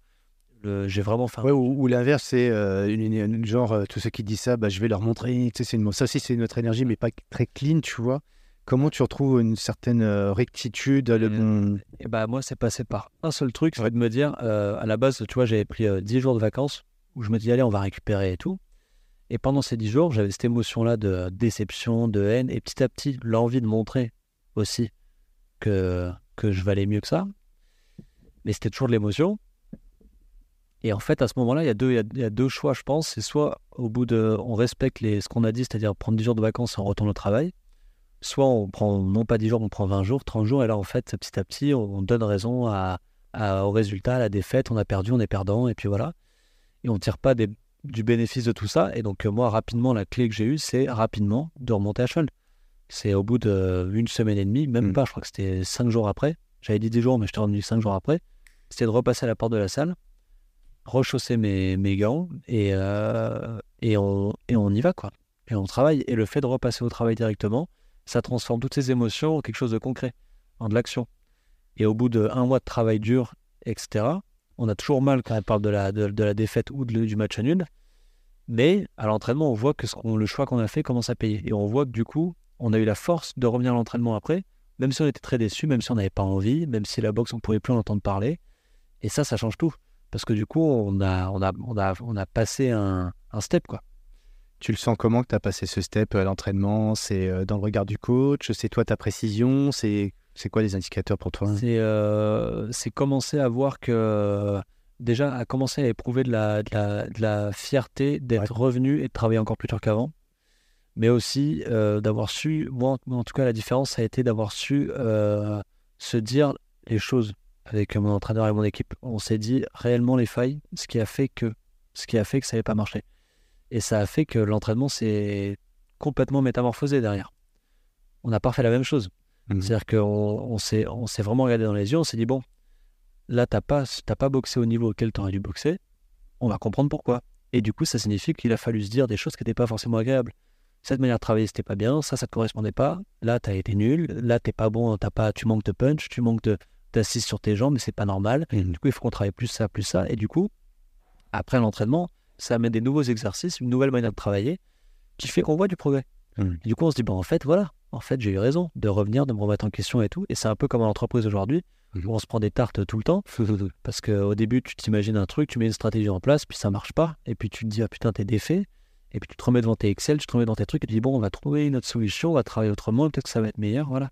euh, J'ai vraiment Ouais, ou, ou l'inverse, c'est euh, une, genre euh, tous ceux qui disent ça, bah, je vais leur montrer. Tu sais, c'est une, ça aussi, c'est notre énergie, mais pas très clean, tu vois. Comment tu retrouves une certaine euh, rectitude, le bon. Et bah moi, c'est passé par un seul truc, c'est de me dire, euh, à la base, tu vois, j'avais pris euh, 10 jours de vacances où je me dis, allez, on va récupérer et tout. Et pendant ces 10 jours, j'avais cette émotion-là de déception, de haine, et petit à petit, l'envie de montrer aussi que, que je valais mieux que ça. Mais c'était toujours de l'émotion. Et en fait, à ce moment-là, il y, a deux- il y a- il y a deux choix, je pense. C'est soit au bout de. On respecte les, ce qu'on a dit, c'est-à-dire prendre 10 jours de vacances et on retourne au travail. Soit on prend, non pas 10 jours, on prend 20 jours, 30 jours. Et là, en fait, petit à petit, on, on donne raison à, à- au résultat, à la défaite. On a perdu, on est perdant. Et puis voilà. Et on ne tire pas des- du bénéfice de tout ça. Et donc, moi, rapidement, la clé que j'ai eue, c'est rapidement de remonter à cheval. C'est au bout d'une semaine et demie, même Mm. pas, je crois que c'était 5 jours après. J'avais dit 10 jours, mais je t'ai revenu 5 jours après. C'était de repasser à la porte de la salle, rechausser mes, mes gants et, euh, et, on, et on y va, quoi. Et on travaille. Et le fait de repasser au travail directement, ça transforme toutes ces émotions en quelque chose de concret, en de l'action. Et au bout d'un mois de travail dur, etc., on a toujours mal quand elle parle de la, de, la défaite ou de- du match à nul. Mais à l'entraînement, on voit que le choix qu'on a fait commence à payer. Et on voit que du coup, on a eu la force de revenir à l'entraînement après, même si on était très déçus, même si on n'avait pas envie, même si la boxe, on ne pouvait plus en entendre parler. Et ça, ça change tout. Parce que du coup, on a, on a, on a, on a passé un, un step, quoi. Tu le sens comment que tu as passé ce step à l'entraînement? C'est euh, dans le regard du coach? C'est toi ta précision? C'est c'est quoi les indicateurs pour toi? C'est euh, commencer à voir que déjà à commencer à éprouver de la, de la, de la fierté d'être revenu et de travailler encore plus dur qu'avant. Mais aussi euh, d'avoir su, moi en- en tout cas la différence ça a été d'avoir su euh, se dire les choses avec mon entraîneur et mon équipe. On s'est dit réellement les failles, ce qui a fait que ce qui a fait que ça n'avait pas marché. Et ça a fait que l'entraînement s'est complètement métamorphosé derrière. On n'a pas fait la même chose. Mhm. C'est-à-dire qu'on on s'est, on s'est vraiment regardé dans les yeux, on s'est dit, bon, là, t'as pas, t'as pas boxé au niveau auquel tu aurais dû boxer, on va comprendre pourquoi. Et du coup, ça signifie qu'il a fallu se dire des choses qui n'étaient pas forcément agréables. Cette manière de travailler, c'était pas bien, ça, ça te correspondait pas, là, tu as été nul, là, t'es pas bon, t'as pas, tu manques de punch, tu manques de, d'assise sur tes jambes, mais c'est pas normal. Mhm. Du coup, il faut qu'on travaille plus ça, plus ça. Et du coup, après l'entraînement, ça amène des nouveaux exercices, une nouvelle manière de travailler qui fait qu'on voit du progrès. Et du coup, on se dit, bah, en fait, voilà, en fait, j'ai eu raison de revenir, de me remettre en question et tout. Et c'est un peu comme en entreprise aujourd'hui, Mhm. où on se prend des tartes tout le temps. <laughs> Parce qu'au début, tu t'imagines un truc, tu mets une stratégie en place, puis ça marche pas. Et puis tu te dis, ah putain, t'es défait. Et puis tu te remets devant tes Excel, tu te remets dans tes trucs, et tu dis, bon, on va trouver une autre solution, on va travailler autrement, peut-être que ça va être meilleur, voilà.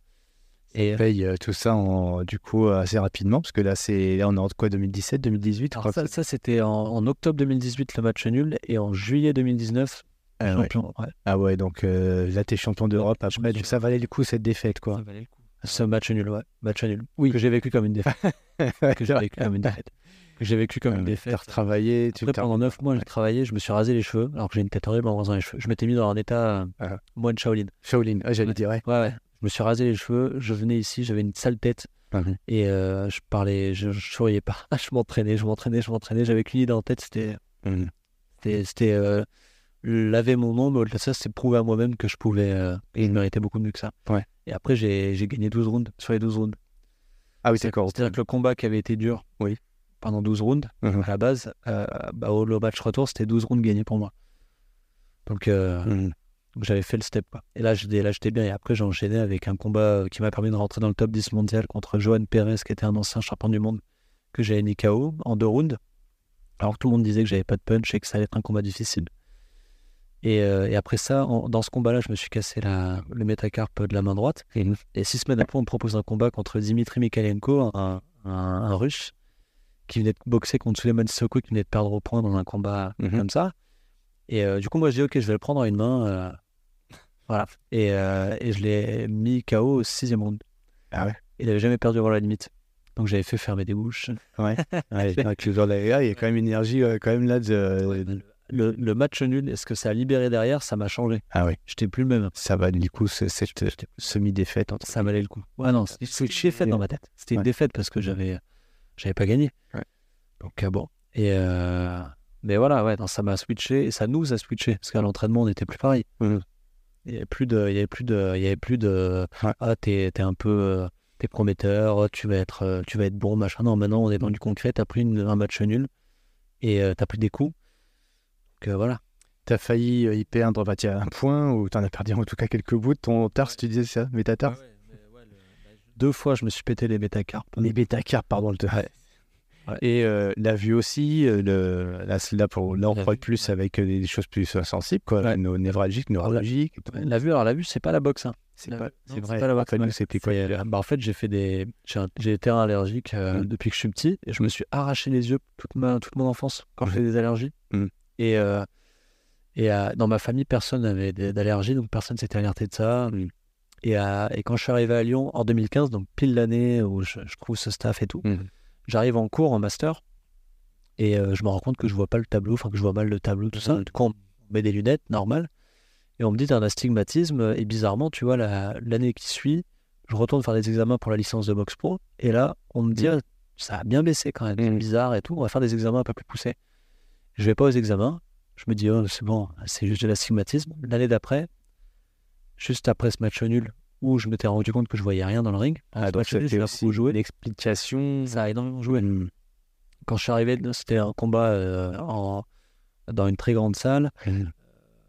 Et paye euh, tout ça en, du coup assez rapidement parce que là c'est là on est en quoi 2017 2018 je alors crois ça, c'était en, en octobre 2018, le match nul, et en juillet 2019, Ah ouais. champion. Ouais, ah ouais donc euh, là t'es champion d'Europe après donc ça valait le coup cette défaite quoi ça valait le coup. Ce match nul, ouais, match nul. Oui, que j'ai vécu comme une défaite. <laughs> que j'ai vécu comme une défaite. Que j'ai vécu comme une défaite. tu t'as- pendant 9 mois, j'ai travaillé, je me suis rasé les cheveux, alors que j'ai une tête horrible en rasant les cheveux. Je m'étais mis dans un état euh, Ah. moine Shaolin. Shaolin ah, j'allais dire Ouais, ouais. Je me suis rasé les cheveux, je venais ici, j'avais une sale tête Mhm. et euh, je parlais, je, je souriais pas. <laughs> je m'entraînais, je m'entraînais, je m'entraînais, j'avais qu'une idée en tête, c'était Mhm. c'était, euh, laver mon nom, mais au-delà de ça, c'était prouver à moi-même que je pouvais euh, et je méritais beaucoup mieux que ça. Ouais. Et après, j'ai, gagné 12 rounds sur les 12 rounds. ah oui C'est- d'accord C'est-à-dire que le combat qui avait été dur Oui. pendant 12 rounds, Mhm. à la base, bah, au match retour, c'était 12 rounds gagnés pour moi. Donc, euh. Donc j'avais fait le step. Quoi. Et là, j'étais, bien. Et après, j'ai enchaîné avec un combat euh, qui m'a permis de rentrer dans le top 10 mondial contre Johan Perez, qui était un ancien champion du monde, que j'avais mis KO en deux rounds. Alors que tout le monde disait que j'avais pas de punch et que ça allait être un combat difficile. Et, euh, et après ça, en- dans ce combat-là, je me suis cassé la, le métacarpe de la main droite. Mhm. Et six semaines après, on me propose un combat contre Dimitri Mikhalenko, un, un, un russe, qui venait de boxer contre Suleiman Sissoko, qui venait de perdre au point dans un combat Mhm. comme ça. Et euh, du coup, moi, je dis, OK, je vais le prendre en une main. euh, voilà. Et, euh, et je l'ai mis KO au sixième round. Ah ouais. Il n'avait jamais perdu avant la limite. Donc, j'avais fait fermer des bouches. ouais <laughs> Ouais, genre, là, il y a quand même une énergie euh, quand même là de Le, le match nul, est-ce que ça a libéré derrière? Ça m'a changé. ah oui J'étais plus le même. ça va du coup ce- cette semi-défaite entre Ça valait le coup. Ouais, non, c'était c'était une défaite dans ma tête. C'était une Ouais. défaite parce que j'avais j'avais pas gagné. Ouais. Donc, euh, bon. Et euh, Mais voilà, ouais, non, ça m'a switché et ça nous a switché parce qu'à l'entraînement, on n'était plus pareil. Mhm. Il y avait plus de. Il y avait plus de. Il y avait plus de Ouais. ah, t'es t'es un peu. euh, T'es prometteur, oh, tu vas, être, euh, tu vas être bon, machin. Non, maintenant, on est dans du concret. T'as pris une- un match nul et euh, t'as pris des coups. Donc euh, voilà. T'as failli y perdre bah, un point ou t'en as perdu en tout cas quelques bouts de ton tarse, tu disais ça, métatarse Deux fois, je me suis pété les métacarpes. Les métacarpes, pardon. Le te- Ouais. Et euh, la vue aussi, euh, le, là, pour, là on La croit vue, plus ouais. avec euh, des choses plus euh, sensibles, quoi, Ouais. no- névralgiques, neurologiques. et tout. La vue, alors la vue, c'est pas la boxe. hein. C'est La- pas- vrai. pas la boxe, c'était quoi bah, en fait, j'ai fait des, j'ai j'ai allergiques euh, Mm. depuis que je suis petit et je me suis arraché les yeux toute ma toute mon enfance quand je Mm. des allergies. Mm. Et et dans ma famille, personne n'avait d'allergie, donc personne s'était alerté de ça. Mm. Et, et quand je suis arrivé à Lyon en 2015, donc pile l'année où je, je trouve ce staff et tout, Mhm. J'arrive en cours en master et euh, je me rends compte que je vois pas le tableau, enfin que je vois mal le tableau, tout ça. Mhm. Du coup, on met des lunettes, normal. Et on me dit, t'as un astigmatisme. Et bizarrement, tu vois, la- l'année qui suit, je retourne faire des examens pour la licence de boxe pro. Et là, on me dit, Mhm. ah, ça a bien baissé quand même, c'est Mhm. bizarre et tout. On va faire des examens un peu plus poussés. Je vais pas aux examens. Je me dis, oh, c'est bon, c'est juste de l'astigmatisme. L'année d'après, juste après ce match nul, où je m'étais rendu compte que je voyais rien dans le ring. Ah, donc c'était aussi beaucoup joué. l'explication. Ça a énormément joué. Mm. Quand je suis arrivé, c'était un combat euh, en- dans une très grande salle. Mm.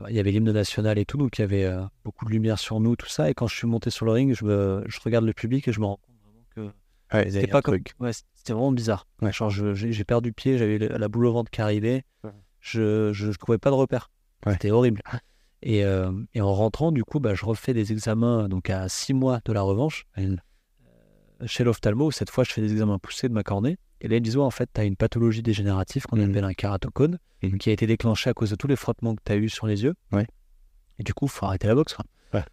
Il y avait l'hymne national et tout, donc il y avait euh, beaucoup de lumière sur nous, tout ça. Et quand je suis monté sur le ring, je, me, je regarde le public et je me rends compte vraiment que Ouais, c'était pas comme. Ouais, c'était vraiment bizarre. Ouais. Genre, j'ai perdu pied, j'avais la boule au ventre qui arrivait. Je, je, je trouvais pas de repère. C'était horrible. Et, euh, et en rentrant, du coup, bah, je refais des examens donc à six mois de la revanche euh, chez l'ophtalmo. Cette fois, je fais des examens poussés de ma cornée. Et là, ils me disent, ouais, en fait, tu as une pathologie dégénérative qu'on Mhm. appelle un kératocone, Mhm. qui a été déclenchée à cause de tous les frottements que tu as eu sur les yeux. Ouais. Et du coup, il faut arrêter la boxe. Ouais.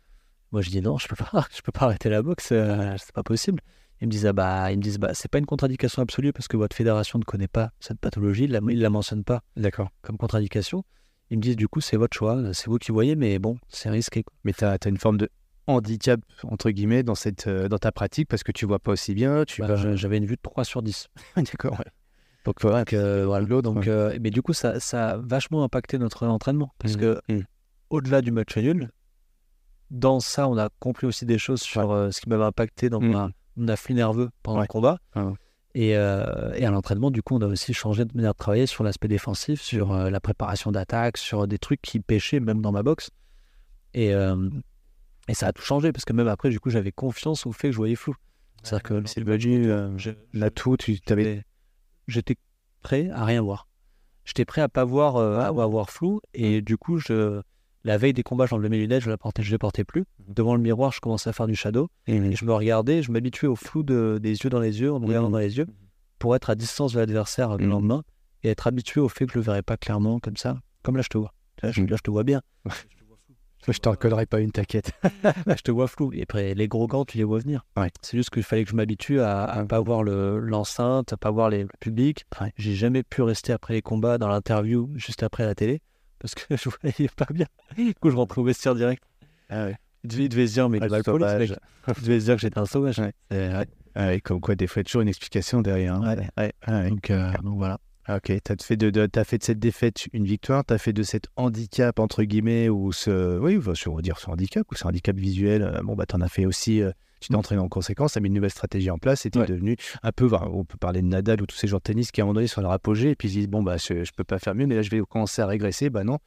Moi, je dis, non, je peux pas, <laughs> je peux pas arrêter la boxe, euh, c'est pas possible. Ils me disent, ah bah, ils me disent, bah, c'est pas une contre-indication absolue parce que votre fédération ne connaît pas cette pathologie, ils la, ils la mentionnent pas D'accord. comme contre-indication. Ils me disent, du coup, c'est votre choix, c'est vous qui voyez, mais bon, c'est risqué. Mais tu as, une forme de handicap, entre guillemets, dans, cette, euh, dans ta pratique parce que tu vois pas aussi bien. Tu Bah, vas... J'avais une vue de 3 sur 10. <laughs> D'accord, ouais. Donc. Donc, euh, voilà. Donc, ouais. euh, mais du coup, ça, ça a vachement impacté notre entraînement. Parce Mhm. que, Mhm. au-delà du match nul, dans ça, on a compris aussi des choses sur euh, ce qui m'avait impacté dans Mhm. ma- mon afflux nerveux pendant le combat. Et, euh, et à l'entraînement, du coup, on a aussi changé de manière de travailler sur l'aspect défensif, sur euh, la préparation d'attaque, sur des trucs qui pêchaient même dans ma boxe. Et, euh, et ça a tout changé parce que même après, du coup, j'avais confiance au fait que je voyais flou. C'est-à-dire que C'est le L'atout, tu t'avais. j'étais- prêt à rien voir. J'étais prêt à pas voir, euh, à avoir flou. Et du coup, je, la veille des combats, j'enlevais mes lunettes, je ne portais, je les portais plus. Mhm. Devant le miroir, je commençais à faire du shadow. Et je me regardais, je m'habituais au flou de- des yeux dans les yeux, en me regardant Mhm. dans les yeux, pour être à distance de l'adversaire le Mhm. lendemain et être habitué au fait que je le verrais pas clairement comme ça. Comme là, je te vois. Là, je, là, je te vois bien. <laughs> Je t'en collerai pas une, t'inquiète. <laughs> Là, je te vois flou. Et après, les gros gants, tu les vois venir. Ouais. C'est juste qu'il fallait que je m'habitue à, à pas voir le- l'enceinte, à pas voir les, le public. Ouais. J'ai jamais pu rester après les combats dans l'interview, juste après la télé, parce que <laughs> je voyais pas bien. Du coup, je rentrais au vestiaire direct. Ah ouais. Il devait, il devait se dire, mais Ah, le police, mec. Il devait se dire que j'étais un sauvage. Ouais. Ah ouais, comme quoi, des fois, il y a toujours une explication derrière. hein. Ah. Donc, euh, donc voilà. Ah, Ok, tu as fait de, de- t'as fait de cette défaite une victoire, tu as fait de cet handicap, entre guillemets, ou ce, oui, on va dire ce handicap, ou ce handicap visuel, euh, bon, bah, tu en as fait aussi, euh, tu t'es entraîné en conséquence, tu as mis une nouvelle stratégie en place, et tu es Ouais. devenu un peu, on peut parler de Nadal ou tous ces joueurs de tennis qui, à un moment donné, sont à leur apogée, et puis ils se disent, bon, bah, je, je peux pas faire mieux, mais là, je vais commencer à régresser, bah non,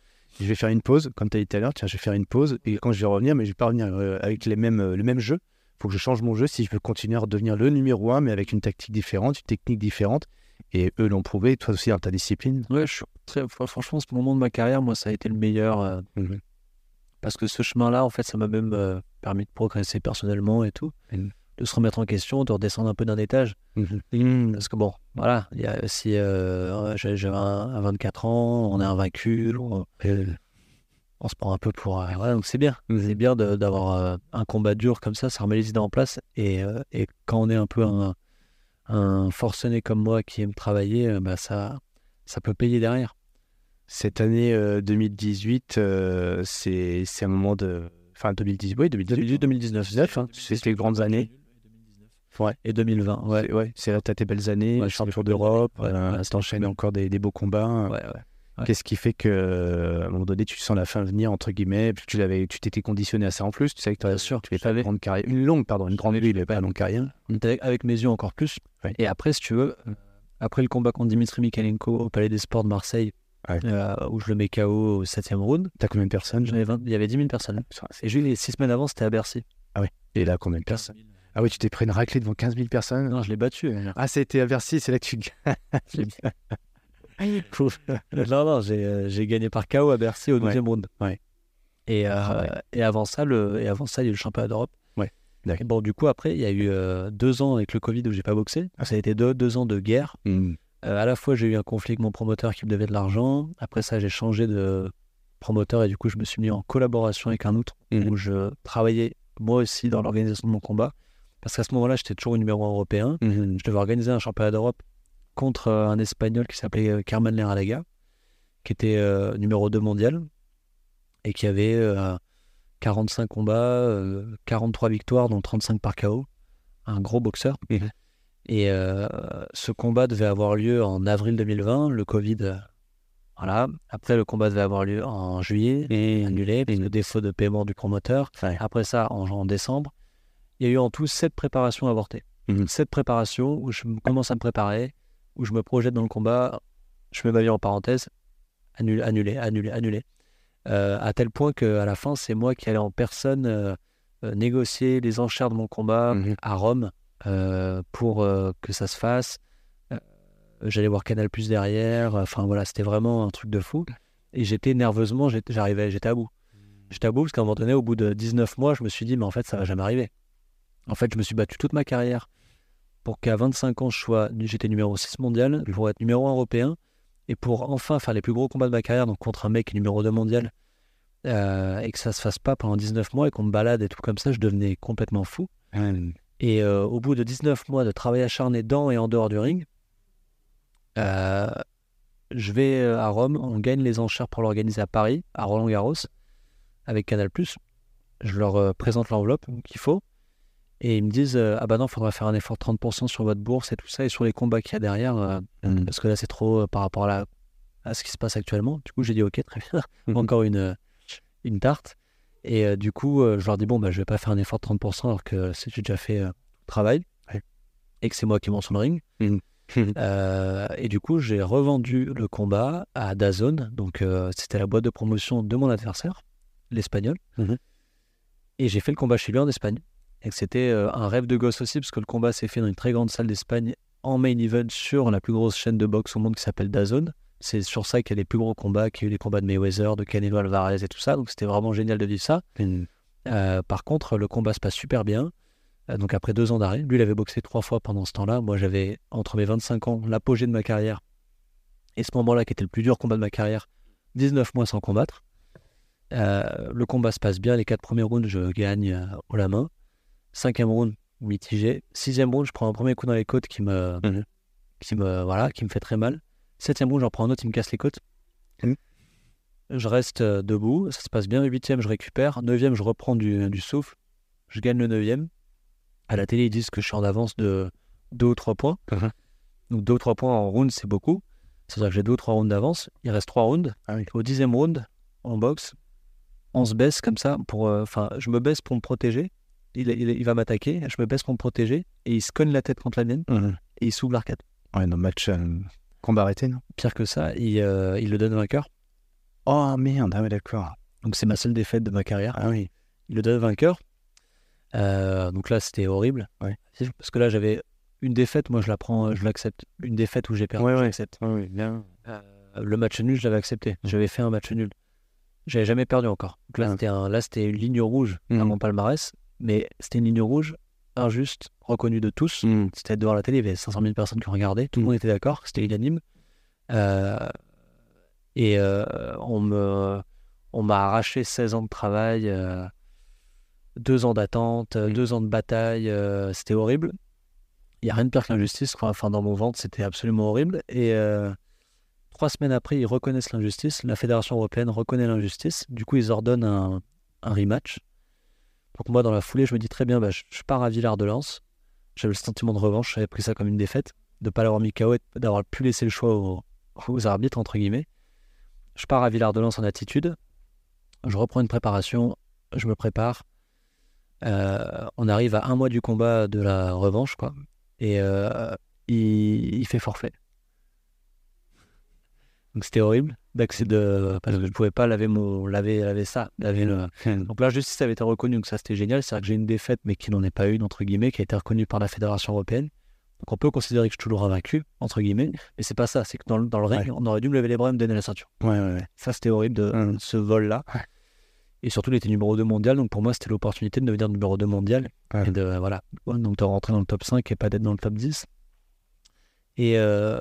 je vais faire une pause, comme tu as dit tout à l'heure, tiens, je vais faire une pause, et quand je vais revenir, mais je vais pas revenir euh, avec les mêmes, euh, le même jeu, faut que je change mon jeu si je veux continuer à redevenir le numéro un, mais avec une tactique différente, une technique différente. Et eux l'ont prouvé, toi aussi dans ta discipline. Ouais, je suis très, fr- franchement, ce moment de ma carrière, moi, ça a été le meilleur. euh, Mhm. Parce que ce chemin-là, en fait, ça m'a même euh, permis de progresser personnellement et tout. Mhm. De se remettre en question, de redescendre un peu d'un étage. Parce que bon, voilà, il y a aussi. euh, j'ai j'ai un, un 24 ans, on est invaincu, on, on se prend un peu pour. euh, voilà, donc c'est bien. C'est bien d'avoir euh, un combat dur comme ça, ça remet les idées en place. Et, euh, et quand on est un peu un, un forcené comme moi qui aime travailler, euh, bah, ça, ça peut payer derrière. Cette année euh, 2018, euh, c'est c'est un moment de. Enfin, 2018, oui, 2018. 2019, hein. C'est les grandes années. Ouais. Et 2020, ouais. C'est- Ouais, c'est tes belles années, Ouais, champion d'Europe, années. Ouais, euh, t'enchaînes encore des, des beaux combats. Ouais. Qu'est-ce qui fait que, euh, à un moment donné, tu sens la fin venir, entre guillemets, puis tu l'avais, tu t'étais conditionné à ça en plus, tu savais que sûr, tu pas une grande carrière, une longue, pardon, une grande il pas une longue carrière. Avec- avec mes yeux encore plus. Et après, si tu veux, Après le combat contre Dimitri Mikalenko au Palais des Sports de Marseille, Ouais. euh, où je le mets KO au 7 round, T'as combien de personnes j'en avais 20 il y avait 10 000 personnes. Et j'ai eu les 6 semaines avant, c'était à Bercy. Et là, combien de personnes Ah oui, tu t'es pris une raclée devant 15 000 personnes Non, je l'ai battu. hein. Ah, c'était à Bercy, c'est là que tu Je l'ai <laughs> <laughs> <laughs> non, non, j'ai euh, gagné par KO à Bercy au Ouais. 12e round. Ouais. Et, euh, Ah ouais. et, avant ça, le, et avant ça, il y a eu le championnat d'Europe. Ouais, Bon, du coup, après, il y a eu euh, deux ans avec le Covid où j'ai pas boxé. Ça a été deux, deux ans de guerre. Hmm. Euh, à la fois, j'ai eu un conflit avec mon promoteur qui me devait de l'argent. Après ça, j'ai changé de promoteur et du coup, je me suis mis en collaboration avec un autre Mhm. où je travaillais moi aussi dans l'organisation de mon combat. Parce qu'à ce moment-là, j'étais toujours au numéro 1 européen. Mhm. Je devais organiser un championnat d'Europe contre euh, un Espagnol qui s'appelait euh, Carmen Leralaga, qui était euh, numéro 2 mondial et qui avait euh, 45 combats, euh, 43 victoires, dont 35 par KO. Un gros boxeur. Mhm. Et euh, ce combat devait avoir lieu en avril 2020. Le Covid, euh, voilà. Après, le combat devait avoir lieu en juillet, Et annulé, parce que défaut de paiement du promoteur. Après ça, en, en décembre, il y a eu en tout sept préparations avortées. Mhm. Sept préparations où je me- commence à me préparer, où je me projette dans le combat, je mets ma vie en parenthèse, annulé, annulé, annulé, annulé. Euh, à tel point qu'à la fin, c'est moi qui allais en personne euh, négocier les enchères de mon combat Mhm. à Rome pour euh, que ça se fasse. Euh, J'allais voir Canal Plus derrière. Enfin voilà, c'était vraiment un truc de fou. Et j'étais nerveusement, j'arrivais, j'étais à bout. J'étais à bout parce qu'à un moment donné, au bout de 19 mois, je me suis dit, mais en fait, ça va jamais arriver. En fait, je me suis battu toute ma carrière pour qu'à 25 ans, je sois, j'étais numéro 6 mondial, pour être numéro 1 européen, et pour enfin faire les plus gros combats de ma carrière, donc contre un mec numéro 2 mondial, euh, et que ça se fasse pas pendant 19 mois et qu'on me balade et tout comme ça, je devenais complètement fou. Et euh, au bout de 19 mois de travail acharné dans et en dehors du ring, euh, je vais euh, à Rome, on gagne les enchères pour l'organiser à Paris, à Roland Garros, avec Canal+. Je leur présente l'enveloppe qu'il faut. Et ils me disent euh, Ah bah non, il faudra faire un effort de 30% sur votre bourse et tout ça, et sur les combats qu'il y a derrière, euh, Mhm. parce que là, c'est trop euh, par rapport à, la- à ce qui se passe actuellement. Du coup, j'ai dit Ok, très bien. Mhm. Encore une, une tarte. Et euh, du coup, euh, je leur dis Bon, bah, je vais pas faire un effort de 30% alors que j'ai déjà fait euh, le travail Ouais. et que c'est moi qui monte sur le ring. <laughs> Euh, et du coup, j'ai revendu le combat à Dazone. Donc, c'était la boîte de promotion de mon adversaire, l'espagnol. Mhm. Et j'ai fait le combat chez lui en Espagne. Et que c'était un rêve de gosse aussi, parce que le combat s'est fait dans une très grande salle d'Espagne en main event sur la plus grosse chaîne de boxe au monde qui s'appelle Dazone. C'est sur ça qu'il y a les plus gros combats, qu'il y a eu les combats de Mayweather, de Canelo Alvarez et tout ça. Donc, c'était vraiment génial de vivre ça. Euh, par contre, le combat se passe super bien. Euh, donc après deux ans d'arrêt, lui, il avait boxé trois fois pendant ce temps-là. Moi, j'avais entre mes 25 ans, l'apogée de ma carrière, et ce moment-là qui était le plus dur combat de ma carrière, 19 mois sans combattre. Euh, le combat se passe bien. Les quatre premiers rounds, je gagne haut la main. Cinquième round, mitigé. Sixième round, je prends un premier coup dans les côtes qui me, Mhm. qui me, voilà, qui me fait très mal. Septième round, j'en prends un autre, il me casse les côtes. Mhm. Je reste euh, debout, ça se passe bien. Huitième, je récupère. Neuvième, je reprends du, du souffle. Je gagne le neuvième. À la télé, ils disent que je suis en avance de deux ou trois points. Mhm. Donc deux ou trois points en round, c'est beaucoup. C'est-à-dire que j'ai deux ou trois rounds d'avance. Il reste trois rounds. Ah oui. Au dixième round, en boxe, on se baisse comme ça. pour, euh, je me baisse pour me protéger. Il, il- il va m'attaquer. Je me baisse pour me protéger. Et il se cogne la tête contre la mienne. Mhm. Et il s'ouvre l'arcade. Ouais, non, match euh, combat arrêté, non? Pire que ça, il, euh, il le donne vainqueur. Oh merde, ah ouais, d'accord. Donc c'est ma seule défaite de ma carrière. Ah oui. Il le donne vainqueur. Euh, donc là, c'était horrible. Ouais. Parce que là, j'avais une défaite, moi je la prends, je l'accepte. Une défaite où j'ai perdu, Ouais, je ouais. bien. Euh, le match nul, je l'avais accepté. J'avais fait un match nul. J'avais jamais perdu encore. Donc là, Ah. c'était un, là, c'était une ligne rouge à Mhm. mon palmarès, mais c'était une ligne rouge injuste, reconnue de tous. Mhm. C'était devant la télé, il y avait 500 000 personnes qui regardaient. Tout le Mhm. monde était d'accord, c'était unanime. Euh, et euh, on me, on m'a arraché 16 ans de travail, euh, deux ans d'attente, euh, Mhm. deux ans de bataille. euh, c'était horrible. Il n'y a rien de pire que l'injustice. Enfin, dans mon ventre, c'était absolument horrible. Et trois semaines après, ils reconnaissent l'injustice. La Fédération européenne reconnaît l'injustice. Du coup, ils ordonnent un, un rematch. Donc moi, dans la foulée, je me dis très bien, bah, je, pars à Villard de Lans. J'avais le sentiment de revanche. J'avais pris ça comme une défaite, de ne pas l'avoir mis KO et d'avoir pu laisser le choix aux, aux arbitres, entre guillemets. Je pars à Villard de Lans en attitude. Je reprends une préparation. Je me prépare. Euh, on arrive à un mois du combat de la revanche, quoi. Et euh, il fait forfait. Donc c'était horrible d'accès de parce que je pouvais pas laver mon laver laver ça, laver le. <laughs> Donc la justice avait été reconnue, donc ça c'était génial. C'est-à-dire que j'ai une défaite, mais qui n'en est pas une entre guillemets, qui a été reconnue par la fédération européenne. Donc on peut considérer que je suis toujours invaincu entre guillemets, mais c'est pas ça. C'est que dans, le- dans le ring, on aurait dû me lever les bras et me donner la ceinture. Ouais, ouais, ouais. Ça c'était horrible de Hum. ce vol là. Et surtout, il était numéro 2 mondial, donc pour moi, c'était l'opportunité de devenir numéro 2 mondial. Et de, voilà, donc de rentrer dans le top 5 et pas d'être dans le top 10. Et, euh,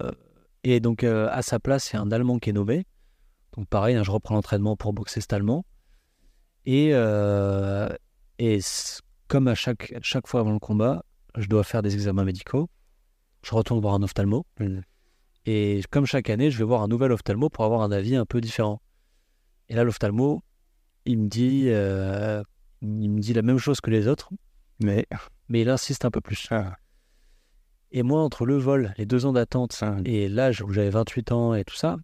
et donc, euh, à sa place, il y a un Allemand qui est nommé. Donc, pareil, hein, je reprends l'entraînement pour boxer cet Allemand. Et, euh, et comme à chaque, chaque fois avant le combat, je dois faire des examens médicaux. Je retourne voir un ophtalmo. Et comme chaque année, je vais voir un nouvel ophtalmo pour avoir un avis un peu différent. Et là, l'ophtalmo, il me dit, euh, il me dit la même chose que les autres, Mais. mais il insiste un peu plus. Ah, Et moi, entre le vol, les deux ans d'attente ah, et l'âge où j'avais 28 ans et tout ça,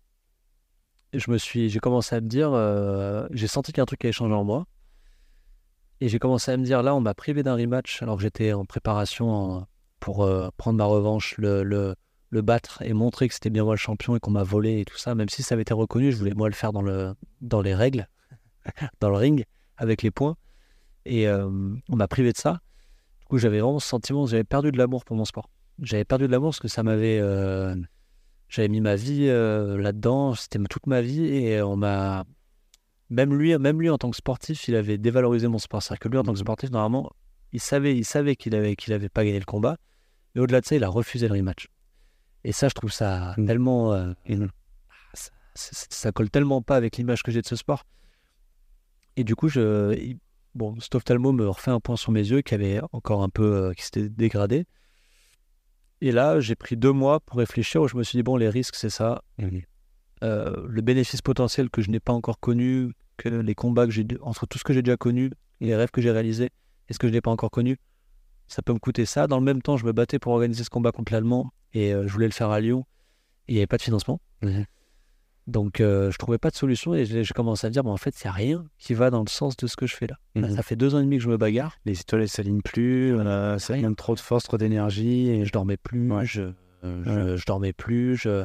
je me suis, j'ai commencé à me dire, euh, j'ai senti qu'il y a un truc qui avait changé en moi. Et j'ai commencé à me dire, là, on m'a privé d'un rematch alors que j'étais en préparation pour euh, prendre ma revanche, le, le, le battre et montrer que c'était bien moi le champion et qu'on m'a volé et tout ça. Même si ça avait été reconnu, je voulais moi le faire dans, le, dans les règles, <laughs> dans le ring, avec les points. Et euh, on m'a privé de ça. Du coup, j'avais vraiment ce sentiment, j'avais perdu de l'amour pour mon sport. J'avais perdu de l'amour parce que ça m'avait. Euh, j'avais mis ma vie euh, là-dedans, c'était toute ma vie et on m'a. Même lui, même lui en tant que sportif, il avait dévalorisé mon sport. C'est-à-dire que lui en tant que sportif, normalement, il savait, il savait qu'il avait, qu'il avait pas gagné le combat. Mais au-delà de ça, il a refusé le rematch. Et ça, je trouve ça Mm. tellement. euh, Mm. ça, ça- ça colle tellement pas avec l'image que j'ai de ce sport. Et du coup, je, il- bon, me refait un point sur mes yeux qui avait encore un peu, euh, qui s'était dégradé. Et là, j'ai pris deux mois pour réfléchir où je me suis dit, bon, les risques, c'est ça. Mhm. Euh, le bénéfice potentiel que je n'ai pas encore connu, que les combats que j'ai, entre tout ce que j'ai déjà connu, et les rêves que j'ai réalisés, et ce que je n'ai pas encore connu, ça peut me coûter ça. Dans le même temps, je me battais pour organiser ce combat contre l'Allemand, et euh, je voulais le faire à Lyon, et il n'y avait pas de financement. Donc, euh, je trouvais pas de solution, et j'ai commencé à me dire, bon, en fait, il n'y a rien qui va dans le sens de ce que je fais là. Là, Mhm. Ça fait deux ans et demi que je me bagarre, Les étoiles elles s'alignent plus, voilà, ça Rien. manque trop de force, trop d'énergie. Et je dormais plus, Ouais. je, euh, je, je dormais plus. Je...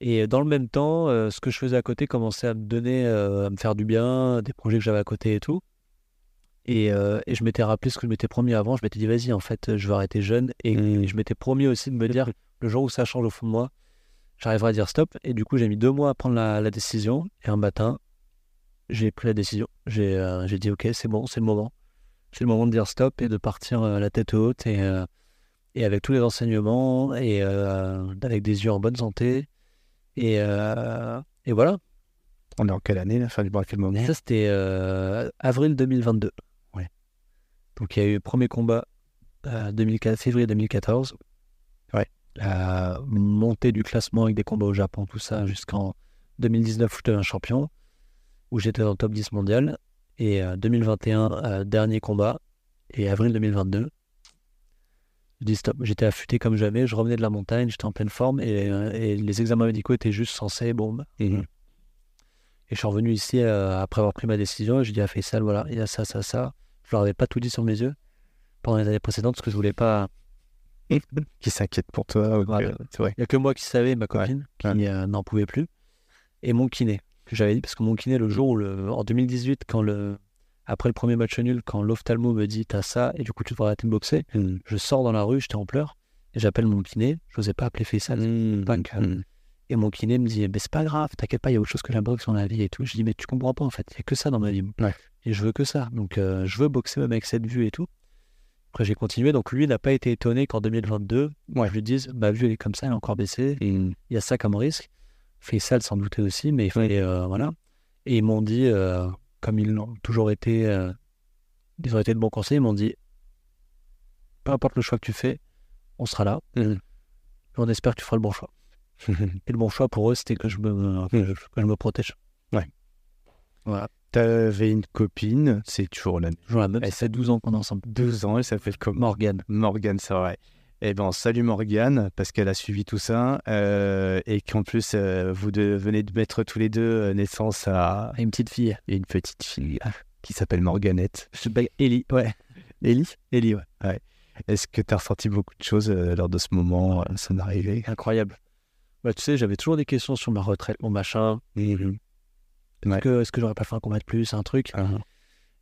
Et dans le même temps, euh, ce que je faisais à côté commençait à me donner, euh, à me faire du bien, des projets que j'avais à côté et tout. Et, euh, et je m'étais rappelé ce que je m'étais promis avant. Je m'étais dit, vas-y, en fait, je vais arrêter jeune. Et, Mm. et je m'étais promis aussi de me dire, le jour où ça change au fond de moi, j'arriverai à dire stop. Et du coup, j'ai mis deux mois à prendre la, la décision. Et un matin, j'ai pris la décision. J'ai euh, j'ai dit, ok, c'est bon, c'est le moment. C'est le moment de dire stop et de partir euh, la tête haute et, euh, et avec tous les enseignements et euh, avec des yeux en bonne santé. Et, et voilà. On est en quelle année, la fin du mois, à quel moment? Ça, c'était avril 2022. Ouais. Donc, il y a eu le premier combat 2004, février 2014. La montée du classement avec des combats au Japon, tout ça, jusqu'en 2019 où j'étais un champion, où j'étais dans le top 10 mondial. Et euh, 2021, euh, dernier combat. Et avril 2022, je dis stop. J'étais affûté comme jamais. Je revenais de la montagne, j'étais en pleine forme. Et, euh, et les examens médicaux étaient juste censés, bon, bah, Mhm. et je suis revenu ici euh, après avoir pris ma décision. Et j'ai dit à Faisal, voilà, il y a ça, ça, ça. Je leur avais pas tout dit sur mes yeux pendant les années précédentes parce que je voulais pas. <laughs> Qui s'inquiète pour toi. Il y a que moi qui savais, ma copine, qui euh, n'en pouvait plus. Et mon kiné, que j'avais dit, parce que mon kiné, le jour où, le, en 2018, quand le, après le premier match nul, quand l'ophtalmo me dit, t'as ça, et du coup, tu devrais arrêter de boxer, Mhm. je sors dans la rue, j'étais en pleurs, et j'appelle mon kiné. Je n'osais pas appeler Faisal. Mhm. Et mon kiné me dit, mais c'est pas grave, t'inquiète pas, il y a autre chose que la boxe dans la vie et tout. Je dis, mais tu comprends pas en fait, il y a que ça dans ma vie. Ouais. Et je veux que ça. Donc euh, je veux boxer même avec cette vue et tout. Après j'ai continué, donc lui n'a pas été étonné qu'en 2022, Ouais. je lui dise, ma vue elle est comme ça, elle a encore baissé, Mhm. il y a ça comme risque. Faisal s'en doutait aussi, mais il fallait, euh, voilà. Et ils m'ont dit, euh, comme ils l'ont toujours été, euh, ils ont été de bons conseils, ils m'ont dit, peu importe le choix que tu fais, on sera là. Et on espère que tu feras le bon choix. <laughs> Et le bon choix pour eux, c'était que je me, que je, que je me protège. Ouais. Voilà. T'avais une copine, c'est toujours la même. Elle ça fait 12 ans qu'on est ensemble. 12 ans, elle s'appelle comment Morgane. Morgane, c'est vrai. Eh ben, salut Morgane, parce qu'elle a suivi tout ça, euh, et qu'en plus, euh, vous deux venez de mettre tous les deux euh, naissance à Une petite fille. une petite fille qui s'appelle Morganette. Je Ellie. Ouais. Ellie, Ellie, ouais. est-ce que tu as ressenti beaucoup de choses euh, lors de ce moment, euh, son arrivée? Incroyable. bah, tu sais, j'avais toujours des questions sur ma retraite, mon machin. Mhm. Ouais. que, est-ce que j'aurais pas fait un combat de plus, un truc Ah.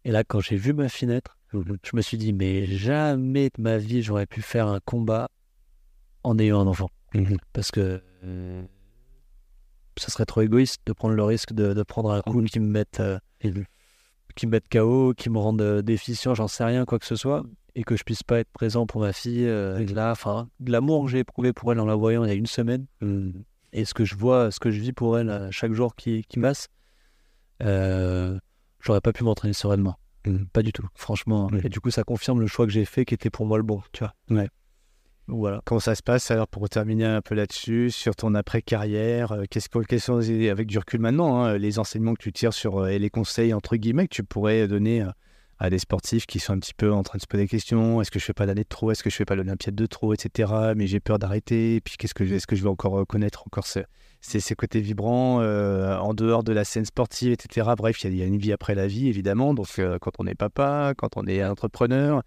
Et là, quand j'ai vu ma fenêtre, Mhm. je me suis dit, mais jamais de ma vie, j'aurais pu faire un combat en ayant un enfant. Mhm. Parce que euh, ça serait trop égoïste de prendre le risque de, de prendre un coup qui me mette, euh, Mhm. qui me mette KO, qui me rende euh, déficient, j'en sais rien, quoi que ce soit, et que je puisse pas être présent pour ma fille. euh, là, enfin, de l'amour que j'ai éprouvé pour elle en la voyant il y a une semaine, et ce que je vois, ce que je vis pour elle chaque jour qui, qui passe, j'aurais pas pu m'entraîner sereinement. Mhm. Pas du tout, franchement. Et du coup, ça confirme le choix que j'ai fait qui était pour moi le bon, tu vois. Ouais. Voilà. Comment ça se passe alors pour terminer un peu là-dessus, sur ton après-carrière euh, Qu'est-ce que, quels sont, avec du recul maintenant, hein, les enseignements que tu tires sur, euh, et les conseils entre guillemets que tu pourrais donner euh, à des sportifs qui sont un petit peu en train de se poser des questions Est-ce que je fais pas d'année de trop? Est-ce que je fais pas l'Olympiade de trop? Etc. Mais j'ai peur d'arrêter. Et puis qu'est-ce que, est-ce que je vais encore euh, connaître encore ce- ces, ces côtés vibrants euh, en dehors de la scène sportive, etc. Bref, il y, a- il y a une vie après la vie, évidemment. Donc euh, quand on est papa, quand on est entrepreneur,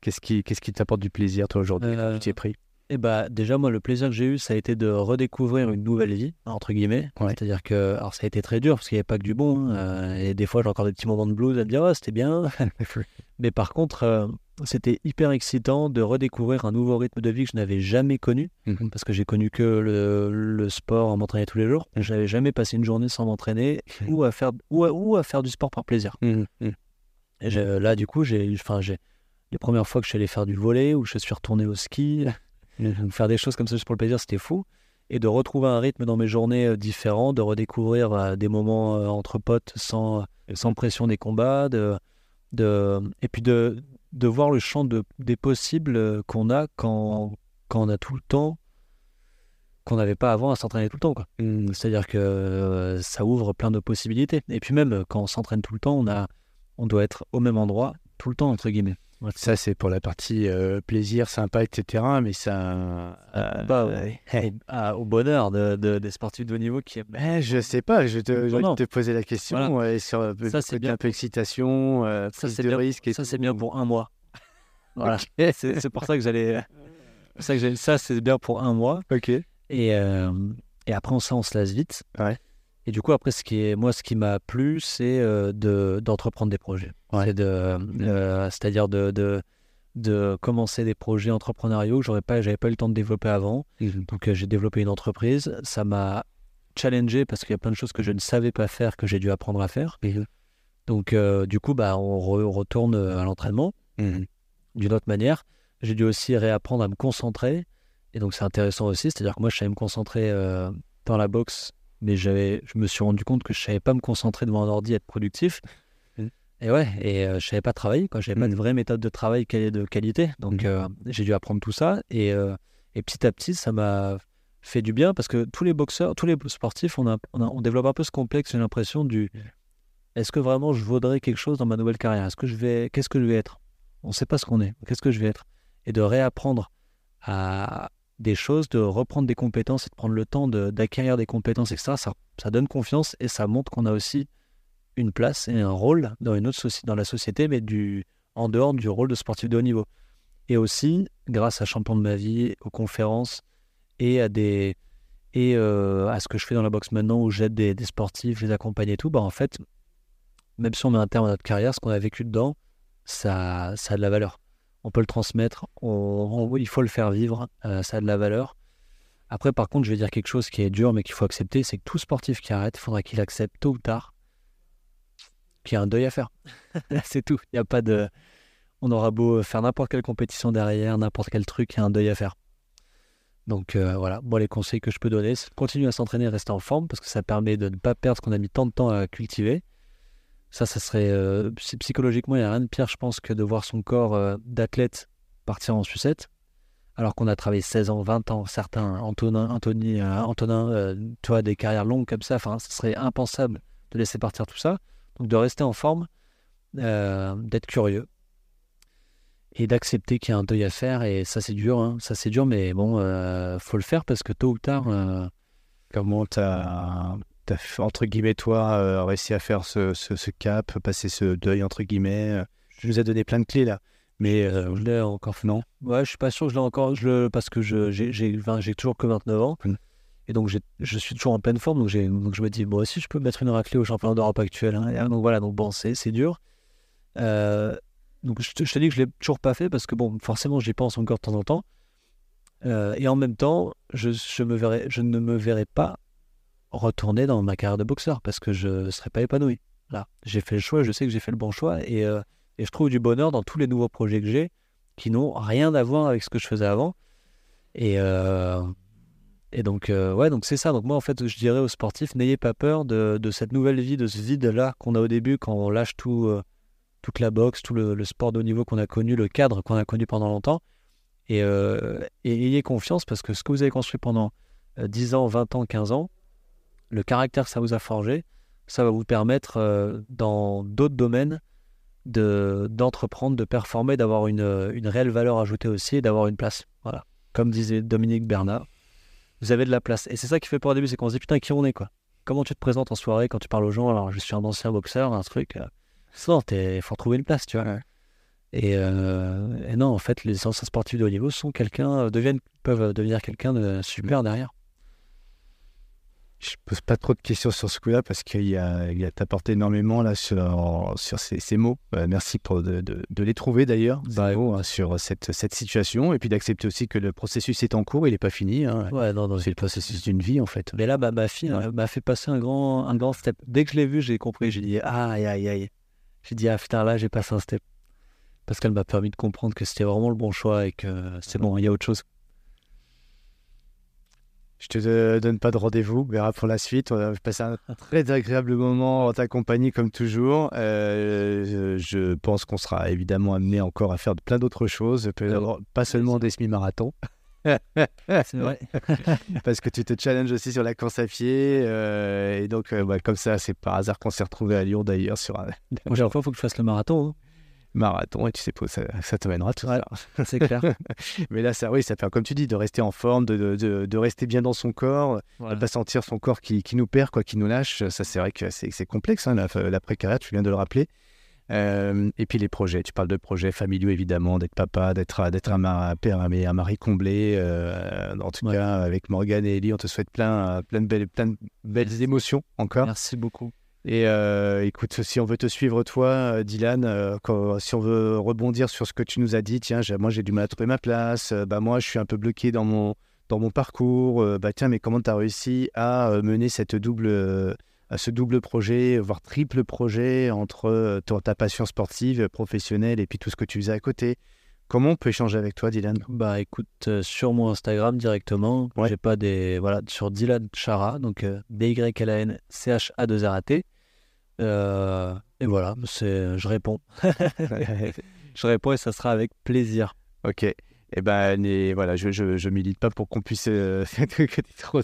qu'est-ce qui, qu'est-ce qui t'apporte du plaisir toi aujourd'hui Euh, Tu t'y es pris? Et bah déjà moi le plaisir que j'ai eu ça a été de redécouvrir une nouvelle vie entre guillemets. Ouais. C'est-à-dire que alors ça a été très dur parce qu'il n'y avait pas que du bon hein, euh, et des fois j'ai encore des petits moments de blues à me dire oh c'était bien. <laughs> Mais par contre euh, c'était hyper excitant de redécouvrir un nouveau rythme de vie que je n'avais jamais connu Mhm. parce que j'ai connu que le, le sport, m'entraîner tous les jours. Je n'avais jamais passé une journée sans m'entraîner ou à faire ou à, ou à faire du sport par plaisir. Mhm. Mhm. Et là du coup j'ai enfin j'ai les premières fois que je suis allé faire du volet ou je suis retourné au ski Faire des choses comme ça juste pour le plaisir, c'était fou. Et de retrouver un rythme dans mes journées euh, différent, de redécouvrir euh, des moments euh, entre potes sans, sans pression des combats, de, de, et puis de, de voir le champ de, des possibles qu'on a quand, quand on a tout le temps qu'on n'avait pas avant à s'entraîner tout le temps. Mhm. C'est-à-dire que ça ouvre plein de possibilités. Et puis même, quand on s'entraîne tout le temps, on, a, on doit être au même endroit tout le temps, entre guillemets. Ça, c'est pour la partie euh, plaisir, sympa, etc. Mais ça. euh, Bah, euh, au, à- au bonheur de, de- des sportifs de haut niveau qui aiment eh, je sais pas, je te, te poser la question. Voilà. ouais, sur Ça, c'est bien. un peu excitation, euh, Ça, c'est de bien. risque. Et Ça, c'est bien pour un mois. <laughs> Voilà. C'est c'est pour ça que j'allais. Ça, que j'allais- ça, c'est bien pour un mois. Ok. Et, euh, et après, on, ça, on se lasse vite. Ouais. Et du coup, après, ce qui est, moi, ce qui m'a plu, c'est euh, de- d'entreprendre des projets. Ouais. C'est de, euh, c'est-à-dire de, de, de commencer des projets entrepreneuriaux que j'aurais pas, j'avais pas eu le temps de développer avant. Mhm. Donc, euh, j'ai développé une entreprise. Ça m'a challengé parce qu'il y a plein de choses que je ne savais pas faire que j'ai dû apprendre à faire. Donc, du coup, bah, on re- retourne à l'entraînement Mhm. d'une autre manière. J'ai dû aussi réapprendre à me concentrer. Et donc, c'est intéressant aussi. C'est-à-dire que moi, je savais me concentrer dans la boxe, mais j'avais, je me suis rendu compte que je savais pas me concentrer devant un ordi et être productif. Mhm. Et ouais, et euh, je savais pas travailler, quoi. J'avais pas Mhm. de vraie méthode de travail de qualité. Donc, Mhm. euh, j'ai dû apprendre tout ça. Et, euh, et petit à petit, ça m'a fait du bien parce que tous les boxeurs, tous les sportifs, on, a, on, a- on développe un peu ce complexe, j'ai l'impression, du est-ce que vraiment je vaudrais quelque chose dans ma nouvelle carrière? Est-ce que je vais, qu'est-ce que je vais être? On ne sait pas ce qu'on est. Qu'est-ce que je vais être? Et de réapprendre à des choses, de reprendre des compétences et de prendre le temps d'acquérir des compétences, etc. Ça, ça donne confiance et ça montre qu'on a aussi une place et un rôle dans une autre dans la société, mais du, en dehors du rôle de sportif de haut niveau. Et aussi, grâce à Champion de ma vie, aux conférences et à des et euh, à ce que je fais dans la boxe maintenant où j'aide des, sportifs, je les accompagne et tout, bah en fait, même si on met un terme à notre carrière, ce qu'on a vécu dedans, ça a de la valeur. On peut le transmettre, il faut le faire vivre, euh, ça a de la valeur. Après, par contre, je vais dire quelque chose qui est dur, mais qu'il faut accepter, c'est que tout sportif qui arrête, il faudra qu'il accepte tôt ou tard qu'il y a un deuil à faire. <laughs> c'est tout. Il y a pas de. On aura beau faire n'importe quelle compétition derrière, n'importe quel truc, il y a un deuil à faire. Donc euh, voilà, moi les conseils que je peux donner, c'est continuer à s'entraîner rester en forme parce que ça permet de ne pas perdre ce qu'on a mis tant de temps à cultiver. Ça, ça serait euh, psy- psychologiquement, il n'y a rien de pire, je pense, que de voir son corps euh, d'athlète partir en sucette, alors qu'on a travaillé 16 ans, 20 ans, certains, Antonin, Anthony, euh, Antonin, tu vois, des carrières longues comme ça, enfin, ce serait impensable de laisser partir tout ça. Donc de rester en forme, d'être curieux et d'accepter qu'il y a un deuil à faire. Et ça, c'est dur, hein. ça, c'est dur, mais bon, faut le faire parce que tôt ou tard, Comment t'as, fait, entre guillemets, toi, euh, réussi à faire ce, ce, ce cap, passer ce deuil, entre guillemets euh, Tu nous as donné plein de clés là. Mais euh, je l'ai encore non? Ouais, je suis pas sûr que je l'ai encore, je le, parce que je- j'ai toujours que 29 ans. Mm. Et donc, je suis toujours en pleine forme. Donc, j'ai- donc je me dis, moi aussi, je peux mettre une raclée au championnat d'Europe actuel. hein. Donc, voilà, donc bon, c'est c'est dur. Euh, donc, je te, je te dis que je ne l'ai toujours pas fait parce que, bon, forcément, j'y pense encore de temps en temps. Euh, et en même temps, je, je, me verrai, je ne me verrai pas retourner dans ma carrière de boxeur parce que je ne serais pas épanoui. Là, j'ai fait le choix, je sais que j'ai fait le bon choix et, euh, et je trouve du bonheur dans tous les nouveaux projets que j'ai qui n'ont rien à voir avec ce que je faisais avant. Et, euh, et donc, euh, ouais, donc c'est ça. Donc, moi, en fait, je dirais aux sportifs, n'ayez pas peur de, de cette nouvelle vie, de ce vide-là qu'on a au début quand on lâche tout, euh, toute la boxe, tout le, sport de haut niveau qu'on a connu, le cadre qu'on a connu pendant longtemps. Et, et ayez confiance parce que ce que vous avez construit pendant euh, 10 ans, 20 ans, 15 ans, le caractère que ça vous a forgé, ça va vous permettre euh, dans d'autres domaines de d'entreprendre, de performer, d'avoir une, euh, une réelle valeur ajoutée aussi et d'avoir une place. Voilà. Comme disait Dominique Bernard, vous avez de la place. Et c'est ça qui fait peur au début, c'est qu'on se dit putain, qui on est quoi? Comment tu te présentes en soirée quand tu parles aux gens? Alors, je suis un ancien boxeur, un truc. Euh, non, il faut retrouver une place, tu vois. Ouais. Et, euh, et non, en fait, les anciens sportifs de haut niveau sont quelqu'un, deviennent, peuvent devenir quelqu'un de super derrière. Je pose pas trop de questions sur ce coup-là parce qu'il y a, il a t'apporté énormément là sur, sur ces, ces mots. Euh, merci pour de, de- de les trouver d'ailleurs, Bah, mots, hein, sur cette, cette situation et puis d'accepter aussi que le processus est en cours, il n'est pas fini. hein. Ouais, non, non, C'est le processus d'une vie en fait. Mais là, bah, ma fille Ouais. m'a fait passer un grand, un grand step. Dès que je l'ai vu, j'ai compris. J'ai dit, ah, aïe, aïe, aïe. J'ai dit, ah putain, là, j'ai passé un step. Parce qu'elle m'a permis de comprendre que c'était vraiment le bon choix et que c'est bon, il y a autre chose. Je te euh, donne pas de rendez-vous, on verra pour la suite. On a passé un très agréable moment en ta compagnie comme toujours. Euh, je- pense qu'on sera évidemment amené encore à faire plein d'autres choses, pas seulement des semi-marathons. C'est vrai. <laughs> parce que tu te challenges aussi sur la course à pied. euh, et donc, euh, bah, comme ça, c'est par hasard qu'on s'est retrouvé à Lyon d'ailleurs sur un prochaine fois, il faut que je fasse le marathon. Marathon. Et tu sais pas où ça, ça te mènera tout Ouais. ça. C'est clair. <laughs> Mais là, ça, oui, ça fait comme tu dis, de rester en forme, de, de, de- de rester bien dans son corps, Voilà. de pas sentir son corps qui, qui nous perd, quoi, qui nous lâche. Ça, c'est vrai que c'est complexe, hein, la, la précarité, tu viens de le rappeler. Euh, et puis les projets, tu parles de projets familiaux évidemment, d'être papa, d'être d'être un, père, un, un mari comblé. euh, en tout Ouais. cas, avec Morgane et Ellie, on te souhaite plein, plein, de, belles, plein de belles émotions encore. Merci beaucoup. Et euh, écoute, si on veut te suivre, toi, euh, Dylan, euh, si on veut rebondir sur ce que tu nous as dit, tiens, moi j'ai du mal à trouver ma place, bah moi je suis un peu bloqué dans mon, dans mon parcours, bah tiens, mais comment tu as réussi à mener cette double, à ce double projet, voire triple projet entre ta passion sportive, professionnelle et puis tout ce que tu faisais à côté? Comment on peut échanger avec toi, Dylan? Bah écoute, euh, sur mon Instagram directement, Ouais. j'ai pas des. Voilà, sur Dylan Chara, donc euh, D-Y-L-A-N-C-H-A-2-R-A-T. Euh, et voilà, c'est, je réponds. <laughs> <laughs> je réponds et ça sera avec plaisir. Ok. Eh ben, et voilà, je, je, je milite pas pour qu'on puisse euh, <laughs> que tu trop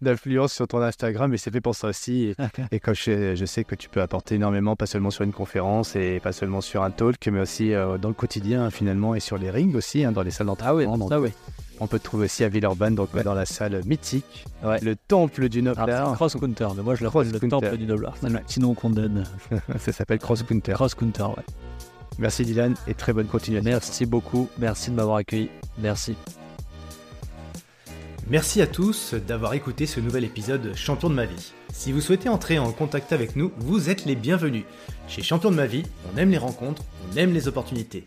d'influence sur ton Instagram, mais c'est fait pour ça aussi. Et, et comme je, je sais que tu peux apporter énormément, pas seulement sur une conférence et pas seulement sur un talk, mais aussi euh, dans le quotidien finalement et sur les rings aussi, hein, dans les salles d'entraînement. Donc, ça oui. On peut te trouver aussi à Villeurbanne, donc Ouais. dans la salle mythique, Ouais. le temple du Alors, Noblard. c'est Cross Counter, mais moi je l'appelle Cross le Counter. temple du le petit nom qu'on donne. ça s'appelle Cross Counter. Cross Counter, ouais. Merci Dylan et très bonne continuation. Merci beaucoup. Merci de m'avoir accueilli. Merci. Merci à tous d'avoir écouté ce nouvel épisode Champion de ma vie. Si vous souhaitez entrer en contact avec nous, vous êtes les bienvenus. Chez Champion de ma vie, on aime les rencontres, on aime les opportunités.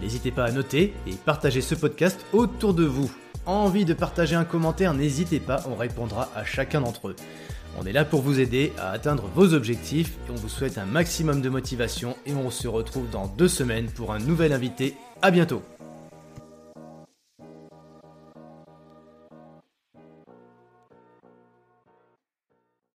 N'hésitez pas à noter et partager ce podcast autour de vous. Envie de partager un commentaire, n'hésitez pas, on répondra à chacun d'entre eux. On est là pour vous aider à atteindre vos objectifs et on vous souhaite un maximum de motivation et on se retrouve dans deux semaines pour un nouvel invité. À bientôt